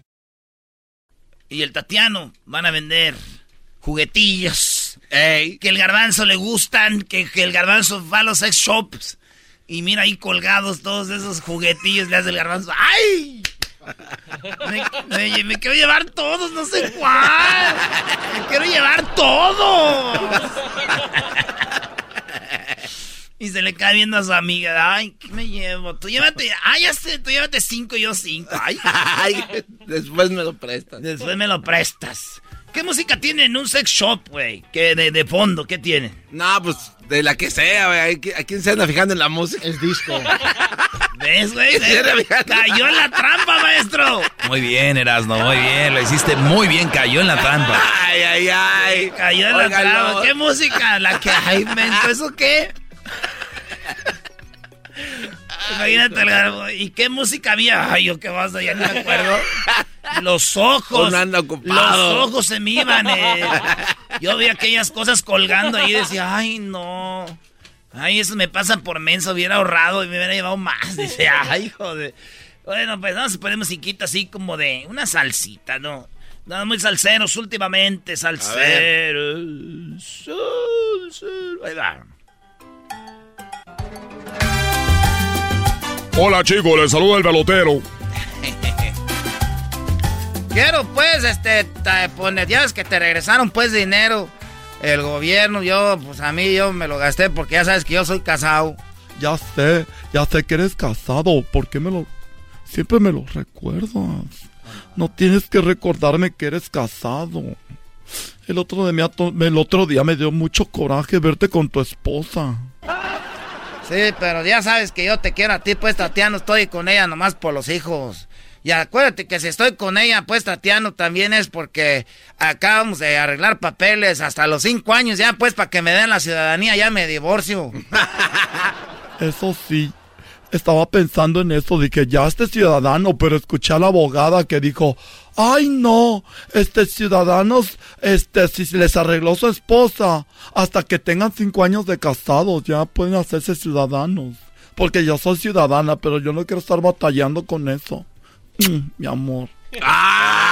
Y el Tatiano van a vender juguetillos. Que el garbanzo le gustan, que, el garbanzo va a los sex shops. Y mira ahí colgados todos esos juguetillos, le hace el garbanzo. ¡Ay! Me, me, quiero llevar todos, no sé cuál. Me quiero llevar todos. Y se le cae viendo a su amiga. Ay, ¿qué me llevo? Tú llévate. Ay, ya sé, tú llévate cinco y yo cinco. Ay. después me lo prestas. Después me lo prestas. ¿Qué música tiene en un sex shop, güey? ¿Qué de, de, fondo? ¿Qué tiene? No, pues de la que sea, güey. ¿A quién se anda fijando en la música? Es disco. ¿Ves, güey? Cayó en la trampa, maestro. Muy bien, Erasno, muy bien. Lo hiciste muy bien, cayó en la trampa. Ay, ay, ay. Cayó en la trampa. ¿Qué música? La que hay, mento. ¿Eso qué? Imagínate, ¿y qué música había? Ay, yo qué vas, ya no me acuerdo. Los ojos. Los ojos se me iban. Eh. Yo vi aquellas cosas colgando ahí y decía, ay, no. Ay, eso me pasa por menso, hubiera ahorrado y me hubiera llevado más. Dice, ay, joder. Bueno, pues vamos a poner musiquita así como de una salsita, ¿no? No, muy salseros últimamente, salseros. Ahí va. Hola chicos, les saluda el pelotero. Quiero pues, este, poner, ya ves que te regresaron pues dinero. El gobierno, yo, pues a mí yo me lo gasté porque ya sabes que yo soy casado. Ya sé, ya sé que eres casado. ¿Por qué me lo... Siempre me lo recuerdas? No tienes que recordarme que eres casado. El otro, de el otro día me dio mucho coraje verte con tu esposa. Sí, pero ya sabes que yo te quiero a ti, pues Tatiano, estoy con ella nomás por los hijos. Y acuérdate que si estoy con ella, pues Tatiano, también es porque acabamos de arreglar papeles hasta los cinco años ya, pues para que me den la ciudadanía, ya me divorcio. Eso sí, estaba pensando en eso, que ya este ciudadano, pero escuché a la abogada que dijo, ay no, este ciudadanos, este, si les arregló su esposa, hasta que tengan cinco años de casados, ya pueden hacerse ciudadanos. Porque yo soy ciudadana, pero yo no quiero estar batallando con eso. Mm, mi amor. ¡Ah!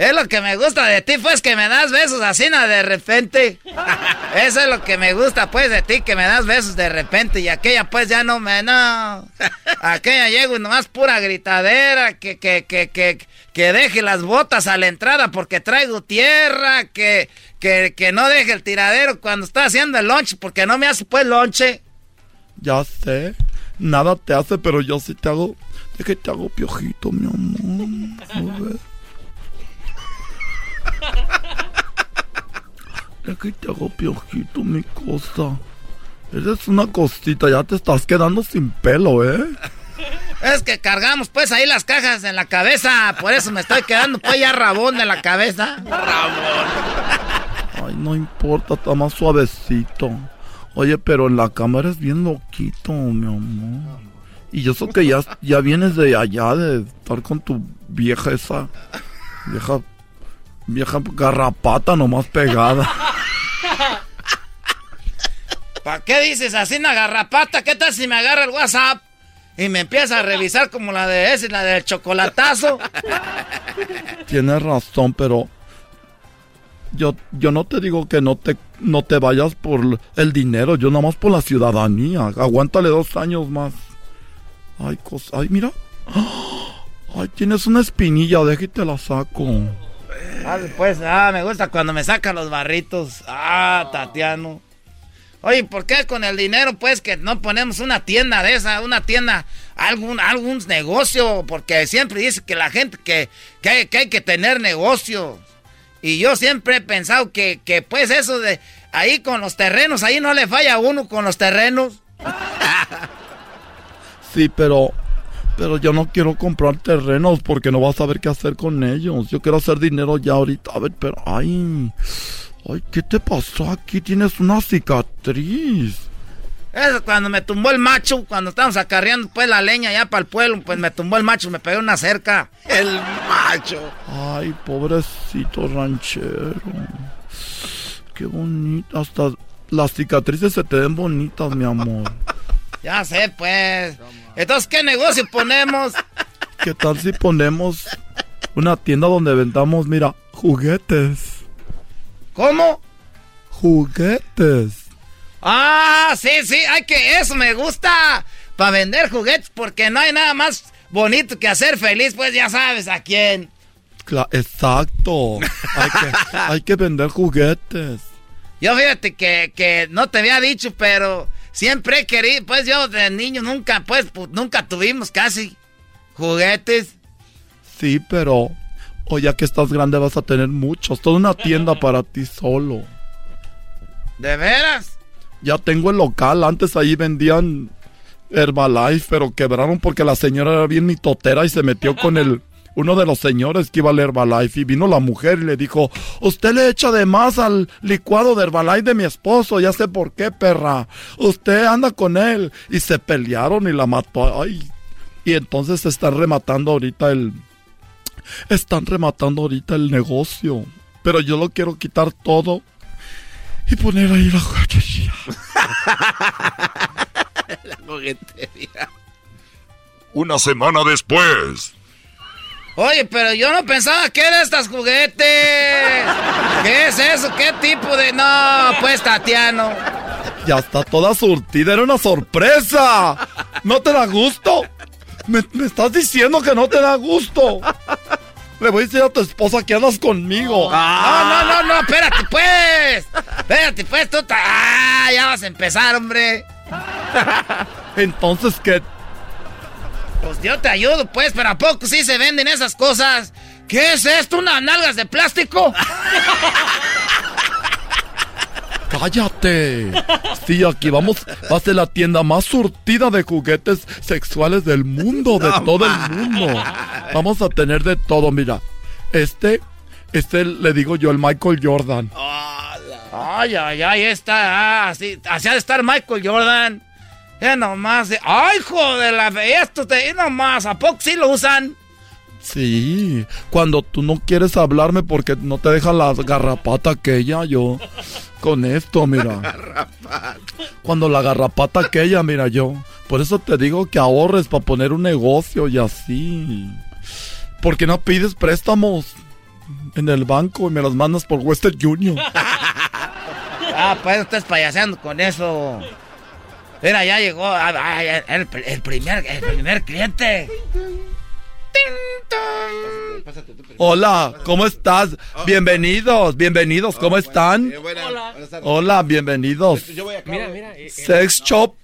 Es lo que me gusta de ti, pues, que me das besos así, ¿no? De repente. Eso es lo que me gusta, pues, de ti, que me das besos de repente. Y aquella, pues, ya no me... No. Aquella llego y nomás pura gritadera, que, que, que, que, que deje las botas a la entrada porque traigo tierra, que, que, que no deje el tiradero cuando está haciendo el lunch porque no me hace, pues, lonche. Ya sé. Nada te hace, pero yo sí te hago es que te hago piojito, mi amor. Es que te hago piojito, mi cosa. Eres una cosita, ya te estás quedando sin pelo, ¿eh? Es que cargamos pues ahí las cajas en la cabeza, por eso me estoy quedando pues ya rabón de la cabeza. Rabón. Ay, no importa, está más suavecito. Oye, pero en la cámara es bien loquito, mi amor. Y yo sé que ya, ya vienes de allá, de estar con tu vieja esa. Vieja. Vieja garrapata nomás pegada. ¿Para qué dices así una garrapata? ¿Qué tal si me agarra el WhatsApp? Y me empieza a revisar como la de ese, la del chocolatazo. Tienes razón, pero yo, yo no te digo que no te, no te vayas por el dinero, yo nada más por la ciudadanía. Aguántale dos años más. Ay, cosa. Ay, mira. Ay, tienes una espinilla, déjate la saco. Ah, pues, ah, me gusta cuando me sacan los barritos. Ah, Tatiano. Oye, ¿por qué con el dinero, pues, que no ponemos una tienda de esa, una tienda, algún, algún negocio? Porque siempre dice que la gente que, que, hay, que tener negocio. Y yo siempre he pensado que, que, pues, eso de ahí con los terrenos, ahí no le falla a uno con los terrenos. Sí, pero pero yo no quiero comprar terrenos porque no vas a saber qué hacer con ellos. Yo quiero hacer dinero ya ahorita. A ver, pero ay, ay, ¿qué te pasó aquí? Tienes una cicatriz. Eso cuando me tumbó el macho, cuando estábamos acarreando pues la leña ya para el pueblo, pues me tumbó el macho, me pegó una cerca. El macho. Ay, pobrecito ranchero. Qué bonito. Hasta las cicatrices se te ven bonitas, mi amor. Ya sé, pues. Entonces, ¿qué negocio ponemos? ¿Qué tal si ponemos una tienda donde vendamos, mira, juguetes? ¿Cómo? Juguetes. Ah, sí, sí, hay que, eso me gusta. Para vender juguetes, porque no hay nada más bonito que hacer feliz, pues ya sabes a quién. exacto. Hay que, hay que vender juguetes. Yo fíjate que, que no te había dicho, pero Siempre he querido, pues yo de niño nunca, pues, nunca tuvimos casi juguetes. Sí, pero o ya que estás grande vas a tener muchos. Toda una tienda para ti solo. ¿De veras? Ya tengo el local. Antes ahí vendían Herbalife, pero quebraron porque la señora era bien mitotera y se metió con el uno de los señores que iba al Herbalife y vino la mujer y le dijo, usted le echa de más al licuado de Herbalife de mi esposo, ya sé por qué, perra. Usted anda con él. Y se pelearon y la mató. Ay. Y entonces se están rematando ahorita el... Están rematando ahorita el negocio. Pero yo lo quiero quitar todo y poner ahí la juguetería. la juguetería. Una semana después. Oye, pero yo no pensaba que eran estas juguetes. ¿Qué es eso? ¿Qué tipo de.? No, pues Tatiano. Ya está toda surtida, era una sorpresa. ¿No te da gusto? Me, me estás diciendo que no te da gusto. Le voy a decir a tu esposa que andas conmigo. Ah, no, no, no, espérate, pues. Espérate, pues, tú. Ah, ya vas a empezar, hombre. Entonces, ¿qué? Pues yo te ayudo, pues, pero ¿a poco sí se venden esas cosas? ¿Qué es esto? ¿Unas nalgas de plástico? ¡Cállate! Sí, aquí vamos. Va a ser la tienda más surtida de juguetes sexuales del mundo, de todo el mundo. Vamos a tener de todo, mira. Este, este le digo yo, el Michael Jordan. Ay, ay, ay, está. Ah, así, así ha de estar Michael Jordan. Ya nomás. Ay, joder, la esto te. nomás. ¿A poco sí lo usan? Sí, cuando tú no quieres hablarme porque no te deja la garrapata aquella, yo con esto, mira. Cuando la garrapata aquella, mira yo. Por eso te digo que ahorres para poner un negocio y así. ¿Por qué no pides préstamos en el banco y me los mandas por Western Union? Ah, pues estás payaseando con eso. Mira, ya llegó ah, ah, el, el primer, el primer cliente. Hola, ¿cómo estás? Bienvenidos, bienvenidos, ¿cómo están? Hola, bienvenidos. Mira, mira. eh, eh, Sex shop,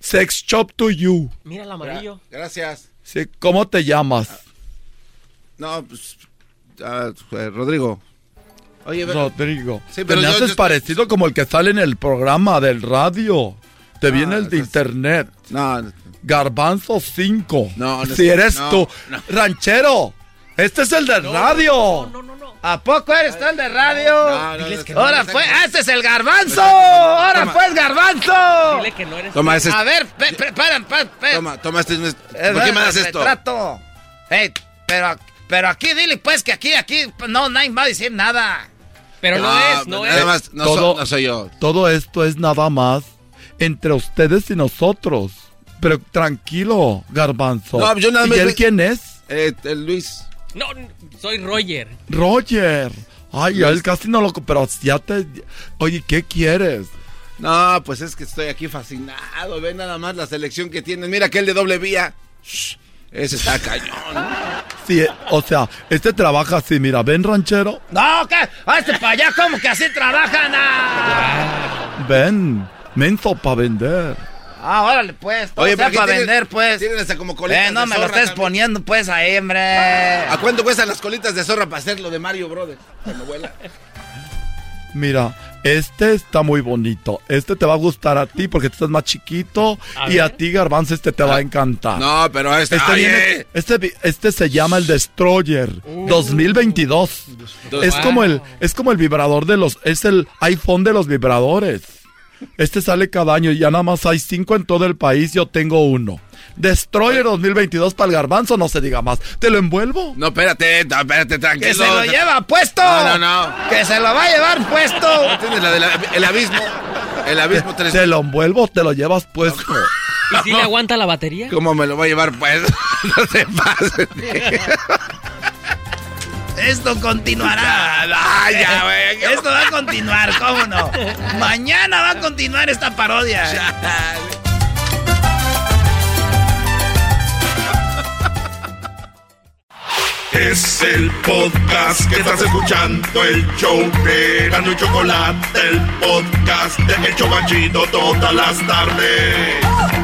sex shop to you. Mira el amarillo. Gracias. Sí, ¿Cómo te llamas? No, pues. ah, eh, Rodrigo. Oye, pero- Rodrigo. Sí, pero Te me haces yo- parecido como el que sale en el programa del radio. Te viene el de internet. No. Garbanzo 5. No, no Si es- eres no, tú. no. Ranchero. Este es el del radio. ¿A poco eres tú el de radio? No, no, no, Ahora no, fue, no. ah, este es el garbanzo. Ahora el garbanzo. Dile que no eres. Toma, ese es- A ver, pe- pe- para, pa- pe- Toma, toma este. ¿Por qué me das esto? retrato. Ey, pero, pero aquí dile pues que aquí, aquí, no, nadie va a decir nada. Pero no, No, es, no nada es. más, no, Todo- no soy yo. Todo esto es nada más entre ustedes y nosotros. Pero tranquilo, Garbanzo. No, yo nada ¿Y él quién es? Eh, el Luis. No, soy Roger. Roger. Ay, a él casi no lo... Pero ya te... Oye, ¿qué quieres? No, pues es que estoy aquí fascinado. Ve nada más la selección que tienen. Mira aquel de doble vía. Shh, ese está cañón. Sí, o sea, este trabaja así, mira, ven ranchero, No, ¿qué? A este para allá, como que así trabajan. Ah, ven, menso para vender. ah órale pues, todo Oye, sea pero ¿qué para vender pues. Tienen hasta como colitas Eh, no de me lo estés también. poniendo pues ahí, hombre. ¿A cuánto cuestan las colitas de zorra para hacer lo de Mario Brothers? Cuando vuela. Mira, este está muy bonito. Este te va a gustar a ti porque tú estás más chiquito A y a ti, Garbanzo, este te va a encantar. No, pero este. Este, Ay, viene- eh. este, vi- este se llama el Destroyer 2022. Dos- Es como el es como el vibrador de los es el iPhone de los vibradores. Este sale cada año y ya nada más hay cinco en todo el país. Yo tengo uno. Destroyer 2022 para el garbanzo, no se diga más. ¿Te lo envuelvo? No, espérate, espérate, tranquilo. Que se lo lleva puesto. No, no, no. Que se lo va a llevar puesto. Tienes la del el abismo. El abismo tres. ¿Te lo envuelvo te lo llevas puesto? ¿Y si le aguanta la batería? ¿Cómo me lo va a llevar, pues? No se pase. Esto continuará. Güey. Esto va a continuar, ¿cómo no? Mañana va a continuar esta parodia. Es el podcast que estás escuchando, el show de Gano y Chocolate, el podcast de El Chobachito todas las tardes.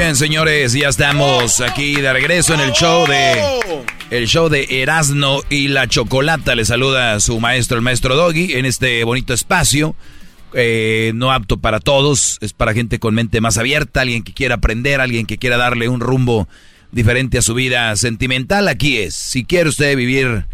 bien, señores, ya estamos aquí de regreso en el show de el show de y la Chocolata. Le saluda a su maestro, el maestro Doggy, en este bonito espacio. Eh, no apto para todos, es para gente con mente más abierta, alguien que quiera aprender, alguien que quiera darle un rumbo diferente a su vida sentimental. Aquí es. Si quiere usted vivir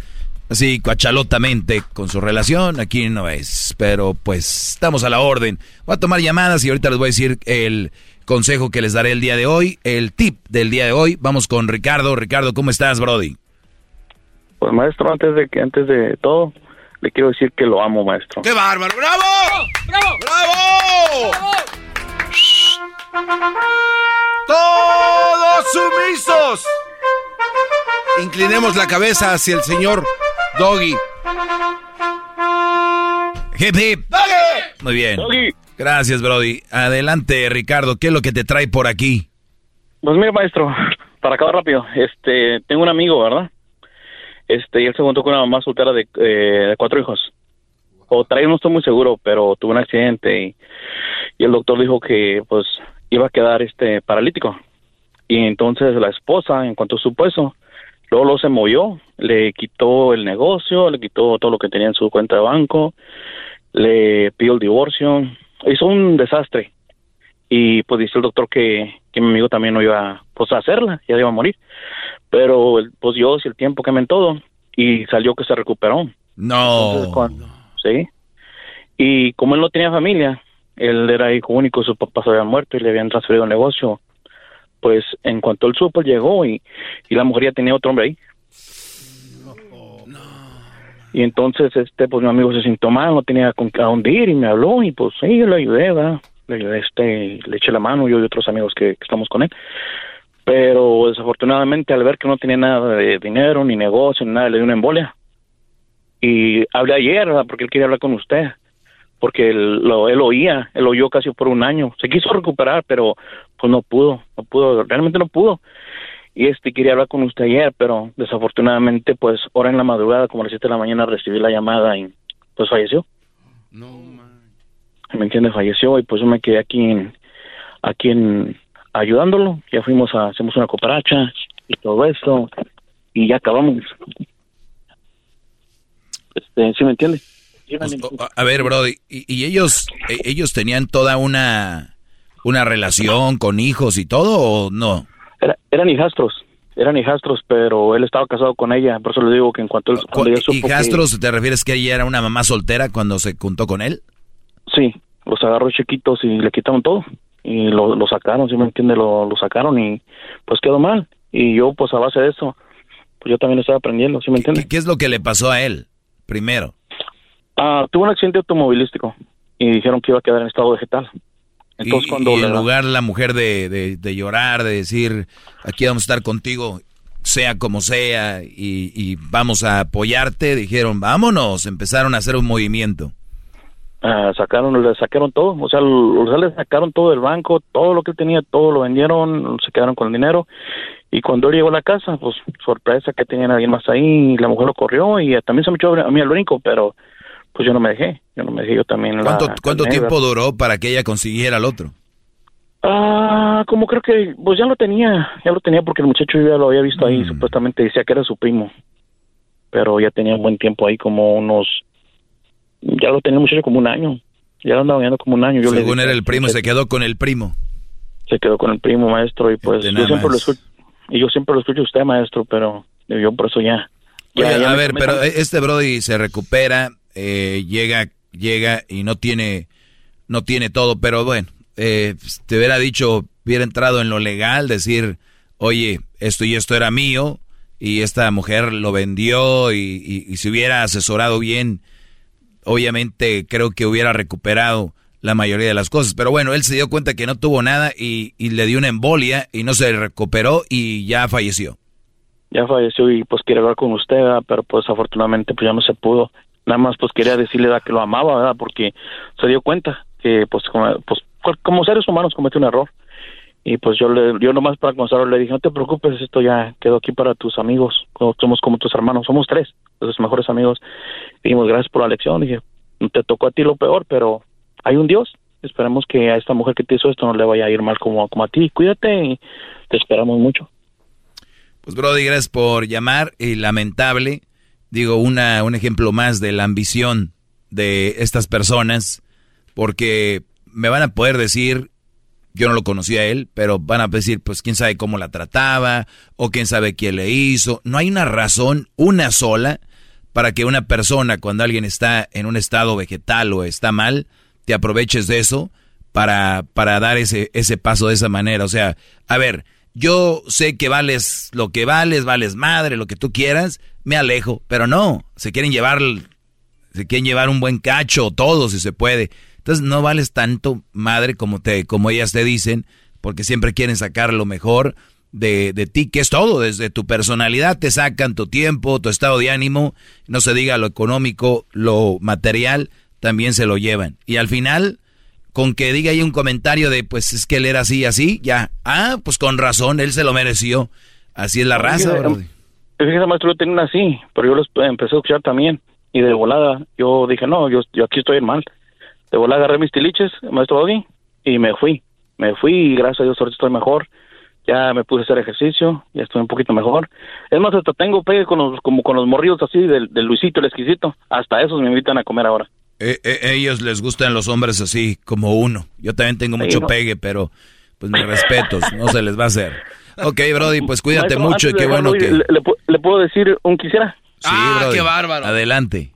así cuachalotamente con su relación, aquí no es. Pero pues estamos a la orden. Voy a tomar llamadas y ahorita les voy a decir el consejo que les daré el día de hoy, el tip del día de hoy. Vamos con Ricardo. Ricardo, ¿cómo estás, Brody? Pues maestro, antes de que antes de todo, le quiero decir que lo amo, maestro. ¡Qué bárbaro! ¡Bravo! ¡Bravo! ¡Bravo! ¡Todos sumisos! Inclinemos la cabeza hacia el señor Doggy. Hip hip. Muy bien. Gracias, Brody. Adelante, Ricardo. ¿Qué es lo que te trae por aquí? Pues mira, maestro, para acabar rápido, este, tengo un amigo, ¿verdad? Este, y él se juntó con una mamá soltera de, eh, de cuatro hijos. O trae, no estoy muy seguro, pero tuvo un accidente y, el doctor dijo que, pues, iba a quedar, este, paralítico. Y entonces la esposa, en cuanto supo eso, luego lo se movió, le quitó el negocio, le quitó todo lo que tenía en su cuenta de banco, le pidió el divorcio, hizo un desastre. Y pues dice el doctor que, que mi amigo también no iba pues, a hacerla, ya iba a morir. Pero pues Dios y el tiempo quemen todo y salió que se recuperó. No. Entonces, cuando- sí. Y como él no tenía familia, él era hijo único, sus papás habían muerto y le habían transferido el negocio. Pues en cuanto él supo, llegó y, y la mujer ya tenía otro hombre ahí. Y entonces, este, pues mi amigo se sintió mal, no tenía con a dónde ir y me habló y pues sí, yo le ayudé. Le este, le eché la mano, yo y otros amigos que, estamos con él. Pero desafortunadamente al ver que no tenía nada de dinero, ni negocio, ni nada, le dio una embolia. Y hablé ayer. Porque él quería hablar con usted. Porque él, lo, él oía, él oyó casi por un año. Se quiso recuperar, pero pues no pudo, no pudo, realmente no pudo. Y este quería hablar con usted ayer, pero desafortunadamente, pues, ahora en la madrugada, como a las 7 de la mañana, recibí la llamada y pues falleció. ¿Me entiende? Falleció y pues yo me quedé aquí en, aquí en, ayudándolo. Ya fuimos a, hacemos una cooperacha y todo esto y ya acabamos. Este, ¿sí me entiende? Sí, entiende. A ver, Brody, ¿y, y ellos eh, ellos tenían toda una una relación con hijos y todo o no? Era- eran hijastros, eran hijastros, pero él estaba casado con ella, por eso le digo que en cuanto él, cuando ella supo que- ¿Hijastros te refieres que ella era una mamá soltera cuando se juntó con él? Sí, los agarró chiquitos y le quitaron todo. Y lo, lo sacaron, ¿sí me entiende? Lo, lo sacaron y pues quedó mal. Y yo, pues a base de eso, pues yo también estaba aprendiendo, ¿sí me entiende? ¿Qué es lo que le pasó a él primero? Ah, tuvo un accidente automovilístico y dijeron que iba a quedar en estado vegetal. Entonces y, cuando y le en da- lugar la mujer de, de- de llorar, de decir, aquí vamos a estar contigo, sea como sea, y, y vamos a apoyarte, dijeron, vámonos, empezaron a hacer un movimiento. ah, sacaron, le sacaron todo, o sea, le sacaron todo del banco, todo lo que él tenía, todo lo vendieron, se quedaron con el dinero. Y cuando él llegó a la casa, pues sorpresa que tenían a alguien más ahí, y la mujer lo corrió y también se me echó a mí al brinco, pero pues yo no me dejé, yo no me dejé, yo también. la ¿Cuánto, cuánto calmé, tiempo duró para que ella consiguiera al otro? Ah, como creo que, pues ya lo tenía, ya lo tenía porque el muchacho yo ya lo había visto ahí, supuestamente decía que era su primo, pero ya tenía un buen tiempo ahí, como unos, ya lo tenía el muchacho como un año, ya lo andaba viendo como un año. Yo le Según dije, era el primo, se quedó con el primo. se quedó con el primo maestro y pues Este, yo nada siempre lo escucho, y yo siempre lo escucho a usted maestro, pero yo por eso ya. ya- Oye, ya a ver, pero este Brody se recupera, eh, llega, llega y no tiene, no tiene todo, pero bueno, eh, te hubiera dicho, hubiera entrado en lo legal, decir, oye, esto y esto era mío, y esta mujer lo vendió, y, y, y si hubiera asesorado bien, obviamente creo que hubiera recuperado la mayoría de las cosas. Pero bueno, él se dio cuenta que no tuvo nada y, y le dio una embolia y no se recuperó y ya falleció. ya falleció y pues quiere hablar con usted, pero pues afortunadamente pues ya no se pudo. Nada más pues quería decirle ¿verdad? que lo amaba, ¿verdad? Porque se dio cuenta que pues como, pues como seres humanos comete un error Y pues yo le, yo nomás para consolarlo le dije, no te preocupes, esto ya quedó aquí para tus amigos, somos como tus hermanos, somos tres, los mejores amigos. Dijimos, gracias por la lección, dije, te tocó a ti lo peor, pero hay un Dios, esperemos que a esta mujer que te hizo esto no le vaya a ir mal como, como a ti, cuídate y te esperamos mucho. Pues Brody, gracias por llamar y lamentable, digo, una, un ejemplo más de la ambición de estas personas, porque me van a poder decir, yo no lo conocía a él, pero van a decir, pues quién sabe cómo la trataba, o quién sabe quién le hizo. No hay una razón, una sola, para que una persona, cuando alguien está en un estado vegetal o está mal, te aproveches de eso para, para dar ese, ese paso de esa manera. O sea, a ver, yo sé que vales lo que vales, vales madre, lo que tú quieras, me alejo, pero no, se quieren llevar, se quieren llevar un buen cacho, todo si se puede. Entonces no vales tanto madre como te, como ellas te dicen, porque siempre quieren sacar lo mejor de, de ti, que es todo, desde tu personalidad te sacan tu tiempo, tu estado de ánimo, no se diga lo económico, lo material, también se lo llevan. Y al final, con que diga ahí un comentario de, pues es que él era así, así, ya, ah, pues con razón, él se lo mereció. Así es la raza, brody. Fíjese, maestro, yo tengo una así, pero yo los empecé a escuchar también. Y de volada, yo dije, no, yo, yo aquí estoy mal. De volada agarré mis tiliches, maestro Doggy, y me fui. Me fui y gracias a Dios ahorita estoy mejor. Ya me puse a hacer ejercicio, ya estoy un poquito mejor. Es más, hasta tengo pegue con los, como con los morridos así del, del Luisito, el exquisito. Hasta esos me invitan a comer ahora. Eh, eh, ellos les gustan los hombres así, como uno. Yo también tengo Sí, mucho no. pegue, pero pues mis respetos, no se les va a hacer. Ok, Brody, pues cuídate Maestro, mucho y qué bueno que... ¿Le, le le puedo decir un quisiera? Sí, Brody. Adelante.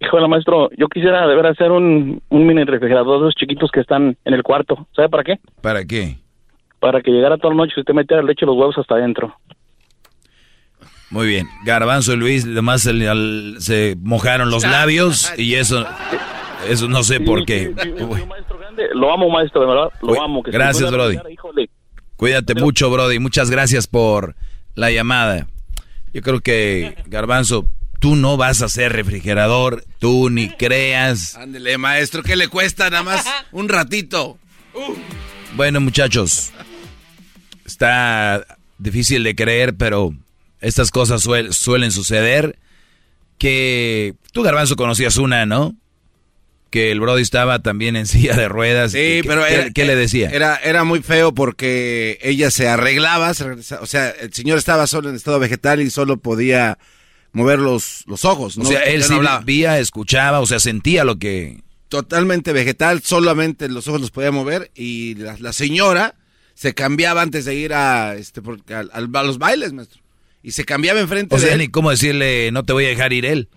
Híjole, maestro, yo quisiera de ver hacer un, un mini refrigerador de esos chiquitos que están en el cuarto. ¿Sabe para qué? ¿Para qué? Para que llegara toda la noche y usted metiera leche y los huevos hasta adentro. Muy bien. Garbanzo y Luis, además se, al- se mojaron los labios y eso, eso no sé por qué. Lo amo, maestro, de verdad. Lo Uy, amo. Que gracias, Brody. híjole. Cuídate mucho, Brody. Muchas gracias por la llamada. Yo creo que, Garbanzo, tú no vas a ser refrigerador, tú ni creas. Ándele, maestro, ¿qué le cuesta nada más un ratito? Bueno, muchachos, está difícil de creer, pero estas cosas suel- suelen suceder. Que tú, Garbanzo, conocías una, ¿no? Que el Brody estaba también en silla de ruedas. Sí, ¿Qué- pero ¿qué, era- qué le decía? Era, era muy feo porque ella se arreglaba, se o sea, el señor estaba solo en estado vegetal y solo podía mover los, los ojos. o ¿no? sea, él sí no hablaba. vía, escuchaba, o sea, sentía lo que... Totalmente vegetal, solamente los ojos los podía mover y la, la señora se cambiaba antes de ir a, este, porque al- al- a los bailes, maestro. Y se cambiaba enfrente O de sea, él. ni cómo decirle, no te voy a dejar ir él.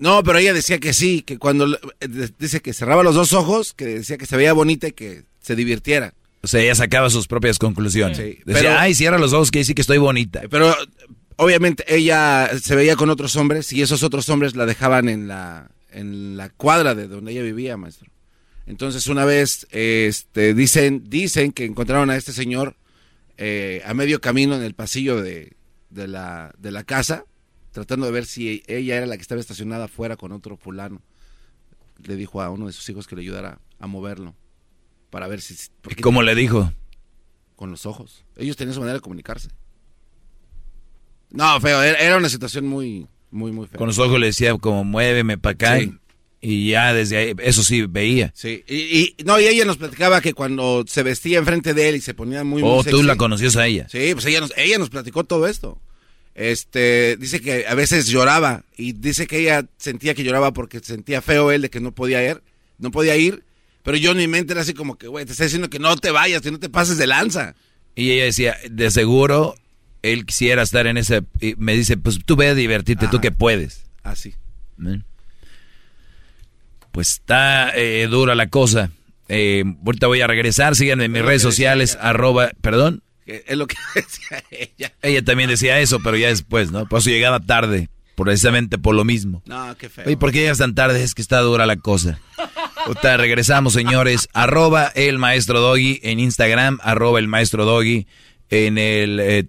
No, pero ella decía que sí, que cuando eh, dice que cerraba los dos ojos, que decía que se veía bonita y que se divirtiera. O sea, ella sacaba sus propias conclusiones. Sí, Decía, pero- ay, cierra los ojos, que sí que estoy bonita. Pero obviamente ella se veía con otros hombres y esos otros hombres la dejaban en la, en la cuadra de donde ella vivía, maestro. Entonces una vez este, dicen, dicen que encontraron a este señor eh, a medio camino en el pasillo de, de la, de la casa, tratando de ver si ella era la que estaba estacionada afuera con otro fulano. Le dijo a uno de sus hijos que le ayudara a moverlo para ver si... ¿Y cómo le dijo? Con los ojos. Ellos tenían su manera de comunicarse. No, feo, era una situación muy, muy, muy fea. Con los ojos le decía como muéveme para acá. Sí. Y ya desde ahí, eso sí veía. Sí, y, y- no, y ella nos platicaba que cuando se vestía enfrente de él y se ponía muy, muy Oh, tú sexy- la conocías a ella. Sí, pues ella nos, ella nos platicó todo esto. Este, dice que a veces lloraba y dice que ella sentía que lloraba porque sentía feo él de que no podía ir, no podía ir, pero yo en mi mente era así como que, güey, te está diciendo que no te vayas, que no te pases de lanza. Y ella decía, de seguro, él quisiera estar en ese... y me dice, pues tú ve a divertirte, tú que puedes. Así. ¿Eh? Pues está eh, dura la cosa. Eh, ahorita voy a regresar, síganme en mis redes sociales, arroba, perdón. Que es lo que decía ella. Ella también decía eso, pero ya después, ¿no? Por eso llegaba tarde, precisamente por lo mismo. No, qué feo. Oye, ¿por qué llegas tan tarde? Es que está dura la cosa. Regresamos, señores. Arroba el maestro Doggy en Instagram, arroba el maestro Doggy en el eh,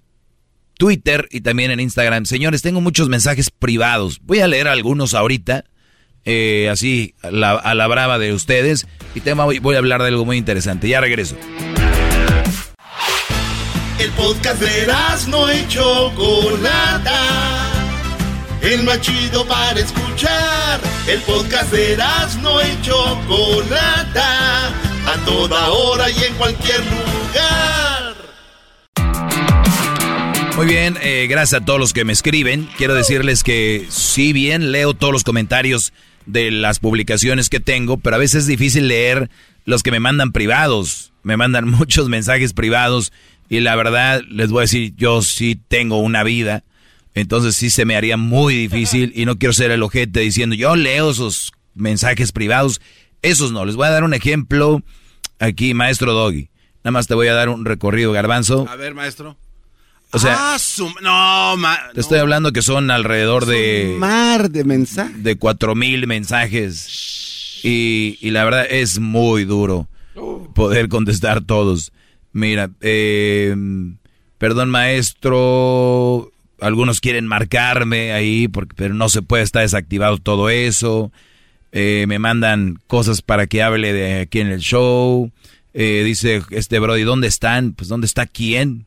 Twitter y también en Instagram. Señores, tengo muchos mensajes privados. Voy a leer algunos ahorita, eh, así a la, a la brava de ustedes. Y tema, voy, voy a hablar de algo muy interesante. Ya regreso. El podcast de no y Chocolata. El más chido para escuchar. El podcast de no y Chocolata. A toda hora y en cualquier lugar. Muy bien, eh, gracias a todos los que me escriben. Quiero decirles que sí bien leo todos los comentarios de las publicaciones que tengo, pero a veces es difícil leer los que me mandan privados. Me mandan muchos mensajes privados y la verdad les voy a decir, yo sí tengo una vida, entonces sí se me haría muy difícil y no quiero ser el ojete diciendo, yo leo esos mensajes privados. Esos no, les voy a dar un ejemplo aquí, maestro Doggy. Nada más te voy a dar un recorrido, garbanzo. A ver, maestro. O sea, Ah, su- no, ma- te estoy hablando que son alrededor de... mar de mensajes. De cuatro mil mensajes. Y, y la verdad es muy duro poder contestar todos. Mira, eh, perdón maestro, algunos quieren marcarme ahí, porque, pero no se puede estar desactivado todo eso. Eh, me mandan cosas para que hable de aquí en el show. Eh, dice este Brody, ¿dónde están? Pues ¿dónde está quién?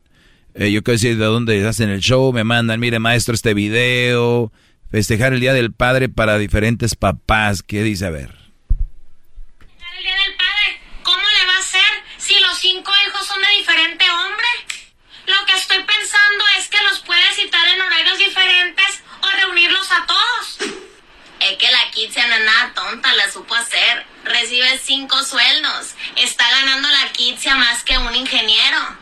Eh, yo quiero decir de dónde hacen el show. Me mandan, mire maestro, este video. Festejar el Día del Padre para diferentes papás. ¿Qué dice? A ver. Diferente hombre? Lo que estoy pensando es que los puede citar en horarios diferentes o reunirlos a todos. Es que la Kitsia no es nada tonta, la supo hacer. Recibe cinco sueldos. Está ganando la Kitsia más que un ingeniero.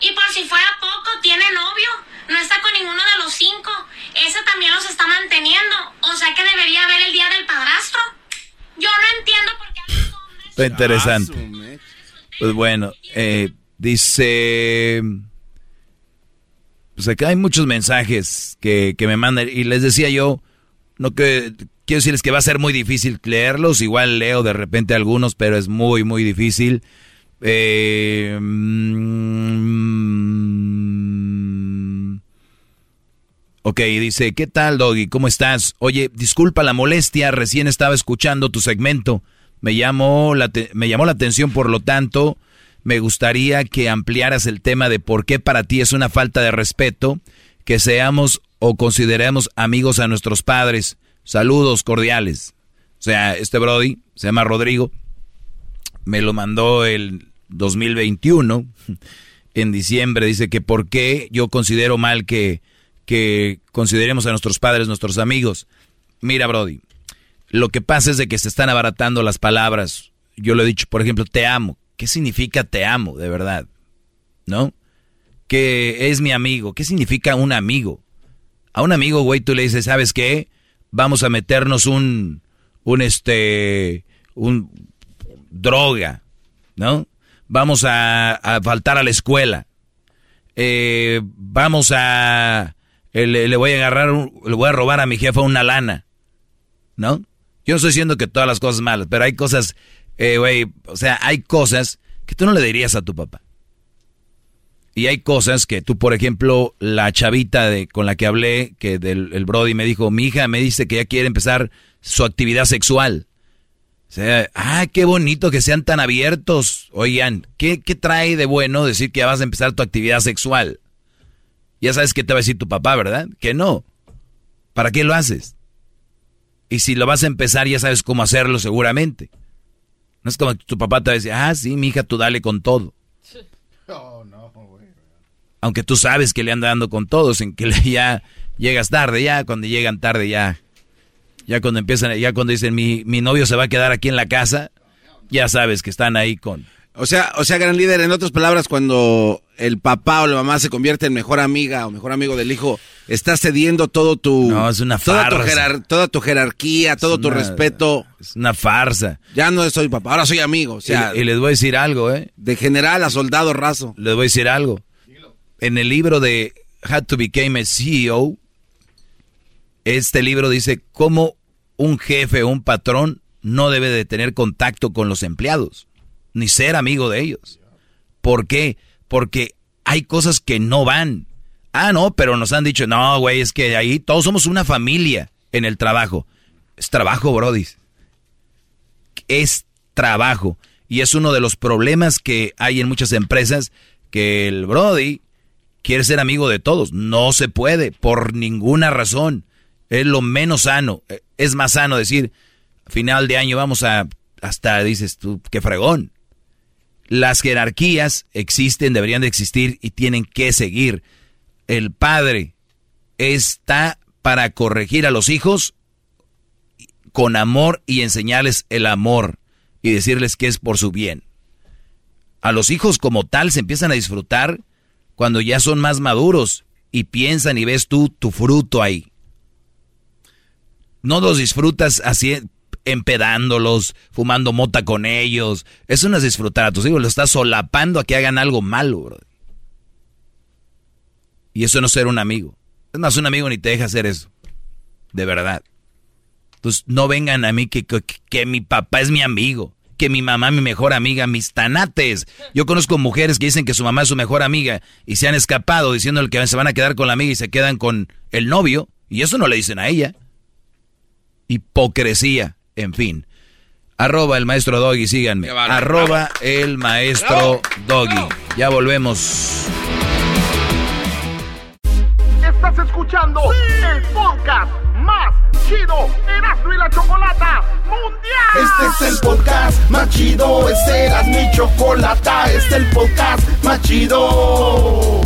Y por si fuera poco, tiene novio. No está con ninguno de los cinco. Ese también los está manteniendo. O sea que debería haber el día del padrastro. Yo no entiendo por qué. Está interesante. Pues bueno, eh, dice... Pues acá hay muchos mensajes que, que me mandan y les decía yo, no que quiero decirles que va a ser muy difícil leerlos, igual leo de repente algunos, pero es muy, muy difícil. Eh, mm, ok, dice, ¿qué tal, Doggy? ¿Cómo estás? Oye, disculpa la molestia, recién estaba escuchando tu segmento. Me llamó la, me llamó la atención, por lo tanto, me gustaría que ampliaras el tema de por qué para ti es una falta de respeto que seamos o consideremos amigos a nuestros padres. Saludos cordiales. O sea, este Brody se llama Rodrigo. Me lo mandó el 2021, en diciembre. Dice que por qué yo considero mal que, que consideremos a nuestros padres nuestros amigos. Mira, Brody, lo que pasa es de que se están abaratando las palabras. Yo lo he dicho, por ejemplo, te amo. ¿Qué significa te amo, de verdad? ¿No? Que es mi amigo. ¿Qué significa un amigo? A un amigo, güey, tú le dices, ¿sabes qué? Vamos a meternos un, un este, un droga, ¿no? Vamos a, faltar a la escuela. Eh, vamos a, eh, le, voy a agarrar, le voy a robar a mi jefa una lana, ¿no? Yo no estoy diciendo que todas las cosas malas, pero hay cosas, eh, güey, o sea, hay cosas que tú no le dirías a tu papá. Y hay cosas que tú, por ejemplo, la chavita de, con la que hablé, que del el Brody me dijo, mi hija me dice que ya quiere empezar su actividad sexual. O sea, ah, qué bonito que sean tan abiertos. Oigan, ¿qué, qué trae de bueno decir que ya vas a empezar tu actividad sexual? Ya sabes qué te va a decir tu papá, ¿verdad? Que no. ¿Para qué lo haces? Y si lo vas a empezar, ya sabes cómo hacerlo seguramente. No es como que tu papá te va a decir, ah, sí, mi hija, tú dale con todo. Aunque tú sabes que le anda dando con todos, en que le- ya llegas tarde, ya cuando llegan tarde, ya. Ya cuando empiezan, ya cuando dicen mi, mi novio se va a quedar aquí en la casa, ya sabes que están ahí con. O sea, o sea, gran líder, en otras palabras, cuando el papá o la mamá se convierte en mejor amiga o mejor amigo del hijo, está cediendo todo tu. No, es una toda tu, farsa. jerar- toda tu jerarquía, todo tu respeto. Es una farsa. Ya no soy papá, ahora soy amigo. O sea, y, y les voy a decir algo, ¿eh? de general a soldado raso. Les voy a decir algo. En el libro de How to Become a CEO, este libro dice cómo un jefe o un patrón no debe de tener contacto con los empleados, ni ser amigo de ellos. ¿Por qué? Porque hay cosas que no van. Ah, no, pero nos han dicho, no, güey, es que ahí todos somos una familia en el trabajo. Es trabajo, Brody. Es trabajo. Y es uno de los problemas que hay en muchas empresas que el Brody quiere ser amigo de todos. No se puede, por ninguna razón. Es lo menos sano. Es más sano decir, final de año vamos a, hasta dices tú, qué fregón. Las jerarquías existen, deberían de existir y tienen que seguir. El padre está para corregir a los hijos con amor y enseñarles el amor y decirles que es por su bien. A los hijos como tal se empiezan a disfrutar cuando ya son más maduros y piensan y ves tú tu fruto ahí. No los disfrutas así empedándolos, fumando mota con ellos. Eso no es disfrutar a tus hijos, lo estás solapando a que hagan algo malo, bro. Y eso no es ser un amigo. Es más, un amigo ni te deja hacer eso. De verdad. Entonces, no vengan a mí que, que, mi papá es mi amigo, que mi mamá mi mejor amiga, mis tanates. Yo conozco mujeres que dicen que su mamá es su mejor amiga y se han escapado diciéndole que se van a quedar con la amiga y se quedan con el novio. Y eso no le dicen a ella. Hipocresía, en fin. Arroba el maestro Doggy, síganme. Arroba el maestro Doggy. Ya volvemos. Estás escuchando el podcast más chido Erasmo y la Chocolata Mundial. Este es el podcast más chido, este era mi chocolata, este es el podcast más chido.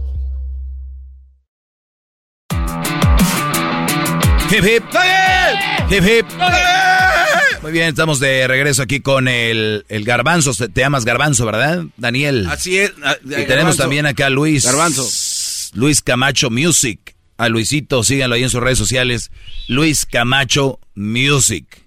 Hip hip. Hip hip. Muy bien, estamos de regreso aquí con el, el Garbanzo. Te llamas Garbanzo, ¿verdad, Daniel? Así es. Ah, y tenemos también acá a Luis. Garbanzo. Luis Camacho Music. A Luisito, síganlo ahí en sus redes sociales. Luis Camacho Music.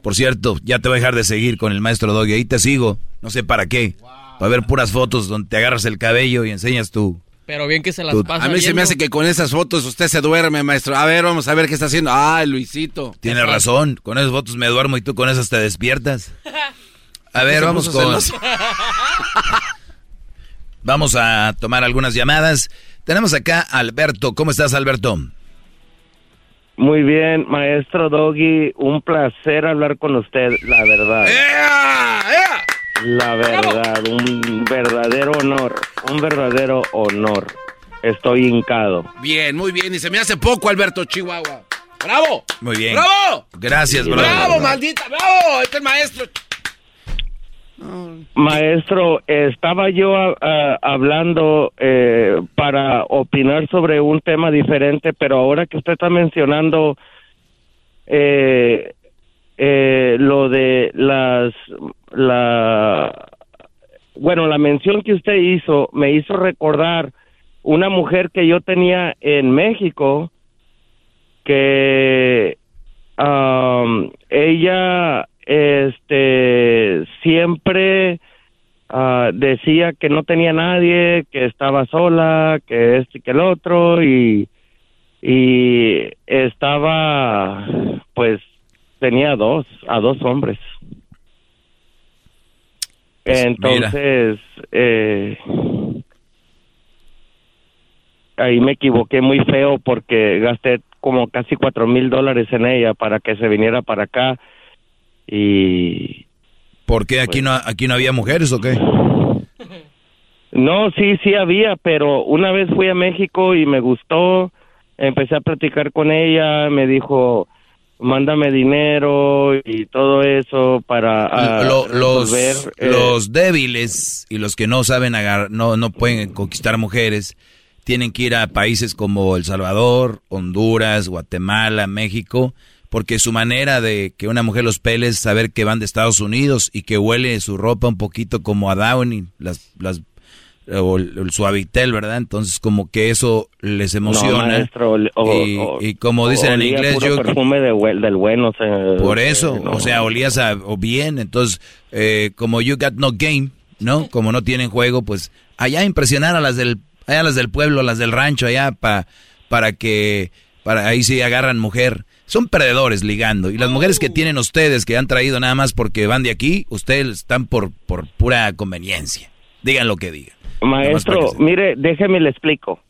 Por cierto, ya te voy a dejar de seguir con el maestro Doggy. Ahí te sigo. No sé para qué. Para ver puras fotos donde te agarras el cabello y enseñas tu, pero bien que se las pasa. A mí se me hace que con esas fotos usted se duerme, maestro. A ver, vamos a ver qué está haciendo. Ah, Luisito. Tiene razón. Con esas fotos me duermo y tú con esas te despiertas. A ver, vamos con. vamos a tomar algunas llamadas. Tenemos acá a Alberto. ¿Cómo estás, Alberto? Muy bien, maestro Doggy. Un placer hablar con usted, la verdad. La verdad, un verdadero honor, un verdadero honor. Estoy hincado. Bien, muy bien. Y se me hace poco, Alberto Chihuahua. ¡Bravo! Muy bien. ¡Bravo! Gracias, bravo. ¡Bravo, maldita! ¡Bravo! Este es el maestro. Maestro, estaba yo hablando eh, para opinar sobre un tema diferente, pero ahora que usted está mencionando eh, eh, lo de las la bueno la mención que usted hizo me hizo recordar una mujer que yo tenía en México que um, ella este siempre uh, decía que no tenía nadie que estaba sola que este y que el otro y y estaba pues tenía dos, a dos hombres. Pues, Entonces, eh, ahí me equivoqué muy feo porque gasté como casi cuatro mil dólares en ella para que se viniera para acá y... ¿Por qué aquí, no, aquí no había mujeres o qué? No, sí, sí había, pero una vez fui a México y me gustó, empecé a platicar con ella, me dijo, mándame dinero y todo eso para ah, los, eh, los débiles y los que no saben agarrar, no, no pueden conquistar mujeres tienen que ir a países como El Salvador, Honduras, Guatemala, México, porque su manera de que una mujer los pele es saber que van de Estados Unidos y que huele su ropa un poquito como a Downy, las, las o el, suavitel, ¿verdad? Entonces como que eso les emociona. y, como dicen en inglés, yo perfume del bueno. por eso, o sea, olías a, o bien. Entonces, eh, como you got no game, ¿no? Como no tienen juego, pues allá impresionar a las del, allá a las del pueblo, a las del rancho, allá pa, para que, para ahí sí agarran mujer. Son perdedores ligando. Y las mujeres que tienen ustedes, que han traído nada más porque van de aquí, ustedes están por, por pura conveniencia. Digan lo que digan. Maestro, mire, déjeme le explico.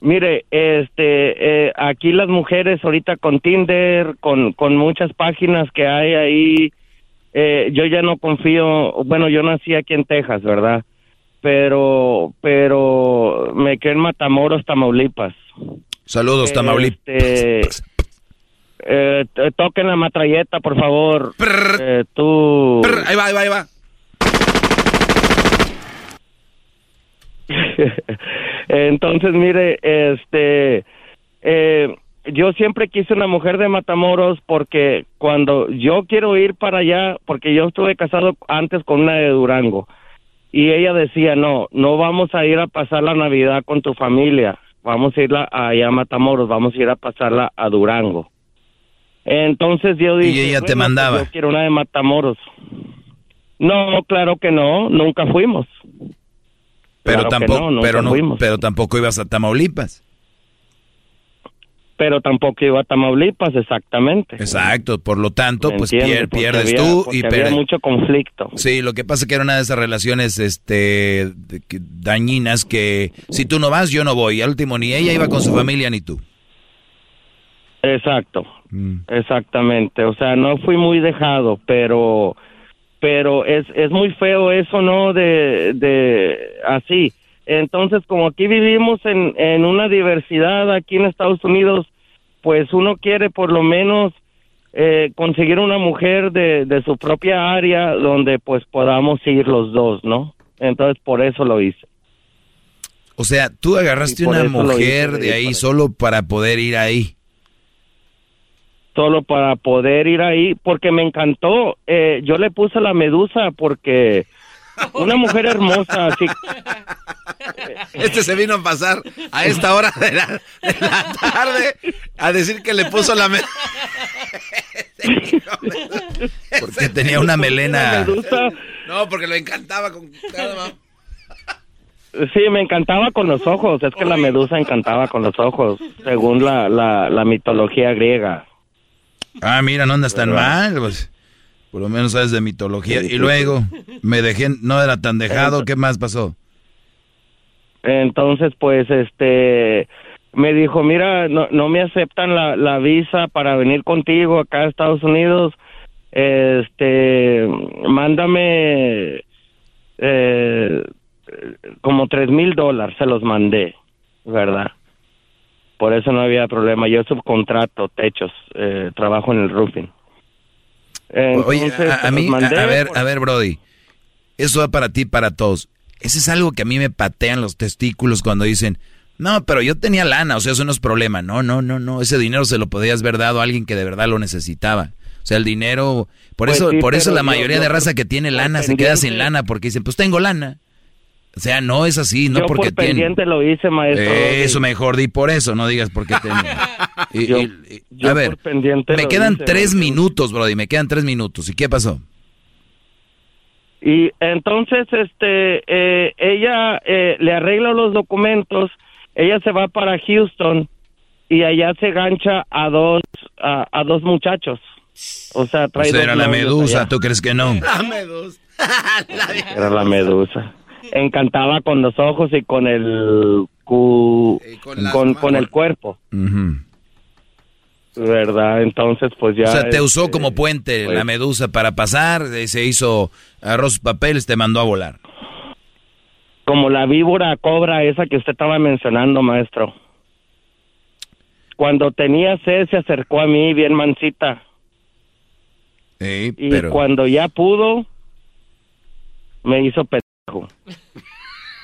Mire, este, eh, aquí las mujeres ahorita con Tinder, con, con muchas páginas que hay ahí, eh, yo ya no confío, bueno, yo nací aquí en Texas, ¿verdad? Pero, pero me quedé en Matamoros, Tamaulipas. Saludos, Tamaulipas. Este, eh, toquen la matralleta, por favor. Eh, tú. Ahí va, ahí va, ahí va. Entonces, mire, este, eh, yo siempre quise una mujer de Matamoros porque cuando yo quiero ir para allá, porque yo estuve casado antes con una de Durango, y ella decía, no, no vamos a ir a pasar la Navidad con tu familia, vamos a ir a- allá a Matamoros, vamos a ir a pasarla a Durango. Entonces yo dije, ella te "Bueno, pues mandaba. yo quiero una de Matamoros. No, claro que no, nunca fuimos. Pero Claro tampoco, no, pero no, pero tampoco ibas a Tamaulipas. pero tampoco iba a Tamaulipas, exactamente. Exacto, por lo tanto, ¿Me pues pier- pierdes había- tú y había mucho conflicto. Sí, lo que pasa es que era una de esas relaciones este dañinas que si tú no vas, yo no voy. Al último ni ella iba con su familia ni tú. Exacto, Mm. exactamente. O sea, no fui muy dejado, pero, pero es, es muy feo eso, ¿no? De, de así. Entonces, como aquí vivimos en, en una diversidad aquí en Estados Unidos, pues uno quiere por lo menos eh, conseguir una mujer de, de su propia área donde pues podamos ir los dos, ¿no? Entonces, por eso lo hice. O sea, tú agarraste una mujer de ahí solo para poder ir ahí. Solo para poder ir ahí porque me encantó. Eh, yo le puse la medusa porque una mujer hermosa, así. Este se vino a pasar a esta hora de la, de la tarde a decir que le puso la... me- Porque tenía una melena. No, porque lo encantaba con Sí, me encantaba con los ojos. Es que la medusa encantaba con los ojos, según la, la, la mitología griega. Ah, mira, no andas tan ¿Verdad? mal, pues. Por lo menos sabes de mitología. Y luego me dejé, no era tan dejado. ¿Qué más pasó? Entonces, pues, este, me dijo, mira, no, no me aceptan la, la visa para venir contigo acá a Estados Unidos. Este, mándame eh, como tres mil dólares, se los mandé, ¿verdad? Por eso no había problema. Yo subcontrato techos, eh, trabajo en el roofing. Oye, a, a mí, a, ver, por- a ver, Brody. Eso va para ti, para todos. Ese es algo que a mí me patean los testículos cuando dicen, no, pero yo tenía lana, o sea, eso no es problema. No, no, no, no. Ese dinero se lo podías haber dado a alguien que de verdad lo necesitaba. O sea, el dinero, por Pues eso, sí, por eso la yo- mayoría yo de raza que tiene lana se queda sin lana porque dicen, pues tengo lana. O sea, no es así, no Yo porque por tiene. pendiente lo hice, maestro. Eso mejor di por eso, no digas porque tiene. Y- Yo- y- y- yo a ver, por pendiente me quedan hice, tres maestro. minutos, Brody, me quedan tres minutos. ¿Y qué pasó? Y entonces, este, eh, ella eh, le arregla los documentos, ella se va para Houston y allá se gancha a dos, a, a dos muchachos. O sea, O trae sea, dos era la medusa, allá. ¿tú crees que no? La medusa. Era la medusa. Encantaba con los ojos y con el cu- con con, el cuerpo. ¿verdad? Entonces, pues ya. o sea, te usó como puente pues- la medusa para pasar, eh, se hizo arroz papeles, te mandó a volar. como la víbora cobra esa que usted estaba mencionando, maestro. Cuando tenía sed se acercó a mí bien mansita Sí, y pero cuando ya pudo me hizo pendejo.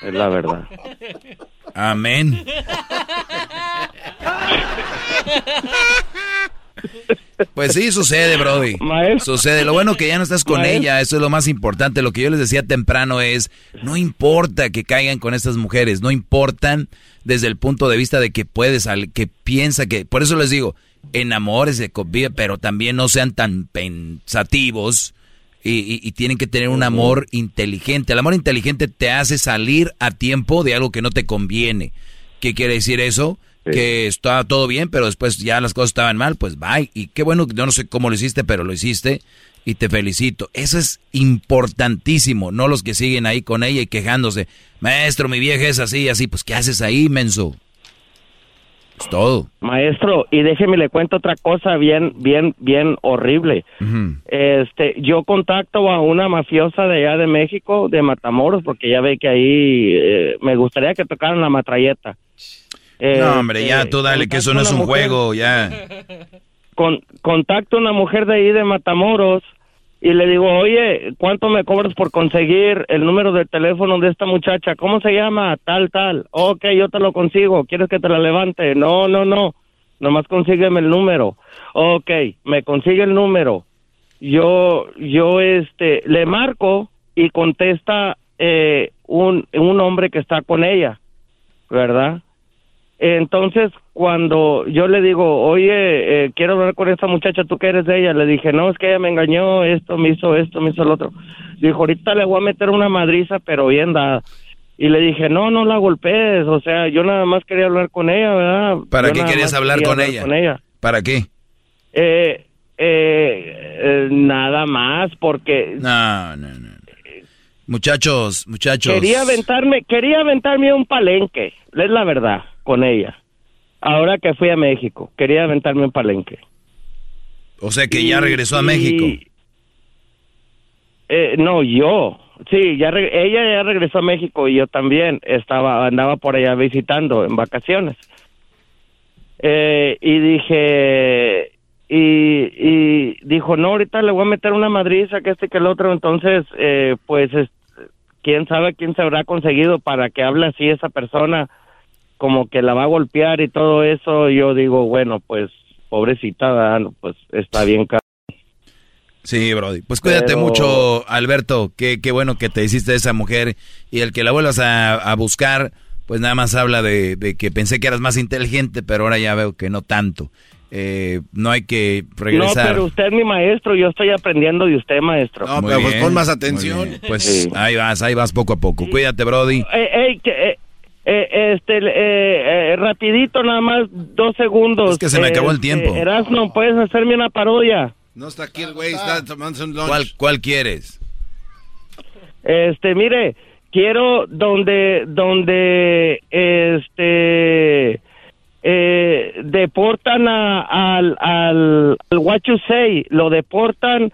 Es la verdad. amén. Pues sí, sucede, Brody. Sucede. Lo bueno que ya no estás con Maestro. ella, eso es lo más importante. Lo que yo les decía temprano es, no importa que caigan con estas mujeres, no importan desde el punto de vista de que puedes, que piensa que, por eso les digo, enamórese, convive, pero también no sean tan pensativos y, Y, tienen que tener un amor inteligente. El amor inteligente te hace salir a tiempo de algo que no te conviene. ¿Qué quiere decir eso? Que está todo bien, pero después ya las cosas estaban mal, pues bye. Y qué bueno, yo no sé cómo lo hiciste, pero lo hiciste y te felicito. Eso es importantísimo, no los que siguen ahí con ella y quejándose. Maestro, mi vieja es así, así. Pues, ¿qué haces ahí, menso? Es todo. Maestro, y déjeme le cuento otra cosa bien, bien, bien horrible. Este, yo contacto a una mafiosa de allá de México, de Matamoros, porque ya ve que ahí eh, me gustaría que tocaran la matralleta. No, hombre, ya Este, tú dale, que eso no es un mujer- juego, ya. con, contacto a una mujer de ahí de Matamoros y le digo, oye, ¿cuánto me cobras por conseguir el número de teléfono de esta muchacha? ¿Cómo se llama? Tal, tal. Ok, yo te lo consigo. ¿Quieres que te la levante? No, no, no. Nomás consígueme el número. Ok, me consigue el número. Yo, yo, este, le marco y contesta eh, un, un hombre que está con ella, ¿verdad? Entonces, cuando yo le digo, oye, eh, quiero hablar con esta muchacha, tú que eres de ella, le dije, no, es que ella me engañó, esto, me hizo esto, me hizo lo otro. Dijo, ahorita le voy a meter una madriza, pero bien dada. Y le dije, no, no la golpees, o sea, yo nada más quería hablar con ella, ¿verdad? ¿Para Yo qué querías hablar quería con ella? con ella. ¿Para qué? Eh, eh, eh, nada más, porque No, no, no. Muchachos, muchachos. Quería aventarme, quería aventarme un palenque, es la verdad, con ella. Ahora que fui a México, quería aventarme un palenque. O sea que ya regresó a y- México. Eh, no, yo. Sí, ya re- ella ya regresó a México y yo también estaba andaba por allá visitando en vacaciones. Eh, y dije y, y dijo, "No, ahorita le voy a meter una madriza que este que el otro." Entonces, eh, pues es- quién sabe quién se habrá conseguido para que hable así esa persona como que la va a golpear y todo eso. Yo digo, bueno, pues pobrecita, pues está bien Sí, Brody. Pues cuídate Pero- mucho, Alberto. Qué, qué bueno que te hiciste de esa mujer. Y el que la vuelvas a, a buscar, pues nada más habla de, de que pensé que eras más inteligente, pero ahora ya veo que no tanto. Eh, no hay que regresar. No, pero usted es mi maestro, yo estoy aprendiendo de usted, maestro. Muy bien, muy bien. Pues Sí. ahí vas, ahí vas poco a poco. Cuídate, Brody. Eh, ey, que, eh, este, eh, eh, rapidito, nada más, dos segundos. Es que se me acabó el tiempo. Eh, Erasmo, ¿puedes hacerme una parodia? No está aquí el güey, está tomándose un lunch. ¿Cuál, cuál quieres? Este, mire, quiero donde, donde, este, eh, deportan a- al, al, al what you say, lo deportan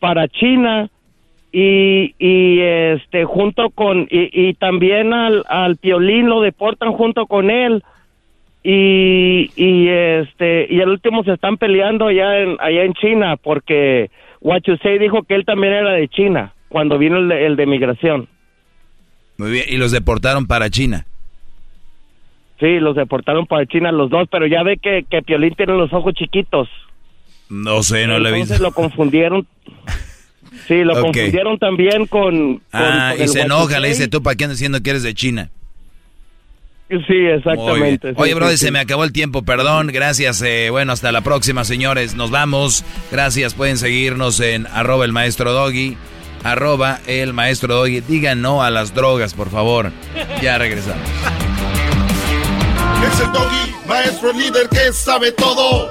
para China y, y este, junto con, y, y también al, al Piolín lo deportan junto con él y, y este y el último se están peleando allá en allá en China porque Say dijo que él también era de China cuando vino el de, el de migración. Muy bien. Y los deportaron para China. Sí, los deportaron para China los dos, pero ya ve que, que Piolín tiene los ojos chiquitos. No sé, no le he Entonces visto. lo confundieron. Sí, lo confundieron también con... con- Ah, con y el se enoja, le dice tú, ¿para qué andas diciendo que eres de China? Sí, exactamente. sí, Oye, sí, brother, sí. se me acabó el tiempo, perdón, gracias. eh, bueno, hasta la próxima, señores. Nos vamos. Gracias, pueden seguirnos en arroba el maestro doggy, arroba el maestro doggy. Digan no a las drogas, por favor. Ya regresamos. Es el doggy, maestro líder que sabe todo.